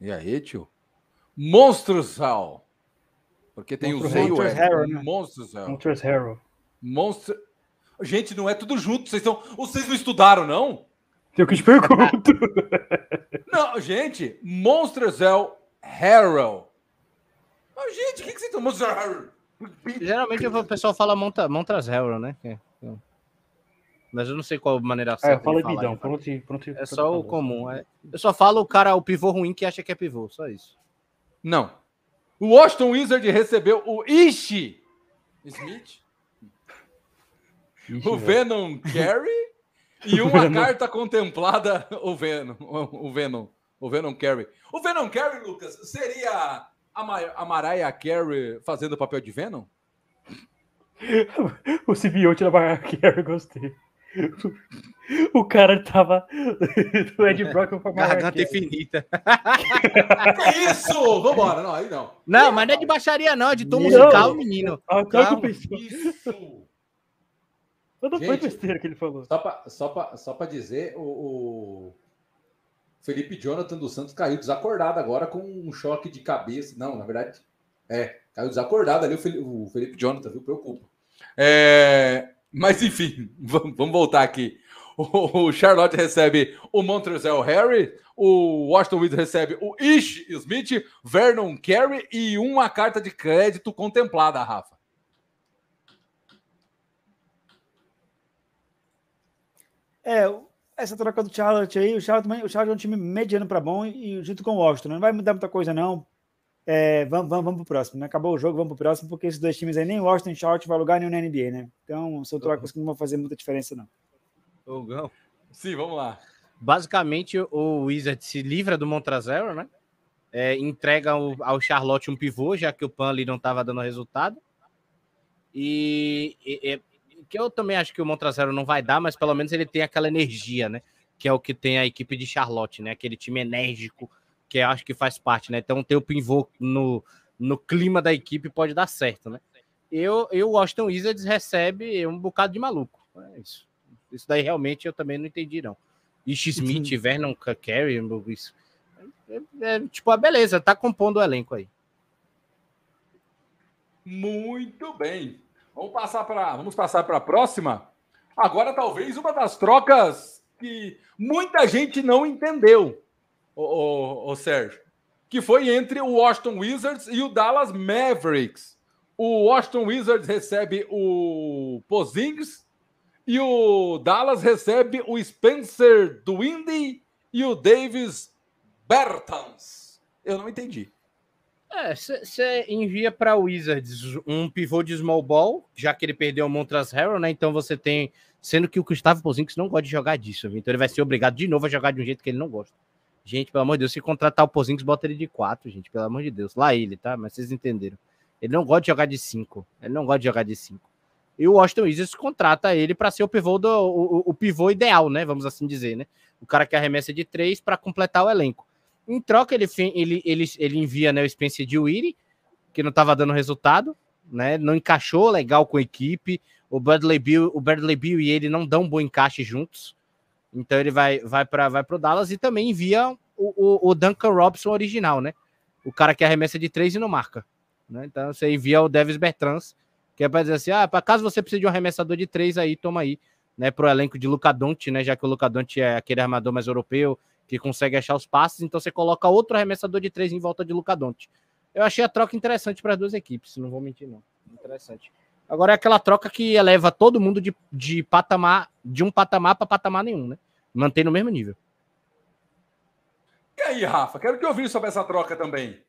[SPEAKER 1] E aí, tio? Monstro Porque tem
[SPEAKER 6] Monstro
[SPEAKER 1] o Z e o
[SPEAKER 5] Harrow, né?
[SPEAKER 1] Monstro
[SPEAKER 6] Montrezl Harrell.
[SPEAKER 1] Monstro. Gente, não é tudo junto. Vocês, estão... Vocês não estudaram, não?
[SPEAKER 6] Eu que te pergunto.
[SPEAKER 1] Não, gente. Monstrezel Harrell. Mas, gente, o que, que vocês estão... Monstrezel Harrell.
[SPEAKER 2] Geralmente o pessoal fala Monta, Montreal, né? Que- que- Mas eu não sei qual maneira
[SPEAKER 6] É,
[SPEAKER 2] certa.
[SPEAKER 6] fala
[SPEAKER 2] de falar,
[SPEAKER 6] bidão. Pronto, pronto,
[SPEAKER 2] É só o comum. é. Eu só falo o cara, o pivô ruim que acha que é pivô, só isso.
[SPEAKER 1] Não. O Washington Wizard recebeu o Ishi Smith, o Venom Carey e uma
[SPEAKER 6] Venom.
[SPEAKER 1] carta contemplada, o Venom, o Venom, o Venom Carey. O Venom Carey, Lucas, seria a, Ma a Mariah Carey fazendo o papel de Venom?
[SPEAKER 6] O simbionte da Mariah Carey, gostei. O cara tava do Ed Brock pra Mariah
[SPEAKER 2] Garganta infinita.
[SPEAKER 1] Que isso? Vambora, não, aí não.
[SPEAKER 2] Não, mas não é de baixaria, não, é de tom
[SPEAKER 6] Não.
[SPEAKER 2] musical, menino.
[SPEAKER 6] Ah, claro que
[SPEAKER 2] Calma.
[SPEAKER 1] Isso.
[SPEAKER 6] Não foi
[SPEAKER 8] Gente.
[SPEAKER 6] besteira que ele falou.
[SPEAKER 8] Só para só pra, só pra dizer, o, o Felipe Jonathan dos Santos caiu desacordado agora com um choque de cabeça. Não, na verdade, é, caiu desacordado ali o Felipe, o Felipe Jonathan, viu? Preocupa.
[SPEAKER 1] É, mas enfim, vamos voltar aqui. O Charlotte recebe o Montrezl Harry, o Washington Wizards recebe o Ish Smith, Vernon Carey e uma carta de crédito contemplada, Rafa.
[SPEAKER 5] É, essa troca do Charlotte aí, o Charlotte, o Charlotte é um time mediano para bom e, e junto com o Washington, não vai mudar muita coisa não. É, vamos, vamos, vamos pro próximo, né? Acabou o jogo, vamos pro próximo, porque esses dois times aí, nem Washington e Charlotte vai lugar nenhum na NBA, né? Então, são trocas que não vão fazer muita diferença não.
[SPEAKER 2] Fogão.
[SPEAKER 1] Sim, vamos lá.
[SPEAKER 2] Basicamente, o Wizard se livra do Montrazero, né? É, entrega ao, ao Charlotte um pivô, já que o Pan ali não estava dando resultado. E, e- e- que eu também acho que o Montrazero não vai dar, mas pelo menos ele tem aquela energia, né? Que é o que tem a equipe de Charlotte, né? Aquele time enérgico, que eu acho que faz parte, né? Então ter o pivô no, no clima da equipe pode dar certo, né? Eu, eu o Washington Wizards recebe um bocado de maluco. É isso. Isso daí realmente eu também não entendi, não. Ish Smith, Vernon Carey, isso. É, é, tipo, a beleza, tá compondo o elenco aí.
[SPEAKER 1] Muito bem. Vamos passar para vamos passar para a próxima. Agora talvez uma das trocas que muita gente não entendeu, o, o, o Sérgio, que foi entre o Washington Wizards e o Dallas Mavericks. O Washington Wizards recebe o Pozingis e o Dallas recebe o Spencer Dwindy e o Davis Bertans. Eu não entendi.
[SPEAKER 2] É, você envia para o Wizards um pivô de small ball, já que ele perdeu o Montras Harrell, né? Então você tem. Sendo que o Gustavo Pozinhos não gosta de jogar disso, viu? então ele vai ser obrigado de novo a jogar de um jeito que ele não gosta. Gente, pelo amor de Deus, se contratar o Pozinhos, bota ele de 4, gente, pelo amor de Deus. Lá ele, tá? Mas vocês entenderam. Ele não gosta de jogar de 5. Ele não gosta de jogar de 5. E o Washington Wizards contrata ele para ser o pivô, do, o, o- pivô ideal, né? Vamos assim dizer, né? O cara que arremessa de 3 para completar o elenco. Em troca, ele, ele, ele, ele envia né, o Spencer de Weary, que não estava dando resultado, né? Não encaixou legal com a equipe. O Bradley Bill, o Bradley Bill e ele não dão um bom encaixe juntos. Então ele vai, vai para vai o Dallas e também envia o, o, o Duncan Robson original, né? O cara que arremessa de três e não marca. Né? Então você envia o Davis Bertrans, que é para dizer assim: ah, para caso você precise de um arremessador de três aí, toma aí, né? Pro elenco de Luca Doncic, né? Já que o Luca Doncic é aquele armador mais europeu que consegue achar os passes, então você coloca outro arremessador de três em volta de Luca Doncic. Eu achei a troca interessante para as duas equipes, não vou mentir, não. Interessante. Agora é aquela troca que eleva todo mundo de, de patamar, de um patamar para patamar nenhum, né? Mantém no mesmo nível.
[SPEAKER 1] E aí, Rafa, quero que eu ouvir sobre essa troca também.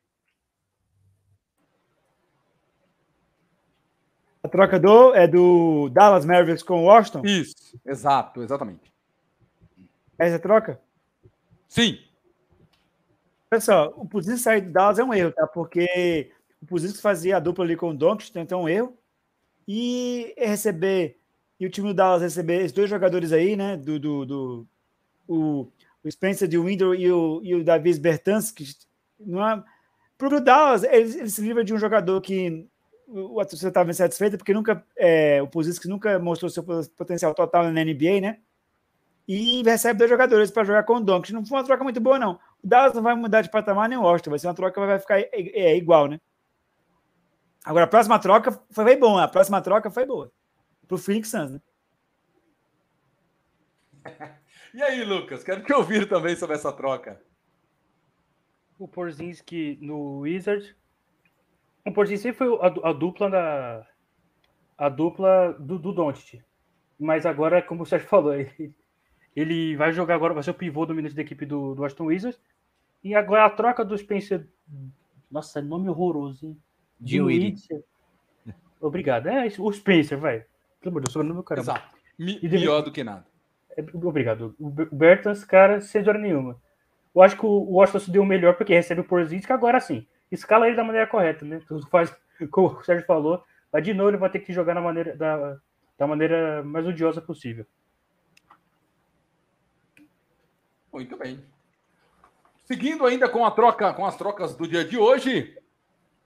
[SPEAKER 5] A troca do, é do Dallas Mavericks com o Washington?
[SPEAKER 1] Isso, exato, exatamente.
[SPEAKER 5] Essa é troca?
[SPEAKER 1] Sim.
[SPEAKER 5] Pessoal, o Puzis sair do Dallas é um erro, tá? Porque o Puzis fazia a dupla ali com o Doncic, então é um erro. E receber, e o time do Dallas receber esses dois jogadores aí, né? Do, do, do o, o Spencer de Window e o, e o Davis Bertans, que não é. Pro Dallas, ele, ele se livra de um jogador que o torcida estava insatisfeita, porque nunca é, o Puzis nunca mostrou seu potencial total na NBA, né? E recebe dois jogadores para jogar com o Doncic. Não foi uma troca muito boa, não. O Dallas não vai mudar de patamar nem o Washington, vai ser uma troca que vai ficar é, é, igual, né? Agora, a próxima troca foi, foi boa, a próxima troca foi boa. Pro Phoenix Suns, né?
[SPEAKER 1] E aí, Lucas, quero que ouvir também sobre essa troca.
[SPEAKER 6] O Porzinski no Wizard. O Porzinski foi a, a, dupla da a dupla do, do Doncic. Mas agora, como o Sérgio falou, ele, ele vai jogar agora, vai ser o pivô dominante da equipe do, do Aston Wizards. E agora a troca do Spencer. Nossa, nome horroroso, hein?
[SPEAKER 2] Dinwiddie.
[SPEAKER 6] Obrigado. É o Spencer, vai. Pelo amor de Deus, sobrenome do caramba.
[SPEAKER 1] Exato. Mi Melhor do que nada.
[SPEAKER 6] É, obrigado. O Bertans, cara, sem dor nenhuma. Eu acho que o Washington se deu melhor porque recebe o Porzingis, agora sim. Escala ele da maneira correta, né? Tudo faz, como o Sérgio falou, mas de novo ele vai ter que jogar na maneira, da, da maneira mais odiosa possível.
[SPEAKER 1] Muito bem. Seguindo ainda com a troca, com as trocas do dia de hoje,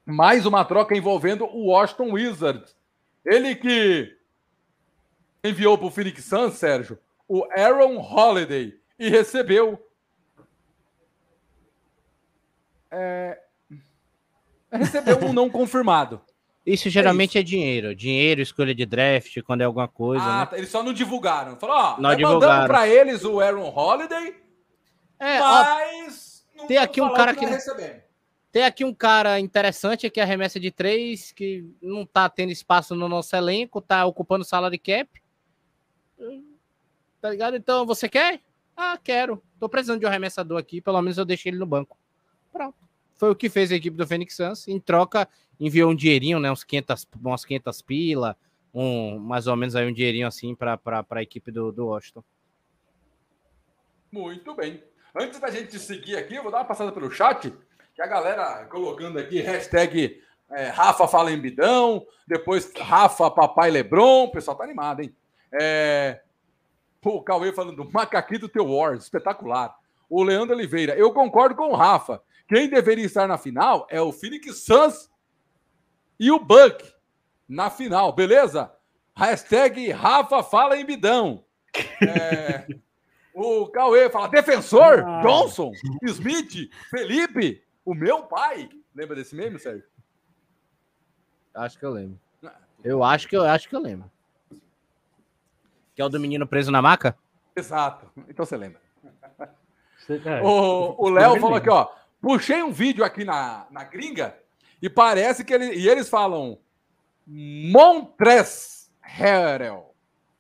[SPEAKER 1] mais uma troca envolvendo o Washington Wizards. Ele que enviou para o Phoenix Suns, Sérgio, o Aaron Holiday e recebeu é, recebeu um não confirmado.
[SPEAKER 2] Isso geralmente é, isso. é, dinheiro. Dinheiro, escolha de draft, quando é alguma coisa. Ah, né?
[SPEAKER 1] Tá, eles só não divulgaram. Falou, ó, não divulgaram. para eles o Aaron Holiday, é, mas
[SPEAKER 2] ó, tem aqui um cara que, que tem aqui um cara interessante que é a remessa de três, que não tá tendo espaço no nosso elenco, tá ocupando sala de cap. Tá ligado? Então, você quer? Ah, quero. Tô precisando de um arremessador aqui, pelo menos eu deixei ele no banco. Pronto. Foi o que fez a equipe do Phoenix Suns. Em troca, enviou um dinheirinho, né? Uns 500, umas 500 pila, um, mais ou menos aí um dinheirinho assim para a equipe do, do Washington.
[SPEAKER 1] Muito bem. Antes da gente seguir aqui, eu vou dar uma passada pelo chat, que a galera colocando aqui, hashtag é, Rafa fala em bidão, depois Rafa Papai Lebron, o pessoal tá animado, hein? É, o Cauê falando, macaquito teu Wars, espetacular. O Leandro Oliveira, eu concordo com o Rafa. Quem deveria estar na final é o Phoenix Suns e o Buck na final, beleza? Hashtag Rafa fala em bidão. É, o Cauê fala, defensor, ah. Johnson, Smith, Felipe, o meu pai. Lembra desse meme, Sérgio?
[SPEAKER 2] Acho que eu lembro. Eu acho que eu acho que eu lembro. Que é o do menino preso na maca?
[SPEAKER 1] Exato. Então você lembra. É. O Léo falou aqui, ó. Puxei um vídeo aqui na, na gringa e parece que ele, e eles falam Montres Harrell.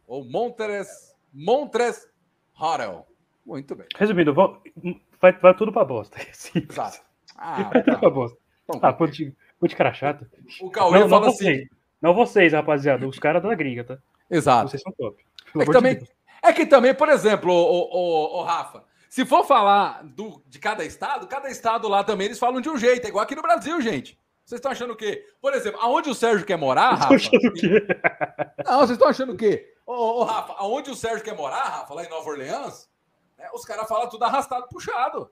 [SPEAKER 1] Ou Montres, Montres Harrell. Muito bem.
[SPEAKER 6] Resumindo, vai, vai tudo pra bosta. Sim. Exato. Ah, tá. Então, ah, pô de, de cara chato.
[SPEAKER 1] O Cauê não, fala não assim.
[SPEAKER 6] Vocês, não vocês, rapaziada. Os caras da gringa, tá?
[SPEAKER 1] Exato. Vocês são top. É que, também, de é que também, por exemplo, o, o, o, Rafa, se for falar do, de cada estado, cada estado lá também eles falam de um jeito, é igual aqui no Brasil, gente. Vocês estão achando o quê? Por exemplo, aonde o Sérgio quer morar, Rafa? Achando o quê? Não, vocês estão achando o quê? Ô, ô, Rafa, aonde o Sérgio quer morar, Rafa, lá em Nova Orleans, né, os caras falam tudo arrastado, puxado.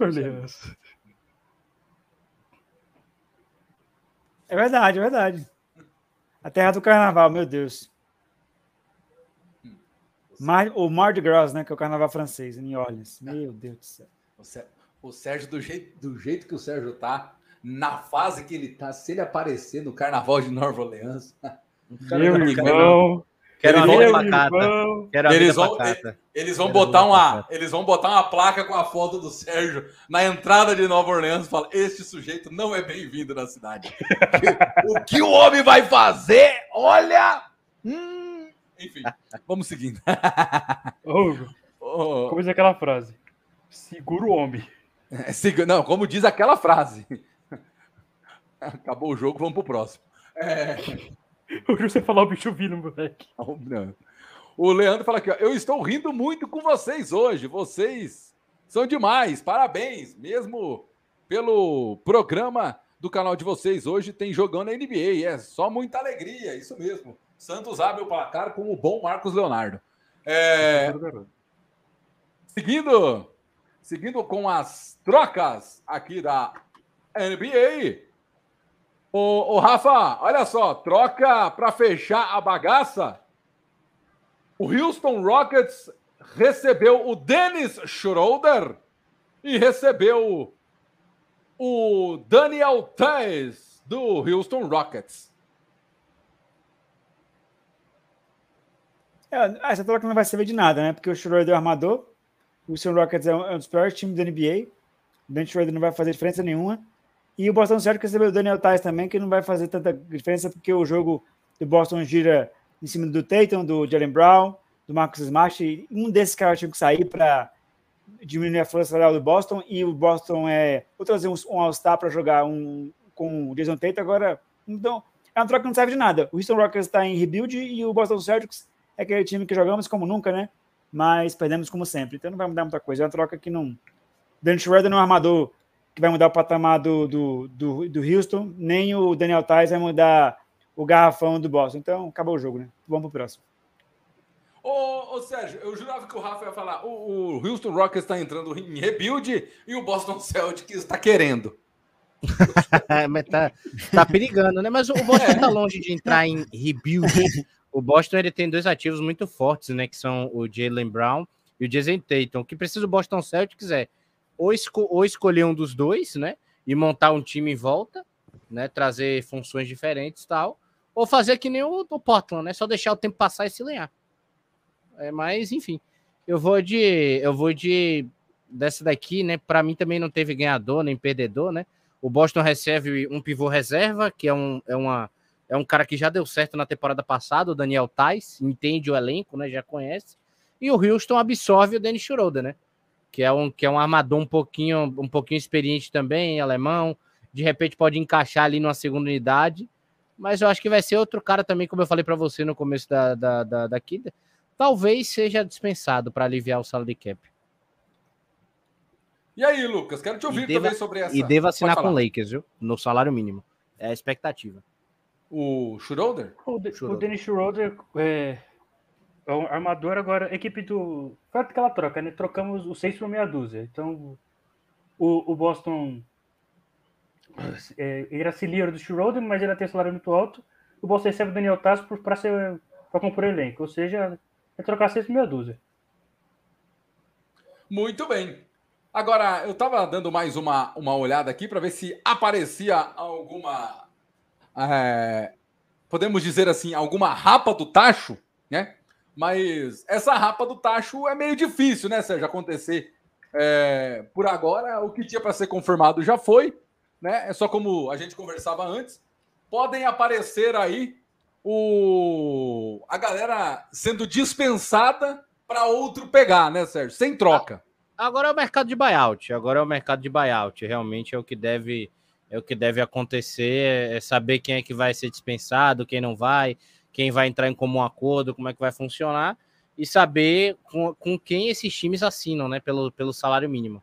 [SPEAKER 1] Orleans.
[SPEAKER 5] É verdade, é verdade. A terra do carnaval, meu Deus. Mar, o Mardi Gras, né? Que é o carnaval francês, em Orleans. Meu Deus do
[SPEAKER 1] céu. O Sérgio, do jeito, do jeito que o Sérgio tá, na fase que ele tá, se ele aparecer no carnaval de Nova Orleans.
[SPEAKER 6] Meu irmão.
[SPEAKER 2] Quero uma vão, pacata.
[SPEAKER 1] Quero eles, vão, pacata. eles vão botar uma, eles vão botar uma placa com a foto do Sérgio na entrada de Nova Orleans. Fala: este sujeito não é bem-vindo na cidade. o que o homem vai fazer? Olha. Hum, enfim, vamos seguindo.
[SPEAKER 6] oh, como diz aquela frase? Segura o homem.
[SPEAKER 1] É, não, como diz aquela frase. Acabou o jogo, vamos pro próximo. É...
[SPEAKER 6] O José falar o bicho vindo, moleque.
[SPEAKER 1] O Leandro fala aqui, ó, eu estou rindo muito com vocês hoje. Vocês são demais. Parabéns, mesmo pelo programa do canal de vocês hoje tem jogando a NBA. É só muita alegria, isso mesmo. Santos abre o placar com o bom Marcos Leonardo. É... Seguindo, seguindo com as trocas aqui da NBA. O, o Rafa, olha só, troca para fechar a bagaça. O Houston Rockets recebeu o Dennis Schroeder e recebeu o Daniel Tays do Houston Rockets.
[SPEAKER 5] É, essa troca não vai servir de nada, né? Porque o Schroeder é o armador, o Houston Rockets é um, é um dos piores times da NBA. O Dan Schroeder não vai fazer diferença nenhuma. E o Boston Celtics recebeu o Daniel Tais também, que não vai fazer tanta diferença, porque o jogo do Boston gira em cima do Tatum, do Jalen Brown, do Marcus Smart. Um desses caras tinha que sair para diminuir a força salarial do Boston. E o Boston é. Vou trazer um, um All-Star para jogar um, com o Jason Tatum. Agora, então, é uma troca que não serve de nada. O Houston Rockets está em rebuild e o Boston Celtics é aquele time que jogamos como nunca, né? Mas perdemos como sempre. Então não vai mudar muita coisa. É uma troca que não. Dan Schroeder não é um armador que vai mudar o patamar do, do, do, do Houston, nem o Daniel Tais vai mudar o garrafão do Boston. Então, acabou o jogo, né? Vamos pro próximo.
[SPEAKER 1] Ô, ô Sérgio, eu jurava que o Rafa ia falar. O, o Houston Rockets está entrando em rebuild e o Boston Celtics está querendo.
[SPEAKER 2] Mas tá, tá perigando, né? Mas o Boston está longe de entrar em rebuild. O Boston ele tem dois ativos muito fortes, né? Que são o Jalen Brown e o Jason Tatum. O que precisa o Boston Celtics é ou, esco ou escolher um dos dois, né? E montar um time em volta, né? Trazer funções diferentes e tal. Ou fazer que nem o, Portland, né? Só deixar o tempo passar e se lenhar. É, mas, enfim. Eu vou de. Eu vou de. Dessa daqui, né? Para mim também não teve ganhador nem perdedor, né? O Boston recebe um pivô reserva, que é, um, é, uma, é um cara que já deu certo na temporada passada, o Daniel Tais, entende o elenco, né? Já conhece. E o Houston absorve o Dennis Schroeder, né? Que é um que é um armador um pouquinho um pouquinho experiente também, alemão, de repente pode encaixar ali numa segunda unidade, mas eu acho que vai ser outro cara também, como eu falei para você no começo da, da, da daqui, talvez seja dispensado para aliviar o salary cap.
[SPEAKER 1] E aí, Lucas, quero te ouvir
[SPEAKER 2] deva,
[SPEAKER 1] também sobre essa.
[SPEAKER 2] E deva assinar com o Lakers, viu? No salário mínimo. É a expectativa.
[SPEAKER 1] O Schroeder?
[SPEAKER 6] O, de, Schroeder. o Dennis Schroeder é, armador agora, equipe do. Foi aquela troca, né? Trocamos o 6 por meia dúzia. Então, o, o Boston. É, ele era auxiliar do Schroeder, mas ele tem salário muito alto. O Boston recebe o Daniel Tasso para ser para compor elenco. Ou seja, é trocar 6 por meia dúzia.
[SPEAKER 1] Muito bem. Agora, eu estava dando mais uma, uma olhada aqui para ver se aparecia alguma. É, podemos dizer assim, alguma rapa do tacho, né? Mas essa rapa do tacho é meio difícil, né, Sérgio, acontecer. É, por agora, o que tinha para ser confirmado já foi, né? É só como a gente conversava antes. Podem aparecer aí o a galera sendo dispensada para outro pegar, né, Sérgio? Sem troca.
[SPEAKER 2] Agora é o mercado de buyout. Agora é o mercado de buyout. Realmente é o que deve é o que deve acontecer, é saber quem é que vai ser dispensado, quem não vai, quem vai entrar em comum acordo, como é que vai funcionar, e saber com, com quem esses times assinam, né, pelo, pelo salário mínimo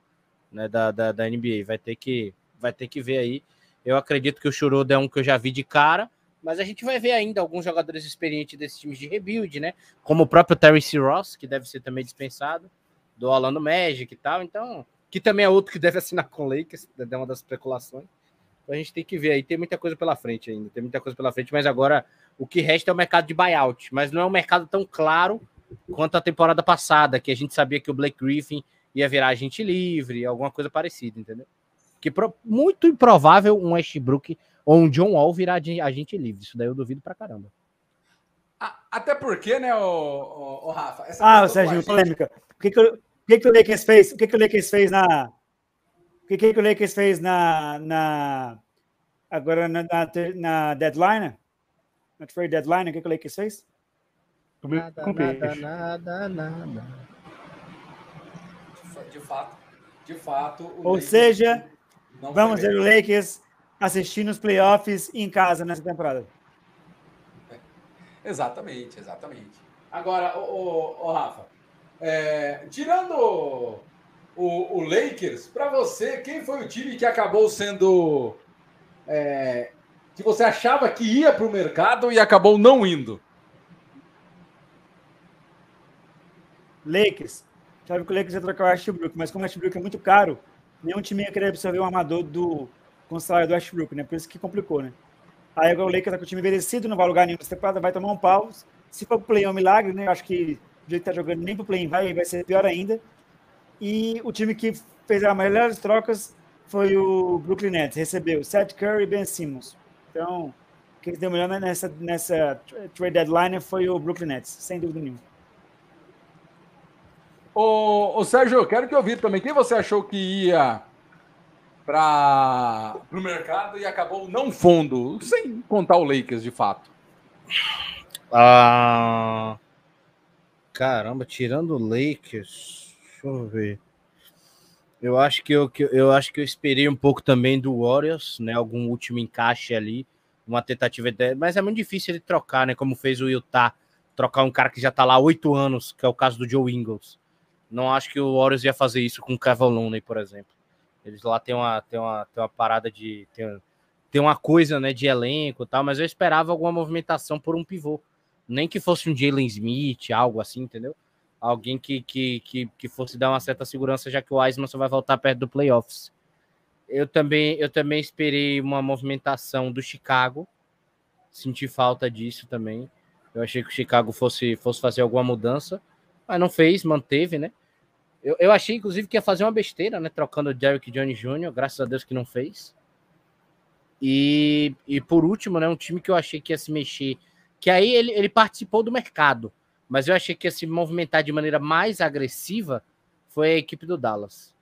[SPEAKER 2] né, da, da, da NBA. Vai ter, que, vai ter que ver aí. Eu acredito que o Churudo é um que eu já vi de cara, mas a gente vai ver ainda alguns jogadores experientes desses times de rebuild, né? Como o próprio Terry C. Ross, que deve ser também dispensado, do Orlando Magic e tal. Então, que também é outro que deve assinar com o Lakers, é uma das especulações. Então a gente tem que ver aí, tem muita coisa pela frente ainda, tem muita coisa pela frente, mas agora o que resta é o mercado de buyout, mas não é um mercado tão claro quanto a temporada passada, que a gente sabia que o Blake Griffin ia virar agente livre, alguma coisa parecida, entendeu? Que pro, muito improvável um Westbrook ou um John Wall virar agente livre. Isso daí eu duvido pra caramba.
[SPEAKER 1] Até porque, né, o, o, o Rafa?
[SPEAKER 5] ah, Sérgio, polêmica. O que, que, o, que, que o Lakers fez? O que, que o Lakers fez na. O que, que o Lakers fez na. na agora na, na, na deadline? Na trade deadline, o que, que o Lakers fez?
[SPEAKER 2] Nada, nada, nada, nada.
[SPEAKER 1] De fato, de fato.
[SPEAKER 5] Ou Lakers seja, vamos ver o Lakers assistindo os playoffs em casa nessa temporada.
[SPEAKER 1] Exatamente, exatamente. Agora, o, Rafa, é, tirando o, o, Lakers, para você, quem foi o time que acabou sendo. É, que você achava que ia para o mercado e acabou não indo?
[SPEAKER 5] Lakers. Sabe que o Lakers ia trocar o Westbrook, mas como o Westbrook é muito caro, nenhum time ia querer absorver um armador do, com o salário do Westbrook, né? Por isso que complicou, né? Aí agora o Lakers tá com o time envelhecido, não vai lugar nenhum nessa temporada, vai tomar um pau. Se for pro play é um milagre, né? Eu acho que do jeito que tá jogando nem pro play vai, vai ser pior ainda. E o time que fez as melhores trocas foi o Brooklyn Nets, recebeu Seth Curry e Ben Simmons. Então, quem deu melhor nessa, nessa trade deadline foi o Brooklyn Nets, sem dúvida nenhuma.
[SPEAKER 1] Ô, ô Sérgio, eu quero que ouvir também. Quem você achou que ia para o mercado e acabou não fundo, sem contar o Lakers de fato?
[SPEAKER 2] Ah, caramba, tirando o Lakers, deixa eu ver. Eu acho que eu, eu acho que eu esperei um pouco também do Warriors, né? Algum último encaixe ali, uma tentativa de, mas é muito difícil ele trocar, né? Como fez o Utah, trocar um cara que já tá lá há oito anos, que é o caso do Joe Ingles. Não acho que o Warriors ia fazer isso com o Kevin Looney, por exemplo. Eles lá tem uma, tem uma, tem uma parada de. Tem, tem uma coisa né, de elenco e tal, mas eu esperava alguma movimentação por um pivô. Nem que fosse um Jalen Smith, algo assim, entendeu? Alguém que, que, que, que fosse dar uma certa segurança, já que o Wiseman só vai voltar perto do playoffs. Eu também, eu também esperei uma movimentação do Chicago. Senti falta disso também. Eu achei que o Chicago fosse, fosse fazer alguma mudança, mas não fez, manteve, né? Eu, eu achei, inclusive, que ia fazer uma besteira, né? Trocando o Derrick Jones Jr., graças a Deus que não fez. E, e por último, né? Um time que eu achei que ia se mexer, que aí ele, ele participou do mercado, mas eu achei que ia se movimentar de maneira mais agressiva foi a equipe do Dallas.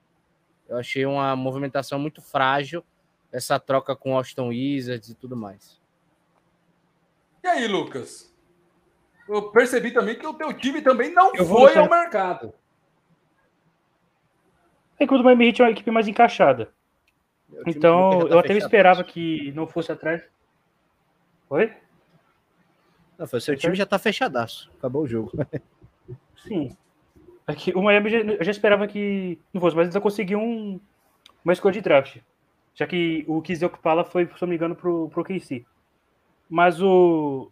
[SPEAKER 2] Eu achei uma movimentação muito frágil, essa troca com Austin Wizards e tudo mais.
[SPEAKER 1] E aí, Lucas? Eu percebi também que o teu time também não eu foi ao mercado.
[SPEAKER 6] É que o do Miami Heat é uma equipe mais encaixada. Então, eu até esperava que não fosse atrás. Oi?
[SPEAKER 2] Não, foi seu time já tá fechadaço. Acabou o jogo.
[SPEAKER 6] Sim. É que o Miami eu já esperava que não fosse, mas eles conseguiu um, uma escolha de draft. Já que o Kizio Okpala foi, se não me engano, pro, pro KC. Mas o,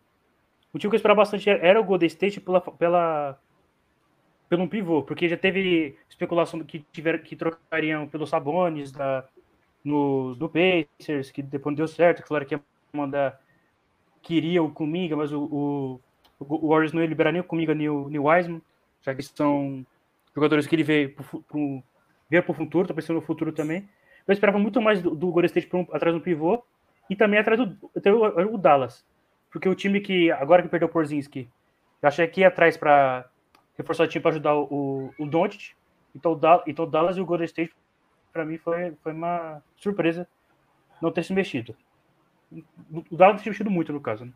[SPEAKER 6] o time que eu esperava bastante era o Golden State pela, pela, pelo um pivô, porque já teve especulação que tiveram que trocariam pelos Sabones da, no, do Pacers, que depois não deu certo, que falaram que ia mandar queria o Kuminga, mas o, o, o Warriors não ia liberar nem o Kuminga nem o, nem o Wiseman, já que são jogadores que ele vê pro, ver para o futuro, tá pensando no futuro também. Eu esperava muito mais do, do Golden State um, atrás do pivô e também atrás do, o, o Dallas, porque o time que agora que perdeu o Porzinski, eu achei que ia atrás para reforçar o time para ajudar o, o Doncic. Então, o então o Dallas e o Golden State, para mim, foi, foi uma surpresa não ter se mexido. O Dallas tem mexido muito, no caso. Né?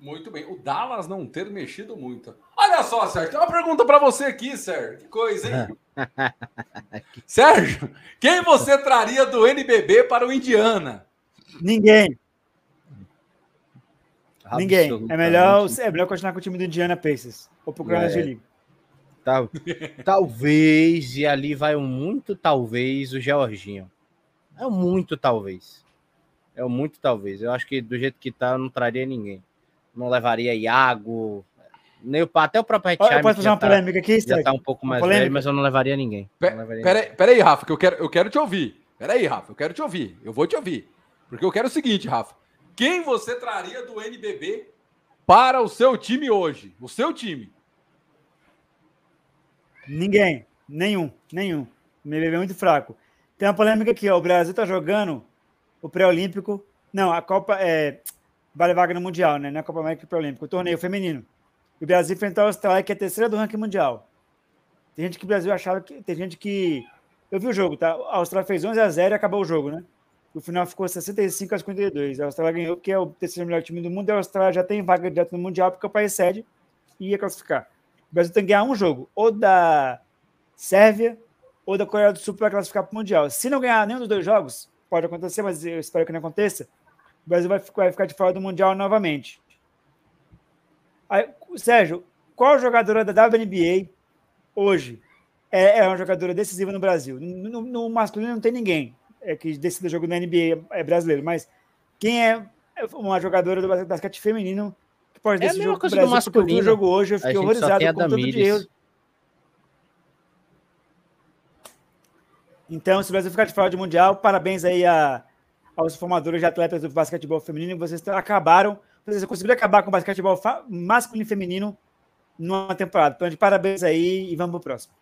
[SPEAKER 1] Muito bem. O Dallas não ter mexido muito. Olha só, Sérgio, tem uma pergunta para você aqui, Sérgio. Que coisa, hein? Sérgio, quem você traria do NBB para o Indiana?
[SPEAKER 5] Ninguém. Ninguém. É melhor, é melhor continuar com o time do Indiana Pacers. Ou procurar é. na G-League.
[SPEAKER 2] Tal, talvez, e ali vai um muito talvez, o Georginho. É um muito talvez. É muito talvez. Eu acho que do jeito que tá, eu não traria ninguém. Não levaria Iago, nem o, até o próprio
[SPEAKER 5] Red Eu posso fazer uma tá, polêmica aqui,
[SPEAKER 2] Já tá um pouco mais velho, mas eu não levaria ninguém.
[SPEAKER 1] Peraí, pera Rafa, que eu quero, eu quero te ouvir. Peraí, Rafa, eu quero te ouvir. Eu vou te ouvir. Porque eu quero o seguinte, Rafa. Quem você traria do NBB para o seu time hoje? O seu time?
[SPEAKER 5] Ninguém. Nenhum. Nenhum. O NBB é muito fraco. Tem uma polêmica aqui, ó. O Brasil tá jogando o pré-olímpico. Não, a Copa é. Vale vaga no Mundial, né? Não é Copa América pré-olímpico, o torneio feminino. E o Brasil enfrentou a Austrália, que é a terceira do ranking mundial. Tem gente que o Brasil achava que. Tem gente que. Eu vi o jogo, tá? A Austrália fez 11 a 0 e acabou o jogo, né? O final ficou 65 a 52. A Austrália ganhou, porque é o terceiro melhor time do mundo. E a Austrália já tem vaga direto no Mundial, porque o país cede e ia classificar. O Brasil tem que ganhar um jogo, ou da Sérvia, ou da Coreia do Sul para classificar para o Mundial. Se não ganhar nenhum dos dois jogos, pode acontecer, mas eu espero que não aconteça, o Brasil vai ficar, vai ficar de fora do Mundial novamente. Aí, Sérgio, qual jogadora da WNBA hoje é, é uma jogadora decisiva no Brasil? No, no, masculino não tem ninguém é, que decida jogo na NBA é brasileiro, mas quem é uma jogadora do basquete feminino que pode
[SPEAKER 2] é
[SPEAKER 5] decidir
[SPEAKER 2] o
[SPEAKER 5] jogo
[SPEAKER 2] coisa
[SPEAKER 5] do Brasil?
[SPEAKER 2] do masculino.
[SPEAKER 5] O jogo hoje eu fiquei horrorizado com o tanto de. Então, se o Brasil ficar de fora de Mundial, parabéns aí a, aos formadores de atletas do basquetebol feminino. Vocês acabaram, vocês conseguiram acabar com o basquetebol masculino e feminino numa temporada. Então, de parabéns aí e vamos pro próximo.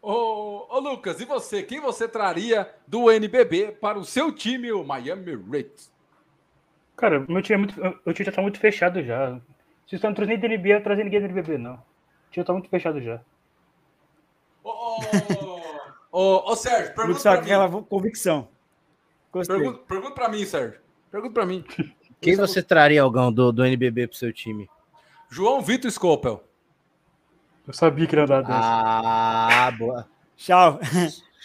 [SPEAKER 1] Ô, ô, Lucas, e você? Quem você traria do NBB para o seu time, o Miami Rates?
[SPEAKER 6] Cara, meu time, é muito, meu time já tá muito fechado já. Vocês estão trazendo da NBA, trazer ninguém do NBB, não. O time tá muito fechado já.
[SPEAKER 1] Ô, ô, ô, ô Sérgio, pergunta
[SPEAKER 5] pra mim. aquela convicção.
[SPEAKER 1] Gostei. Pergunta, pergunta pra mim, Sérgio. Pergunta pra mim.
[SPEAKER 2] Quem você traria, Algão, do, do NBB pro seu time?
[SPEAKER 1] João Vitor Scopel.
[SPEAKER 6] Eu sabia que ia dar
[SPEAKER 2] dessa. Ah, boa.
[SPEAKER 5] Tchau.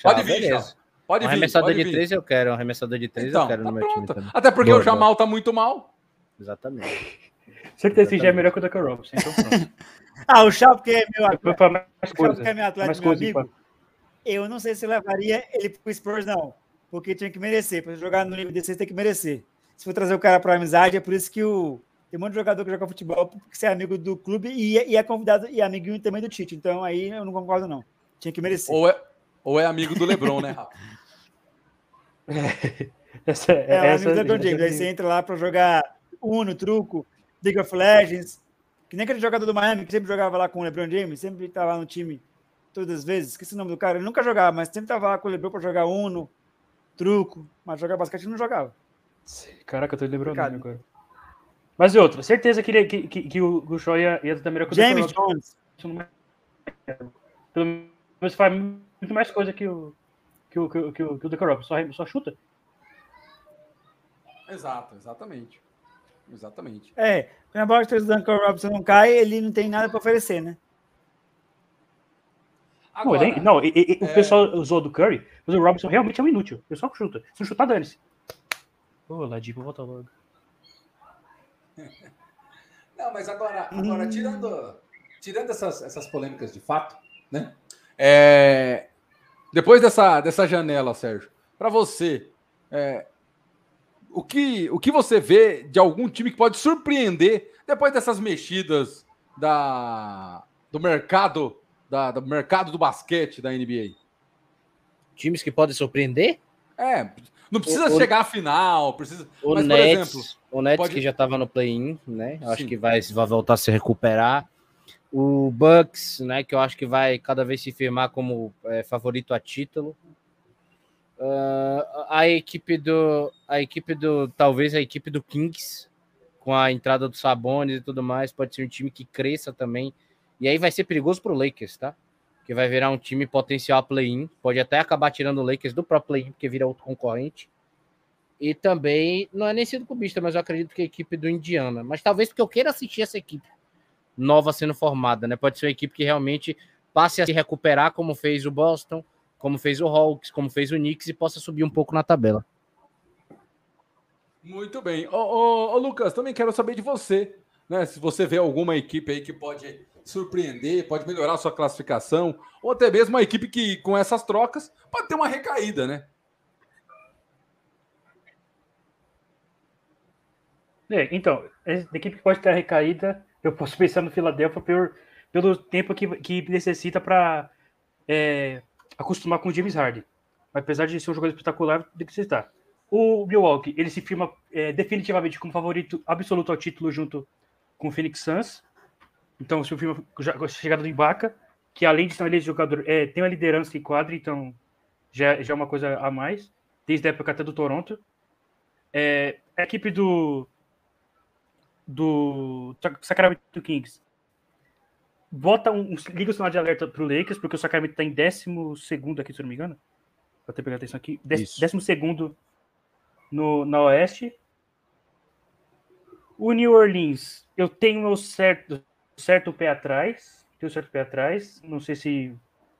[SPEAKER 1] Pode vir, beleza.
[SPEAKER 2] Pode um vir. arremessador de três eu quero. Um arremessador de três então, eu quero tá no meu pronto. time também.
[SPEAKER 1] Até porque boa, o Jamal boa. tá muito mal.
[SPEAKER 2] Exatamente.
[SPEAKER 6] Certeza que já é melhor que o Tucker Robinson. Então pronto.
[SPEAKER 5] ah, o Chá porque é meu
[SPEAKER 6] atleta. Mais
[SPEAKER 5] coisa. é meu atleta, mais meu amigo. Eu não sei se levaria ele pro Spurs, não. Porque tinha que merecer. Para jogar no nível desse, tem que merecer. Se for trazer o cara para amizade, é por isso que o tem um monte de jogador que joga futebol porque você é amigo do clube e, e é convidado e é amiguinho também do Tite. Então aí eu não concordo, não. Tinha que merecer.
[SPEAKER 1] Ou é, ou é amigo do Lebron, né, Rafa?
[SPEAKER 5] essa, é, é essa, amigo do Lebron James. Aí você entra lá para jogar Uno, truco, League of Legends. Que nem aquele jogador do Miami que sempre jogava lá com o LeBron James, sempre estava no time todas as vezes. Esqueci o nome do cara. Ele nunca jogava, mas sempre estava lá com o LeBron para jogar Uno, truco. Mas jogar basquete não jogava.
[SPEAKER 6] Caraca, eu tô lembrando agora. Mas e outra, certeza que, ele, que, que, que o, o Shaw ia, ia também
[SPEAKER 5] com James Jones.
[SPEAKER 6] Pelo menos faz muito mais coisa que o que o, que o, que o, que o Deco só, só chuta.
[SPEAKER 1] Exato, exatamente. Exatamente.
[SPEAKER 5] É, quando a bola de Duncan Robinson não cai, ele não tem nada para oferecer, né?
[SPEAKER 6] Agora, não, ele, não e, e, é... o pessoal usou do Curry, mas o Robinson realmente é um inútil. Ele só chuta. Se não chutar, dane-se. Ô, Ladipo, volta logo.
[SPEAKER 1] Não, mas agora, agora hum. tirando, tirando essas, essas polêmicas de fato, né? É, depois dessa, dessa janela, Sérgio, para você, é, o, que, o que você vê de algum time que pode surpreender depois dessas mexidas da, do mercado da, do mercado do basquete da NBA?
[SPEAKER 2] Times que podem surpreender?
[SPEAKER 1] É, não precisa o, chegar à final, precisa.
[SPEAKER 2] O mas, Nets, exemplo, o Nets pode... que já estava no play-in, né? Acho que vai, vai voltar a se recuperar. O Bucks, né? Que eu acho que vai cada vez se firmar como é, favorito a título. Uh, a equipe do, a equipe do, talvez a equipe do Kings, com a entrada do Sabonis e tudo mais, pode ser um time que cresça também. E aí vai ser perigoso para o Lakers, tá? que vai virar um time potencial play-in. Pode até acabar tirando o Lakers do próprio play-in, porque vira outro concorrente. E também, não é nem sido cubista, mas eu acredito que a equipe do Indiana. Mas talvez porque eu queira assistir essa equipe nova sendo formada, né? Pode ser uma equipe que realmente passe a se recuperar, como fez o Boston, como fez o Hawks, como fez o Knicks, e possa subir um pouco na tabela.
[SPEAKER 1] Muito bem. Ô, ô, ô Lucas, também quero saber de você. Né? Se você vê alguma equipe aí que pode surpreender, pode melhorar sua classificação, ou até mesmo uma equipe que, com essas trocas, pode ter uma recaída, né?
[SPEAKER 6] É, então, a equipe que pode ter a recaída, eu posso pensar no Philadelphia pelo, pelo tempo que, que necessita para é, acostumar com o James Harden. Apesar de ser um jogador espetacular, tem que citar. O Milwaukee, ele se firma é, definitivamente como favorito absoluto ao título junto com o Phoenix Suns. Então, se o filme já chegada do Ibaka, que além de ser um jogador, é, tem uma liderança em quadra, então já, já é uma coisa a mais, desde a época até do Toronto. É, a equipe do do Sacramento Kings bota um, liga o sinal de alerta para o Lakers, porque o Sacramento está em décimo segundo aqui, se eu não me engano. Vou até pegar atenção aqui. Décimo segundo no, na Oeste. O New Orleans, eu tenho certo, certo pé atrás. Tenho certo pé atrás. Não sei se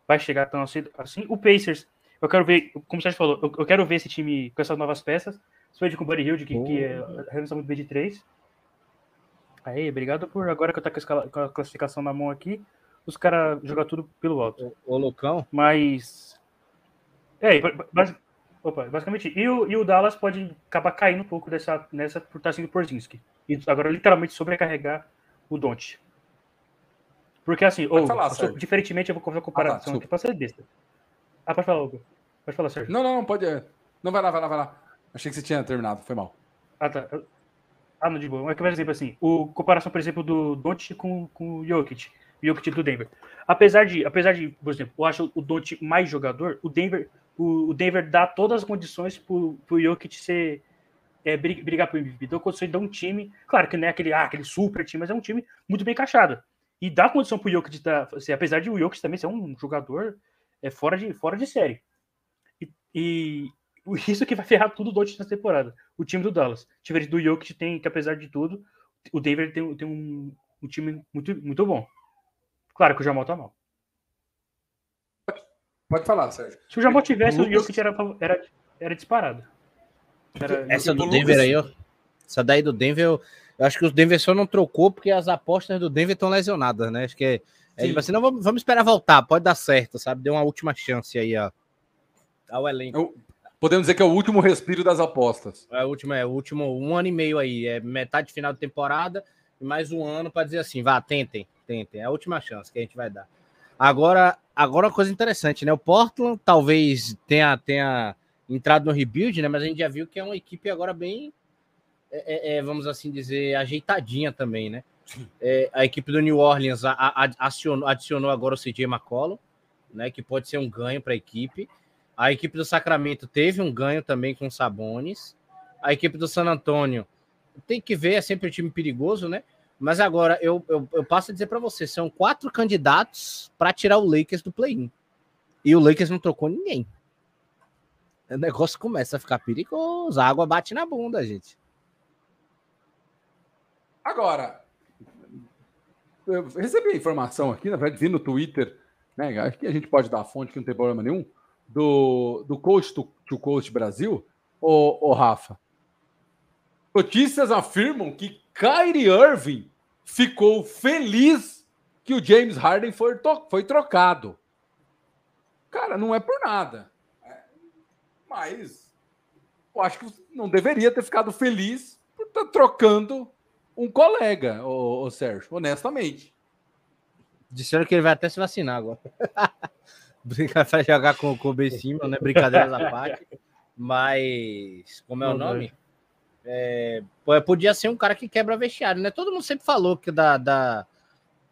[SPEAKER 6] vai chegar tão cedo assim. O Pacers, eu quero ver, como você falou, eu, eu quero ver esse time com essas novas peças. Suede com o Buddy Hill, que, que é, muito bem de três. Aí, obrigado por agora que eu tô com a, classificação na mão aqui, os caras jogam tudo pelo alto.
[SPEAKER 2] Ô, Lucão,
[SPEAKER 6] Mas. É, basi- opa, basicamente. E o, e o Dallas pode acabar caindo um pouco dessa, nessa por estar sendo Porzinski. E agora, literalmente, sobrecarregar o Don't. Porque assim, ou,
[SPEAKER 1] falar,
[SPEAKER 6] diferentemente, eu vou fazer uma
[SPEAKER 1] Ah, tá,
[SPEAKER 6] comparação
[SPEAKER 1] desculpa.
[SPEAKER 6] aqui pra ser besta. Ah, pode falar, Hugo. Pode falar, Sérgio.
[SPEAKER 1] Não, não, não, pode. é. Não, vai lá, vai lá, vai lá. Achei que você tinha terminado, foi mal.
[SPEAKER 6] Ah, tá. Ah, não, de boa. Mas, por exemplo, assim, o comparação, por exemplo, do Don't com, com o Jokic. O Jokic do Denver. Apesar de, apesar de, por exemplo, eu acho o Don't mais jogador, o Denver, o, o Denver dá todas as condições pro, pro Jokic ser, é, bri- brigar pro MVP. Dá condições de dar um time, claro que não é aquele, ah, aquele super time, mas é um time muito bem encaixado. E dá condição pro Jokic estar, assim, apesar de o Jokic também ser um jogador é, fora, de, fora de série. E, e isso que vai ferrar tudo o Don't nessa temporada o time do Dallas. Diferente do Jokic, tem que, apesar de tudo, o Denver tem, tem um, um time muito, muito bom. Claro que o Jamal tá mal.
[SPEAKER 1] Pode falar, Sérgio.
[SPEAKER 6] Se o Jamal tivesse, o
[SPEAKER 1] Lucas-
[SPEAKER 6] Jokic era, era, era disparado. Era,
[SPEAKER 2] essa do
[SPEAKER 1] o
[SPEAKER 2] Denver
[SPEAKER 1] Lucas-
[SPEAKER 2] aí, ó. Essa daí do Denver, eu, eu acho que o Denver só não trocou porque as apostas do Denver estão lesionadas, né? Acho que é, é tipo assim, não, vamos, vamos esperar voltar, pode dar certo, sabe? Deu uma última chance aí, ó. Ao elenco.
[SPEAKER 1] Eu- Podemos dizer que é o último respiro das apostas.
[SPEAKER 2] É o último, é o último um ano e meio aí, é metade final de temporada e mais um ano para dizer assim, vá, tentem, tentem, é a última chance que a gente vai dar. Agora, agora uma coisa interessante, né? O Portland talvez tenha, tenha entrado no rebuild, né? Mas a gente já viu que é uma equipe agora bem, é, é, é, vamos assim dizer, ajeitadinha também, né? É, a equipe do New Orleans a- a- adicionou, adicionou agora o CJ McCollum, né? Que pode ser um ganho para a equipe. A equipe do Sacramento teve um ganho também com o Sabonis. A equipe do San Antônio tem que ver, é sempre um time perigoso, né? Mas agora eu, eu, eu passo a dizer para você: são quatro candidatos para tirar o Lakers do play-in. E o Lakers não trocou ninguém. O negócio começa a ficar perigoso. A água bate na bunda, gente.
[SPEAKER 1] Agora, eu recebi a informação aqui, na verdade, vi no Twitter, né? Acho que a gente pode dar a fonte que não tem problema nenhum, do, do coach to, to coach Brasil, o, Rafa. Notícias afirmam que Kyrie Irving ficou feliz que o James Harden foi, foi trocado. Cara, não é por nada. É, Mas eu acho que não deveria ter ficado feliz por estar trocando um colega, ô, ô Sérgio, honestamente.
[SPEAKER 2] Disseram que ele vai até se vacinar agora. Brincar vai jogar com, com o Ben Simmons, né? Brincadeiras à parte. Mas, como é o
[SPEAKER 6] Não,
[SPEAKER 2] nome? É, pô, podia ser um cara que quebra vestiário, né? Todo mundo sempre falou que, da, da-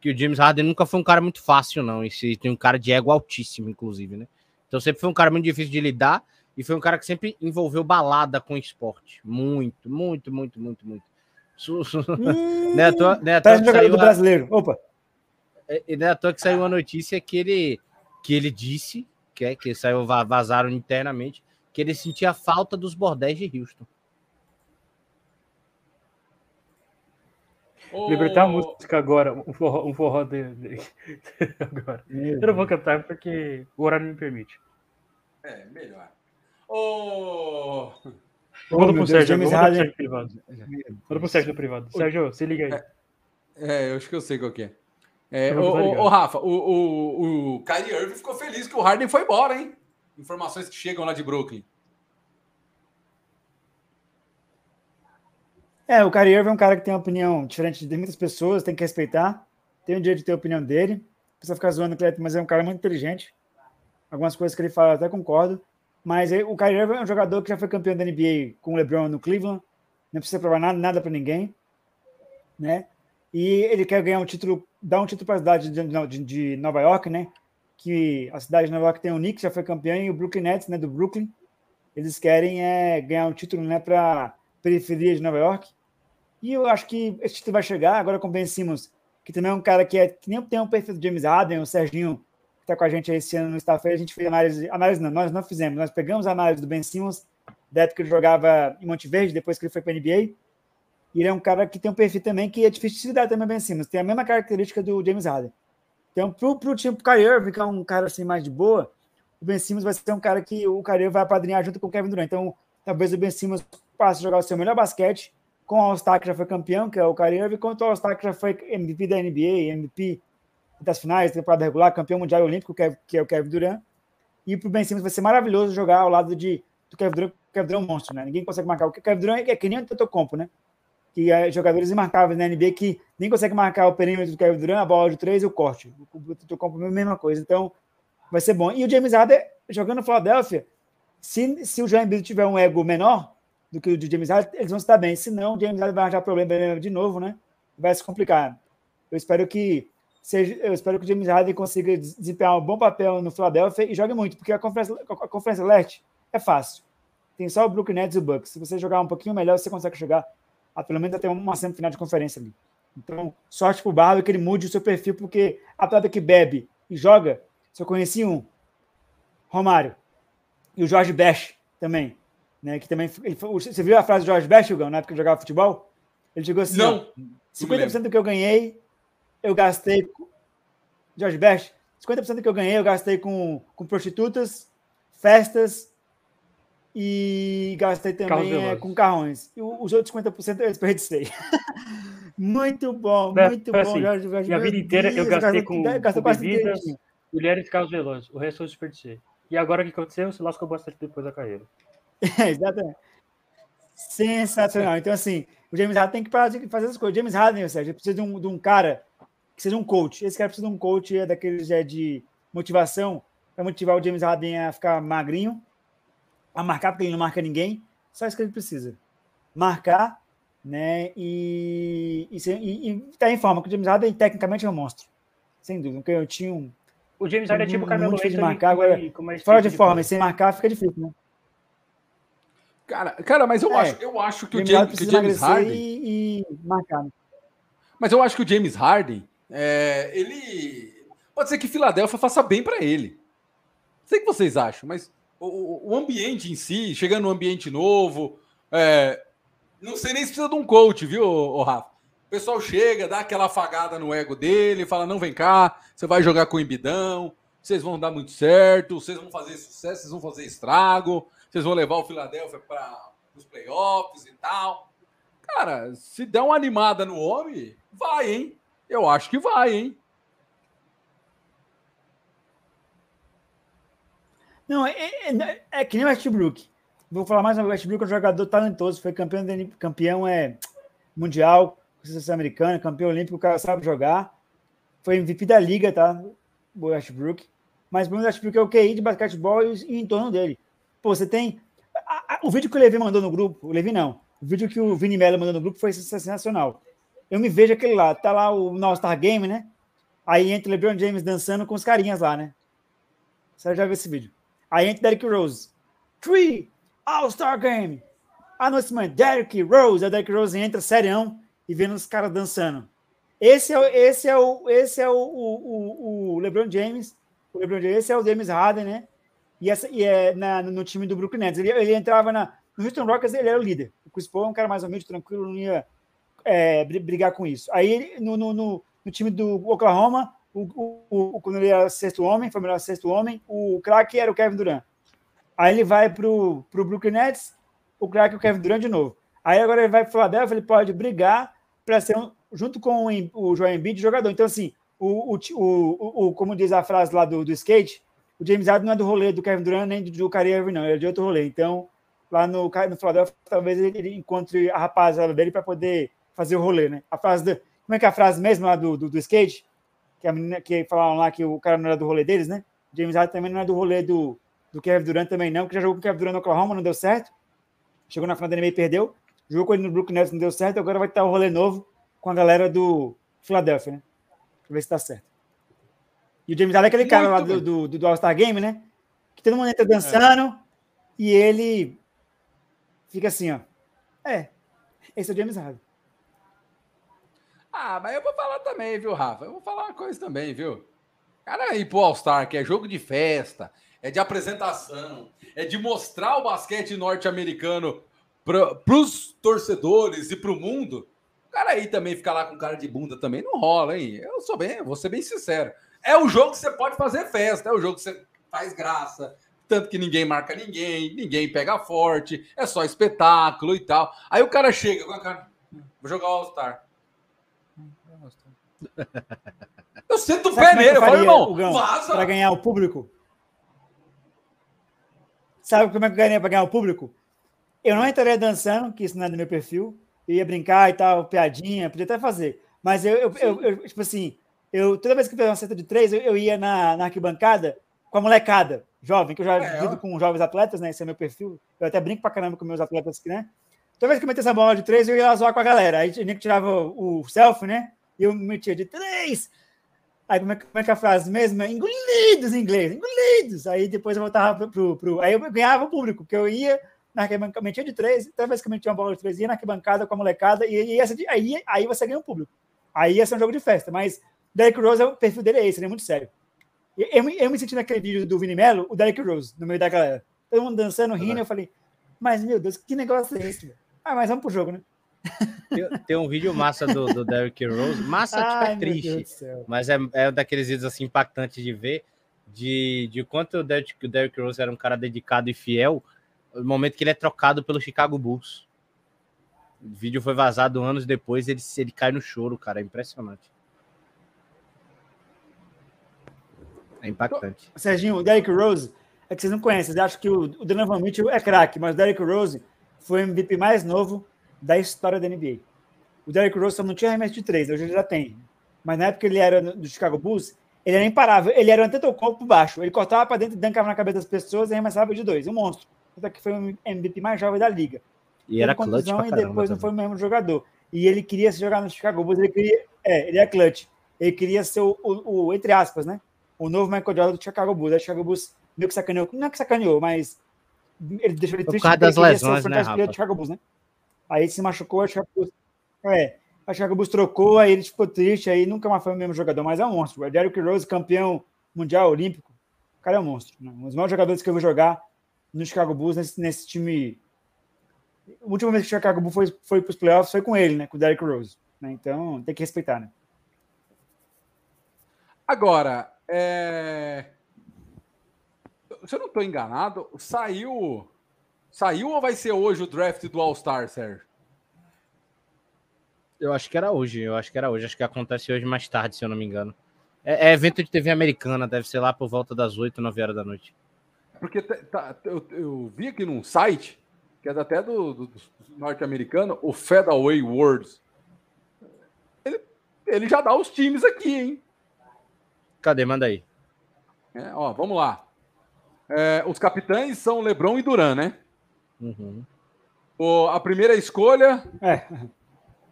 [SPEAKER 2] que o James Harden nunca foi um cara muito fácil, não. E se tem um cara de ego altíssimo, inclusive, né? Então sempre foi um cara muito difícil de lidar e foi um cara que sempre envolveu balada com esporte. Muito, muito, muito, muito, muito. Su- su- Não é à toa- não é à toa
[SPEAKER 5] um
[SPEAKER 2] que
[SPEAKER 5] jogador
[SPEAKER 2] saiu
[SPEAKER 5] do
[SPEAKER 2] a-
[SPEAKER 5] brasileiro. Opa,
[SPEAKER 2] é, e não é à toa que saiu uma notícia que ele, que ele disse, que, é, que saiu, va- vazaram internamente, que ele sentia falta dos bordéis de Houston.
[SPEAKER 6] Libertar a música agora, um forró, um forró de, de- agora. Eu não vou cantar porque o horário não me permite.
[SPEAKER 1] É, melhor. Ô,
[SPEAKER 5] Oh,
[SPEAKER 6] Manda pro
[SPEAKER 5] Deus,
[SPEAKER 6] Sérgio,
[SPEAKER 5] James
[SPEAKER 6] manda pro
[SPEAKER 5] Harden.
[SPEAKER 6] Sérgio privado. Manda pro Sérgio privado. Sérgio, se liga aí.
[SPEAKER 1] É, eu acho que eu sei qual que é. É, ô,
[SPEAKER 6] ligado.
[SPEAKER 1] ô, Rafa, o, o, o Kyrie Irving ficou feliz que o Harden foi embora, hein? Informações que chegam lá de Brooklyn.
[SPEAKER 5] É, o Kyrie Irving é um cara que tem uma opinião diferente de muitas pessoas, tem que respeitar. Tem o direito de ter a opinião dele. Precisa ficar zoando o Cleto, mas é um cara muito inteligente. Algumas coisas que ele fala eu até concordo. Mas o Kyrie Irving é um jogador que já foi campeão da NBA com o LeBron no Cleveland. Não precisa provar nada, nada para ninguém. Né? E ele quer ganhar um título, dar um título para a cidade de, de- de Nova York, né? Que a cidade de Nova York tem o Knicks, já foi campeão, e o Brooklyn Nets, né? Do Brooklyn. Eles querem é, ganhar um título né, para periferia de Nova York. E eu acho que esse título vai chegar agora com Ben Simmons, que também é um cara que, é, que nem tem um perfil do James Harden, o Serginho, está com a gente esse ano no staff, a gente fez análise, análise não, nós não fizemos, nós pegamos a análise do Ben Simmons, da época que ele jogava em Monte Verde, depois que ele foi para a NBA, e ele é um cara que tem um perfil também que é difícil de lidar também, Ben Simmons, tem a mesma característica do James Harden. Então, pro, pro time, pro Kyrie Irving, que é um cara assim mais de boa, o Ben Simmons vai ser um cara que o Kyrie vai apadrinhar junto com o Kevin Durant. Então, talvez o Ben Simmons passe a jogar o seu melhor basquete com o All-Star que já foi campeão, que é o Kyrie Irving, contra o All-Star que já foi MVP da NBA, MVP das finais, temporada regular, campeão mundial olímpico, que é, que é o Kevin Durant. E pro Ben Simmons vai ser maravilhoso jogar ao lado de, do Kevin Durant, o Kevin Durant é um monstro, né? Ninguém consegue marcar. O Kevin Durant é que nem o Tetocompo, né? Que é jogadores imarcáveis na NBA que nem consegue marcar o perímetro do Kevin Durant, a bola de três e o corte. O Tetocompo é a mesma coisa. Então, vai ser bom. E o James Harden, jogando no Philadelphia, se, se o João Embiid tiver um ego menor do que o de James Harden, eles vão estar bem. Se não, o James Harden vai arranjar problema de novo, né? Vai se complicar. Eu espero que seja, eu espero que o James Harden consiga desempenhar um bom papel no Philadelphia e jogue muito, porque a conferência, a conferência leste é fácil. Tem só o Brooklyn Nets e o Bucks. Se você jogar um pouquinho melhor, você consegue chegar a pelo menos até uma semifinal de conferência ali. Então, sorte pro Barba que ele mude o seu perfil, porque a atleta que bebe e joga, eu conheci um, Romário, e o Jorge Best também, né? Que também ele, você viu a frase do Jorge Best, Gão, na época que jogava futebol? Ele chegou assim:
[SPEAKER 1] Não.
[SPEAKER 5] 50% do que eu ganhei, eu gastei. Jorge Best, 50% do que eu ganhei, eu gastei com, com prostitutas, festas e gastei também é, com carrões. E os outros 50% eu desperdicei. muito bom,
[SPEAKER 6] É,
[SPEAKER 5] muito bom,
[SPEAKER 6] assim,
[SPEAKER 5] Jorge Best.
[SPEAKER 6] Minha
[SPEAKER 5] Meu
[SPEAKER 6] vida inteira eu gastei com,
[SPEAKER 5] gastou
[SPEAKER 6] com bebidas, mulheres e carros velozes. O resto eu desperdicei. E agora o que aconteceu? Se lascou bastante depois da carreira.
[SPEAKER 5] É, exatamente. Sensacional. Então, assim, o James Harden tem que parar de fazer essas coisas. O James Harden, ou seja, precisa de um, de um cara que seja um coach. Esse cara precisa de um coach é daqueles é, de motivação para motivar o James Harden a ficar magrinho, a marcar, porque ele não marca ninguém. Só isso que ele precisa. Marcar, né? E, e, e, e tá em forma, que o James Harden tecnicamente é um monstro. Sem dúvida. Porque eu tinha um.
[SPEAKER 6] O James Harden é tipo o Carmelo
[SPEAKER 5] difícil de marcar, agora,
[SPEAKER 6] mais
[SPEAKER 5] Fora de forma, e sem marcar fica difícil, né?
[SPEAKER 1] Cara, cara, mas eu
[SPEAKER 5] É.
[SPEAKER 1] acho, eu acho que o
[SPEAKER 5] James
[SPEAKER 1] que o James Harden,
[SPEAKER 5] e, e marcar. né?
[SPEAKER 1] mas eu acho que o James Harden, é, ele pode ser que Filadélfia faça bem para ele. Não sei o que vocês acham, mas o- o, o ambiente em si, chegando num ambiente novo, é, não sei nem se precisa de um coach, viu, ô Rafa? O pessoal chega, dá aquela afagada no ego dele, fala: não, vem cá, você vai jogar com o Embidão, vocês vão dar muito certo, vocês vão fazer sucesso, vocês vão fazer estrago, vocês vão levar o Filadélfia para os playoffs e tal. Cara, se der uma animada no homem, vai, hein? Eu acho que vai, hein?
[SPEAKER 5] Não, é, é, é que nem o Westbrook. Vou falar mais vez, o Westbrook é um jogador talentoso, foi campeão, campeão é, mundial, seleção americana, campeão olímpico, o cara sabe jogar. Foi MVP da liga, tá? O Westbrook. Mas o Westbrook é o QI de basquetebol e, e em torno dele. Pô, você tem... a- a- o vídeo que o Levi mandou no grupo, o Levi não, o vídeo que o Vini Mello mandou no grupo foi sensacional. Eu me vejo aquele lá, tá lá o no All-Star Game, né? Aí entra o LeBron James dançando com os carinhas lá, né? Você já viu esse vídeo. Aí entra Derrick Rose. Three All-Star Game. Ah, mano, Derrick Rose. Aí Derrick Rose entra serião e vendo os caras dançando. Esse é, esse é, o, esse é o, o, o- o LeBron James. O LeBron James, esse é o James Harden, né? E, essa, e é na, no time do Brooklyn Nets. Ele, ele entrava na, no Houston Rockets, ele era o líder. O Chris Paul é um cara mais humilde, tranquilo, não ia é, bri- brigar com isso. Aí no, no, no, no time do Oklahoma, o, o, o- quando ele era sexto homem, foi o melhor sexto homem, o craque era o Kevin Durant. Aí ele vai pro, pro Brooklyn Nets, o craque é o Kevin Durant de novo. Aí agora ele vai pro Philadelphia, ele pode brigar para ser um, junto com o, o Joel Embiid jogador. Então assim, o, o, o, o, o- como diz a frase lá do, do skate, o James Harden não é do rolê do Kevin Durant nem do, Kyrie Irving, não, ele é de outro rolê. Então lá no, no Philadelphia talvez ele encontre a rapaziada dele para poder fazer o rolê, né? A frase do, como é que é a frase mesmo lá do, do, do skate? Que a menina que falaram lá que o cara não era do rolê deles, né? James Harden também não é do rolê do, do Kevin Durant também não, que já jogou com o Kevin Durant no Oklahoma, não deu certo. Chegou na final da NBA e perdeu. Jogou com ele no Brooklyn Nets, não deu certo. Agora vai estar o rolê novo com a galera do Philadelphia, né? Pra ver se tá certo. E o James Harden é aquele cara lá do, do, do, do All-Star Game, né? Que todo mundo entra dançando e ele fica assim, ó. É, esse é o James Harden.
[SPEAKER 1] Ah, mas eu vou falar também, viu, Rafa? Eu vou falar uma coisa também, viu? Cara, ir pro All-Star, que é jogo de festa, é de apresentação, é de mostrar o basquete norte-americano para os torcedores e para o mundo. O cara aí também ficar lá com cara de bunda também não rola, hein? Eu sou bem, vou ser bem sincero. É o jogo que você pode fazer festa, é o jogo que você faz graça, tanto que ninguém marca ninguém, ninguém pega forte, é só espetáculo e tal. Aí o cara chega com a cara, Vou jogar All-Star. Eu sinto o pé
[SPEAKER 5] é
[SPEAKER 1] nele. Eu falo, irmão, vaza.
[SPEAKER 5] Pra ganhar o público? Sabe como é que eu ganhei pra ganhar o público? Eu não entraria dançando, que isso não é do meu perfil. Eu ia brincar e tal, piadinha, podia até fazer. Mas eu, eu, eu- eu, tipo assim, eu, toda vez que eu fazia uma cesta de três, eu, eu ia na, na arquibancada com a molecada jovem, que eu já
[SPEAKER 1] É,
[SPEAKER 5] lido com jovens atletas, né? Esse é meu perfil. Eu até brinco pra caramba com meus atletas né? Toda vez que eu metia essa bola de três, eu ia lá zoar com a galera. Aí tinha que tirava o, o selfie, né? E eu metia de três. Aí como é, que- como é que é a frase mesmo? É Engolidos em inglês, engolidos. Aí depois eu voltava pro, pro, Aí eu ganhava o público, porque eu ia na arquibancada, metia de três, toda vez que eu metia uma bola de três, ia na arquibancada com a molecada, e, e essa aí, aí você ganha o público. Aí ia ser um jogo de festa, mas Derrick Rose, o perfil dele é esse, ele é muito sério. Eu, eu, me- eu me senti naquele vídeo do Vini Mello, o Derrick Rose, no meio da galera. Todo mundo dançando, rindo, eu falei, mas meu Deus, que negócio é esse? velho? Ah, mas vamos pro jogo, né?
[SPEAKER 2] Tem, tem um vídeo massa do, do Derrick Rose. Massa, tipo,
[SPEAKER 5] Ai,
[SPEAKER 2] é triste. Mas é, é um daqueles vídeos assim impactantes de ver de, de quanto o Derrick, o Derrick Rose era um cara dedicado e fiel no momento que ele é trocado pelo Chicago Bulls. O vídeo foi vazado anos depois, ele, ele cai no choro, cara. É impressionante. É impactante.
[SPEAKER 5] Serginho, o Derrick Rose, é que vocês não conhecem, vocês acham que o, o Donovan Mitchell é craque, mas o Derrick Rose foi o MVP mais novo da história da NBA. O Derrick Rose só não tinha arremesso de três, hoje ele já tem. Mas na época que ele era no- do Chicago Bulls, ele era imparável, ele era um antetokounmpo por baixo, ele cortava para dentro, dancava na cabeça das pessoas e arremessava de dois, um monstro. Até que foi o MVP mais jovem da liga.
[SPEAKER 2] E era
[SPEAKER 5] Teve
[SPEAKER 2] clutch
[SPEAKER 5] contusão e depois não foi o mesmo jogador. E ele queria se jogar no Chicago Bulls, ele queria, é, ele é clutch. Ele queria ser o, o- o, entre aspas, né? O novo Michael Jordan do Chicago Bulls. Aí o Chicago Bulls meio que sacaneou, não é que sacaneou, mas ele deixou ele
[SPEAKER 2] Por
[SPEAKER 5] triste
[SPEAKER 2] causa
[SPEAKER 5] porque
[SPEAKER 2] das lesões, né, Rafa?
[SPEAKER 5] Chicago Bulls, né? Aí ele se machucou, o Chicago Bulls, é, o Chicago Bulls trocou, aí ele ficou triste, aí nunca mais foi o mesmo jogador, mas é um monstro. O Derrick Rose, campeão mundial olímpico, o cara é um monstro. Né? Um dos maiores jogadores que eu vou jogar no Chicago Bulls, nesse, nesse time a última vez que o Chicago Bulls foi, foi para os playoffs foi com ele, né? Com o Derrick Rose. né? Então tem que respeitar, né?
[SPEAKER 1] Agora, é... se eu não estou enganado, saiu. Saiu ou vai ser hoje o draft do All-Star, Sérgio?
[SPEAKER 2] Eu acho que era hoje, eu acho que era hoje. Acho que acontece hoje mais tarde, se eu não me engano. É, é evento de TV americana, deve ser lá por volta das 8, 9 horas da noite.
[SPEAKER 1] Porque tá- eu, eu vi aqui num site, que é até do, do- do norte-americano, o Fedaway Words. Ele, ele já dá os times aqui, hein?
[SPEAKER 2] Cadê? Manda aí.
[SPEAKER 1] É, ó, vamos lá. É, os capitães são LeBron e Duran, né?
[SPEAKER 2] Uhum.
[SPEAKER 1] O- a primeira escolha
[SPEAKER 5] É,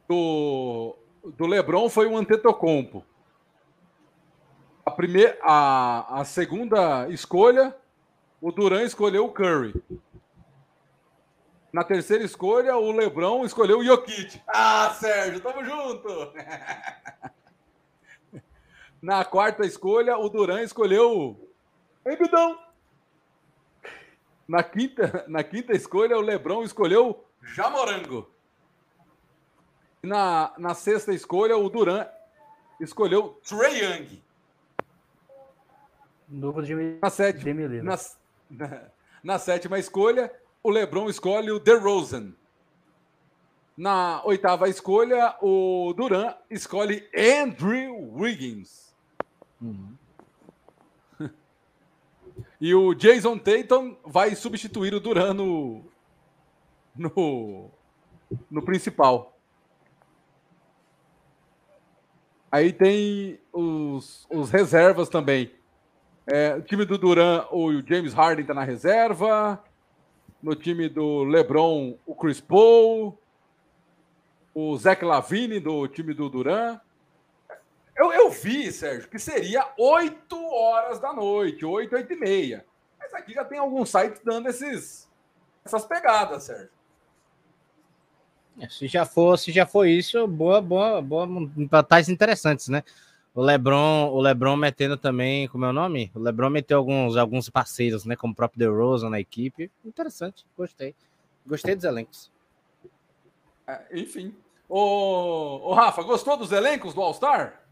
[SPEAKER 1] do, do LeBron foi o Antetokounmpo. A, primeira, a, a segunda escolha, o Duran escolheu o Curry. Na terceira escolha, o LeBron escolheu o Jokic. Ah, Sérgio, tamo junto! Na quarta escolha, o Duran escolheu o Embidão. Na quinta, na quinta escolha, o LeBron escolheu Jamorango. Na, na sexta escolha, o Duran escolheu Trey Young.
[SPEAKER 6] Novo de
[SPEAKER 1] Na sétima, na, na, na sétima escolha, o LeBron escolhe o DeRozan. Na oitava escolha, o Duran escolhe Andrew Wiggins. E o Jason Tatum vai substituir o Duran no, no, no principal. Aí tem os, os reservas também. É, o time do Duran, o James Harden tá na reserva. No time do LeBron, o Chris Paul. O Zach Lavine do time do Duran. Eu, eu vi, Sérgio, que seria 8 horas da noite, 8, 8 e meia. Mas aqui já tem alguns sites dando esses, essas pegadas, Sérgio.
[SPEAKER 2] É, Se já for, se já for isso, boa, boa, boa, batalhas interessantes, né? O LeBron, o LeBron metendo também, como é o nome? O LeBron meteu alguns, alguns parceiros, né? Como o próprio DeRozan na equipe. Interessante, gostei. Gostei dos elencos.
[SPEAKER 1] É, enfim. Ô, ô, Rafa, gostou dos elencos do All-Star?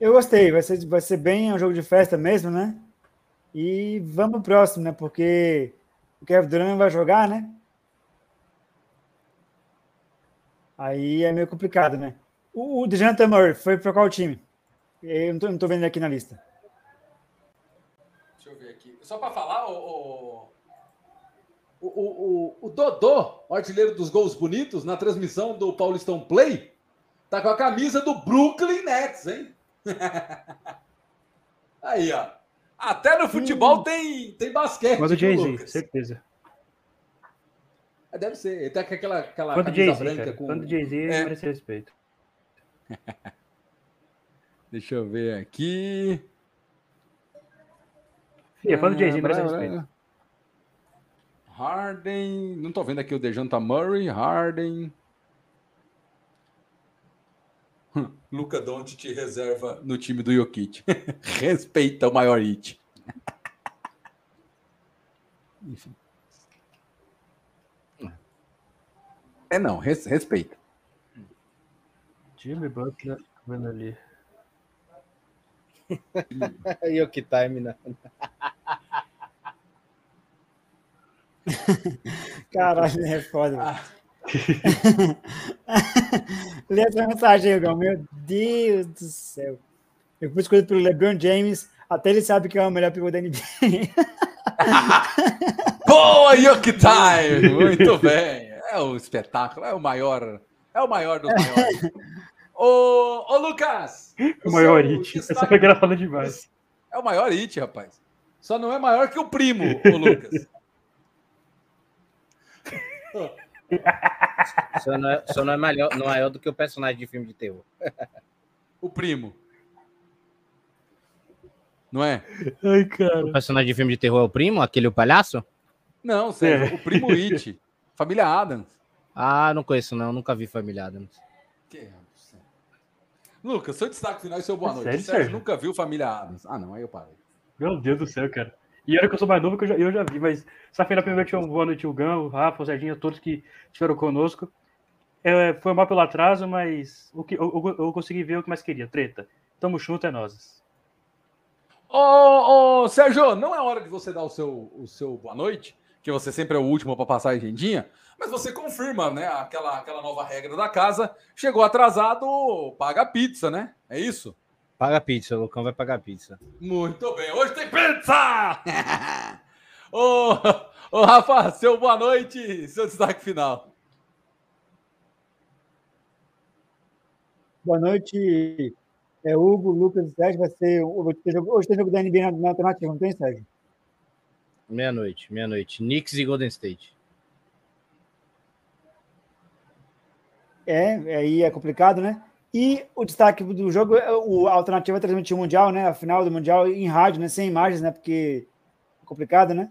[SPEAKER 5] Eu gostei, vai ser, vai ser bem um jogo de festa mesmo, né? E vamos pro próximo, né? Porque o Kevin Durant vai jogar, né? Aí é meio complicado, né? O, o DeJounte Murray foi para qual time? Eu não tô, não tô vendo aqui na lista.
[SPEAKER 1] Deixa eu ver aqui. Só para falar, o, o, o, o, Dodô, o artilheiro dos gols bonitos, na transmissão do Paulistão Play, tá com a camisa do Brooklyn Nets, hein? Aí, ó. Até no futebol tem, tem basquete.
[SPEAKER 6] Quando o Jay-Z, certeza.
[SPEAKER 1] É, Deve ser. Ele tá com aquela, aquela
[SPEAKER 6] Quando
[SPEAKER 1] camisa branca
[SPEAKER 6] cara.
[SPEAKER 1] com.
[SPEAKER 6] Quando o Jay-Z
[SPEAKER 1] É.
[SPEAKER 6] merece respeito.
[SPEAKER 7] Deixa eu ver aqui.
[SPEAKER 6] Fia, quando o Jay-Z
[SPEAKER 7] Ah,
[SPEAKER 6] merece respeito.
[SPEAKER 7] Harden. Não tô vendo aqui o Dejanta Murray. Harden.
[SPEAKER 1] Luca Doncic reserva no time do Jokic. Respeita o maior hit. Enfim. É não, res- respeita.
[SPEAKER 6] Jimmy Butler, vendo ali.
[SPEAKER 2] O que time, né?
[SPEAKER 5] Caralho, é foda. velho.
[SPEAKER 1] Ah.
[SPEAKER 5] Lê essa mensagem, Igor. Meu Deus do céu. Eu fui escolhido pelo LeBron James. Até ele sabe que é o melhor pivô da NBA.
[SPEAKER 1] Boa, Yoki Time! Muito bem. É o espetáculo, é o maior. É o maior dos maiores. ô, ô, Lucas!
[SPEAKER 6] O maior hit. Essa foi engraçada demais.
[SPEAKER 1] É o maior hit, rapaz. Só não é maior que o primo, o Lucas.
[SPEAKER 2] Só não é, só não é maior, não é maior do que o personagem de filme de terror.
[SPEAKER 1] O primo. Não é?
[SPEAKER 6] Ai, cara.
[SPEAKER 2] O personagem de filme de terror é o primo, aquele o palhaço?
[SPEAKER 1] Não, Sérgio,
[SPEAKER 6] É.
[SPEAKER 1] o primo It. Família Adams.
[SPEAKER 2] Ah, não conheço não, nunca vi Família Adams.
[SPEAKER 1] Que- Lucas, seu destaque final e seu boa
[SPEAKER 6] É
[SPEAKER 1] noite.
[SPEAKER 6] sério,
[SPEAKER 1] Sérgio
[SPEAKER 6] Sérgio?
[SPEAKER 1] nunca viu Família Adams. Ah, não, aí eu parei.
[SPEAKER 6] Meu Deus do céu, cara. E olha que eu sou mais novo que eu já, eu já vi, mas essa feira primeiro um boa noite, o Gão, o Rafa, o Serginho, todos que estiveram conosco. É, foi mal pelo atraso, mas o que, eu, eu- consegui ver o que mais queria. Treta. Tamo junto, é nós.
[SPEAKER 1] Ô, ô, Sérgio, não é hora de você dar o seu, o seu boa noite, que você sempre é o último para passar a agendinha, mas você confirma, né, aquela, aquela nova regra da casa. Chegou atrasado, paga pizza, né? É isso?
[SPEAKER 2] Paga pizza, o Lucão vai pagar pizza.
[SPEAKER 1] Muito bem, hoje tem pizza! ô, ô, Rafa, seu boa noite, seu destaque final.
[SPEAKER 5] Boa noite, é Hugo, Lucas e Sérgio. Vai ser. Hoje tem jogo, hoje tem jogo da NBA na, na alternativa, não tem, Sérgio?
[SPEAKER 2] Meia-noite, meia-noite. Knicks e Golden State.
[SPEAKER 5] É, aí é complicado, né? E o destaque do jogo, é o a alternativa é transmitir o Mundial, né? A final do Mundial em rádio, né? Sem imagens, né? Porque é complicado, né?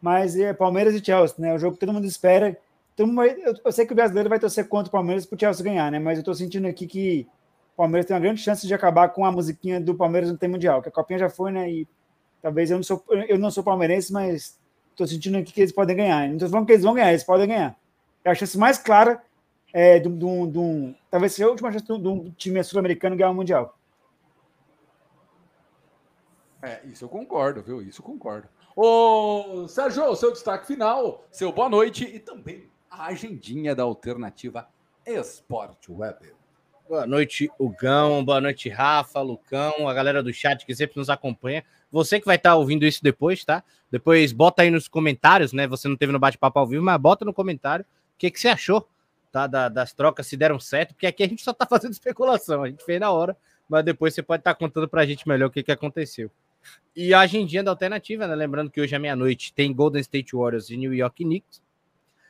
[SPEAKER 5] Mas é Palmeiras e Chelsea, né? O jogo que todo mundo espera. Todo mundo eu, eu sei que o brasileiro vai torcer contra o Palmeiras para o Chelsea ganhar, né? Mas eu tô sentindo aqui que o Palmeiras tem uma grande chance de acabar com a musiquinha do Palmeiras não tem Mundial, que a Copinha já foi, né? E talvez eu não sou, eu não sou palmeirense, mas tô sentindo aqui que eles podem ganhar. Não tô falando que eles vão ganhar, eles podem ganhar. É a chance mais clara é, de, um- de um- de um- talvez seja a última chance de um- de um time sul-americano ganhar o Mundial.
[SPEAKER 1] É, isso eu concordo, viu? Isso eu concordo. Ô, Sérgio, seu destaque final, seu boa noite e também a agendinha da alternativa Esporte Web.
[SPEAKER 2] Boa noite, Hugão. Boa noite, Rafa, Lucão, a galera do chat que sempre nos acompanha. Você que vai estar ouvindo isso depois, tá? Depois bota aí nos comentários, né? Você não teve no bate-papo ao vivo, mas bota no comentário o que, que você achou tá? Da- das trocas, se deram certo, porque aqui a gente só tá fazendo especulação. A gente fez na hora, mas depois você pode estar contando pra gente melhor o que, que aconteceu. E a agendinha da alternativa, né? Lembrando que hoje à meia-noite tem Golden State Warriors e New York Knicks,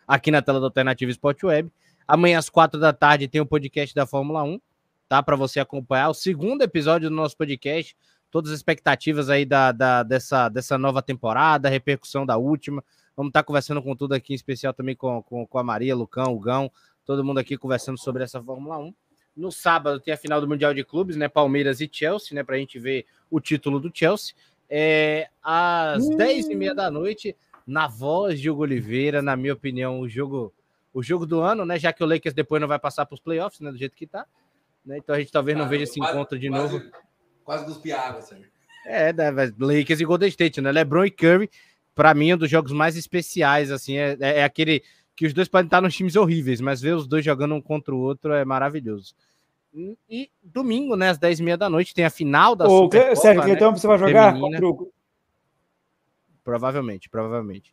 [SPEAKER 2] aqui na tela da Alternativa Sport Web. Amanhã às quatro da tarde tem o podcast da Fórmula 1, tá? Para você acompanhar o segundo episódio do nosso podcast. Todas as expectativas aí da, da- dessa, dessa nova temporada, a repercussão da última. Vamos estar conversando com tudo aqui, em especial também com, com, com a Maria, Lucão, o Gão, todo mundo aqui conversando sobre essa Fórmula 1. No sábado tem a final do Mundial de Clubes, né? Palmeiras e Chelsea, né? Para a gente ver o título do Chelsea. É, às 10 e meia da noite, na voz de Hugo Oliveira, na minha opinião, o jogo, o jogo do ano, né? Já que o Lakers depois não vai passar para os playoffs, né? Do jeito que tá. Né, então a gente talvez não veja esse encontro de novo.
[SPEAKER 1] Quase dos piadas, Sérgio.
[SPEAKER 2] É, né, Lakers e Golden State, né? LeBron e Curry, para mim, é um dos jogos mais especiais, assim, é, é- é aquele que os dois podem estar nos times horríveis, mas ver os dois jogando um contra o outro é maravilhoso. E, e domingo, né, às 10h30 da noite, tem a final da
[SPEAKER 5] Ô,
[SPEAKER 2] Supercopa,
[SPEAKER 5] Sérgio,
[SPEAKER 2] né?
[SPEAKER 5] então você vai jogar
[SPEAKER 2] feminina.
[SPEAKER 5] contra o.
[SPEAKER 2] Provavelmente, provavelmente.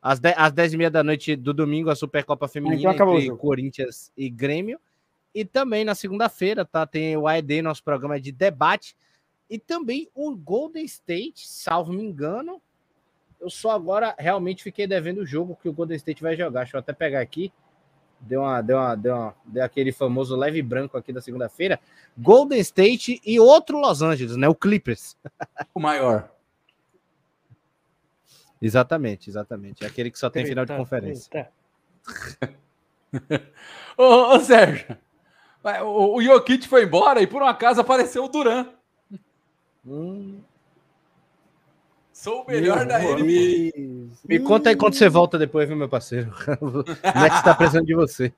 [SPEAKER 2] Às, 10, às 10h30 da noite do domingo, a Supercopa Feminina
[SPEAKER 5] então acabou o
[SPEAKER 2] entre. Corinthians e Grêmio. E também na segunda-feira, tá? Tem o AED, nosso programa de debate. E também o Golden State, salvo me engano. Eu só agora realmente fiquei devendo o jogo que o Golden State vai jogar. Deixa eu até pegar aqui. Deu, uma, deu, uma, deu, uma, deu aquele famoso leve branco aqui da segunda-feira. Golden State e outro Los Angeles, né? O Clippers.
[SPEAKER 1] O maior.
[SPEAKER 2] Exatamente, exatamente. É aquele que só tem final de
[SPEAKER 6] Eita,
[SPEAKER 2] conferência.
[SPEAKER 6] eita.
[SPEAKER 1] Ô, ô, Sérgio, o, o Jokic foi embora e por um acaso apareceu o Duran.
[SPEAKER 2] Hum,
[SPEAKER 1] Sou o melhor da
[SPEAKER 5] Meu
[SPEAKER 1] NBA.
[SPEAKER 5] Deus.
[SPEAKER 2] me conta aí quando você volta depois, viu, meu parceiro? O Nets tá precisando de você.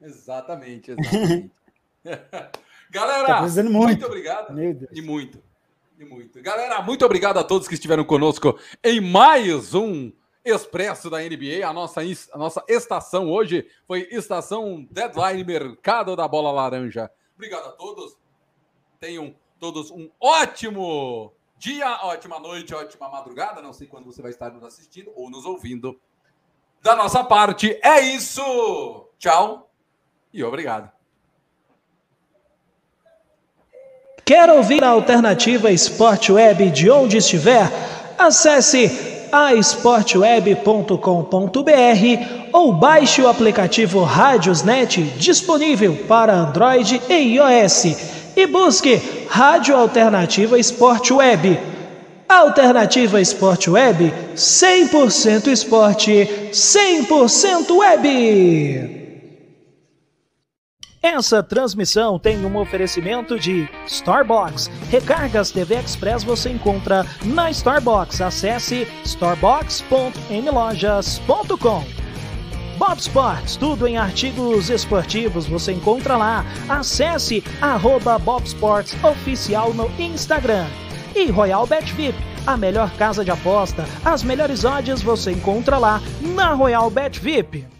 [SPEAKER 1] Exatamente, exatamente. Galera,
[SPEAKER 5] Tá
[SPEAKER 1] muito.
[SPEAKER 5] muito.
[SPEAKER 1] obrigado.
[SPEAKER 5] Meu Deus.
[SPEAKER 1] E muito. E muito. Galera, muito obrigado a todos que estiveram conosco em mais um Expresso da NBA. A nossa, a nossa estação hoje foi Estação Deadline Mercado da Bola Laranja. Obrigado a todos. Tenham todos um ótimo dia, ótima noite, ótima madrugada. Não sei quando você vai estar nos assistindo ou nos ouvindo. Da nossa parte, é isso. Tchau e obrigado.
[SPEAKER 4] Quer ouvir a alternativa Sport Web de onde estiver? Acesse aesportweb.com.br ou baixe o aplicativo Rádiosnet disponível para Android e iOS e busque Rádio Alternativa Sport Web. Alternativa Sport Web, 100% esporte, 100% web. Essa transmissão tem um oferecimento de Starbucks. Recargas TV Express você encontra na Starbucks. Acesse starbucks.mlojas.com. Bob Sports, tudo em artigos esportivos você encontra lá. Acesse arroba Bob Sports Oficial no Instagram. E Royal Bet VIP, a melhor casa de aposta. As melhores odds você encontra lá na Royal Bet VIP.